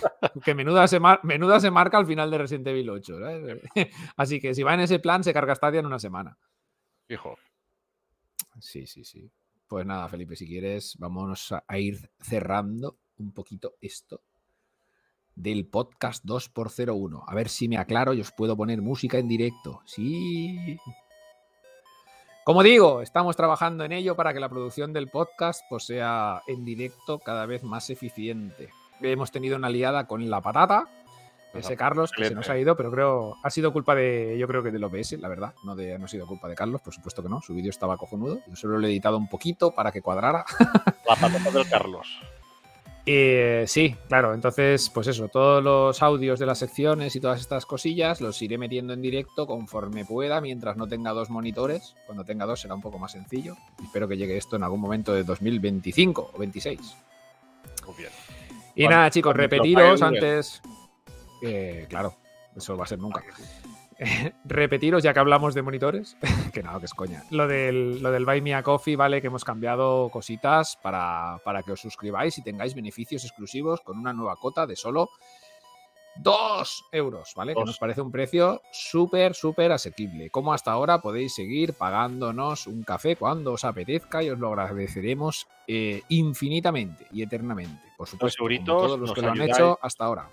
Speaker 1: que menuda se, mar- menuda se marca al final de Resident Evil 8. ¿sabes? Así que si va en ese plan, se carga Stadia en una semana.
Speaker 2: Hijo.
Speaker 1: Sí, sí, sí. Pues nada, Felipe, si quieres, vamos a, a ir cerrando un poquito esto del podcast 2x01. A ver si me aclaro y os puedo poner música en directo. Sí. Como digo, estamos trabajando en ello para que la producción del podcast pues, sea en directo cada vez más eficiente. Hemos tenido una liada con la patata, ese Carlos, que se nos ha ido, pero creo ha sido culpa de, yo creo que del OBS, la verdad. No, de, no ha sido culpa de Carlos, por supuesto que no. Su vídeo estaba cojonudo. Yo solo lo he editado un poquito para que cuadrara.
Speaker 2: La patata del Carlos.
Speaker 1: Eh, sí, claro. Entonces, pues eso, todos los audios de las secciones y todas estas cosillas los iré metiendo en directo conforme pueda, mientras no tenga dos monitores. Cuando tenga dos será un poco más sencillo. Espero que llegue esto en algún momento de 2025 o 26.
Speaker 2: Muy bien.
Speaker 1: Y nada, chicos, repetiros antes. Eh, claro, eso va a ser nunca. repetiros, ya que hablamos de monitores, que no, que es coña. Lo del, lo del Buy Me a Coffee, ¿vale? Que hemos cambiado cositas para, para que os suscribáis y tengáis beneficios exclusivos con una nueva cota de solo 2 euros, ¿vale? Que nos parece un precio súper, súper asequible. Como hasta ahora podéis seguir pagándonos un café cuando os apetezca y os lo agradeceremos eh, infinitamente y eternamente. Por supuesto, todos los que lo han hecho hasta ahora.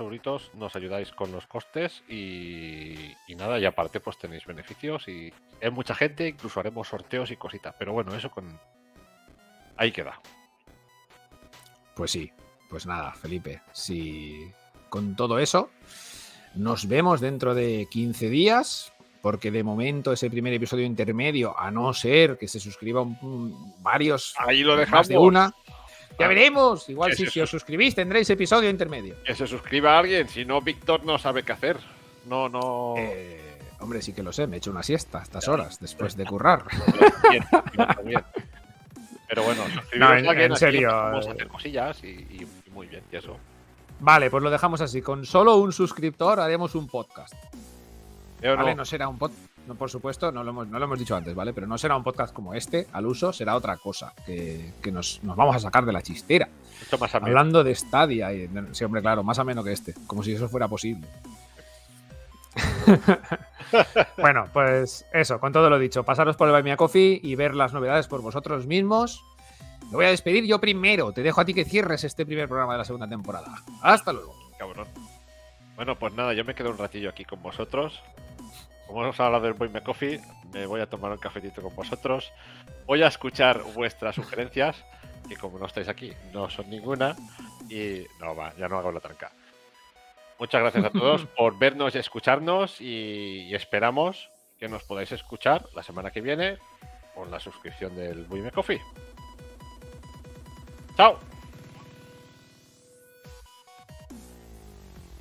Speaker 2: Euritos nos ayudáis con los costes y, y nada, y aparte pues tenéis beneficios y hay mucha gente, incluso haremos sorteos y cositas. Pero bueno, eso con... Ahí queda.
Speaker 1: Pues sí, pues nada, Felipe, si con todo eso nos vemos dentro de 15 días, porque de momento ese primer episodio intermedio, a no ser que se suscriban varios,
Speaker 2: Ahí lo
Speaker 1: más de
Speaker 2: dejamos.
Speaker 1: una, ya veremos. Igual si, os suscribís tendréis episodio intermedio.
Speaker 2: Que se suscriba alguien, si no, Víctor no sabe qué hacer. No, no.
Speaker 1: Eh, hombre, sí que lo sé, me he hecho una siesta a estas horas después de currar.
Speaker 2: Bien, bien, bien. Pero bueno,
Speaker 1: No, en- serio,
Speaker 2: empezamos a
Speaker 1: eh.
Speaker 2: hacer cosillas y, y- y muy bien, y eso.
Speaker 1: Vale, pues lo dejamos así. Con solo un suscriptor haremos un podcast.
Speaker 2: Yo
Speaker 1: ¿Vale?
Speaker 2: no-
Speaker 1: No será un podcast. No, por supuesto, no lo, hemos, no lo hemos dicho antes, ¿vale? Pero no será un podcast como este, al uso, será otra cosa que, que nos, nos vamos a sacar de la chistera.
Speaker 2: esto más a mí.
Speaker 1: Hablando de Stadia. Y, sí, hombre, claro, más ameno que este. Como si eso fuera posible. bueno, pues eso, con todo lo dicho. Pasaros por el Buy Me a Coffee y ver las novedades por vosotros mismos. Me voy a despedir yo primero. Te dejo a ti que cierres este primer programa de la segunda temporada. Hasta luego.
Speaker 2: cabrón. Bueno, pues nada, yo me quedo un ratillo aquí con vosotros. Como hemos hablado del Boy Me Coffee, me voy a tomar un cafetito con vosotros. Voy a escuchar vuestras sugerencias, que como no estáis aquí, no son ninguna. Y no, va, ya no hago la tranca. Muchas gracias a todos por vernos y escucharnos y, y esperamos que nos podáis escuchar la semana que viene con la suscripción del Boy Me Coffee. ¡Chao!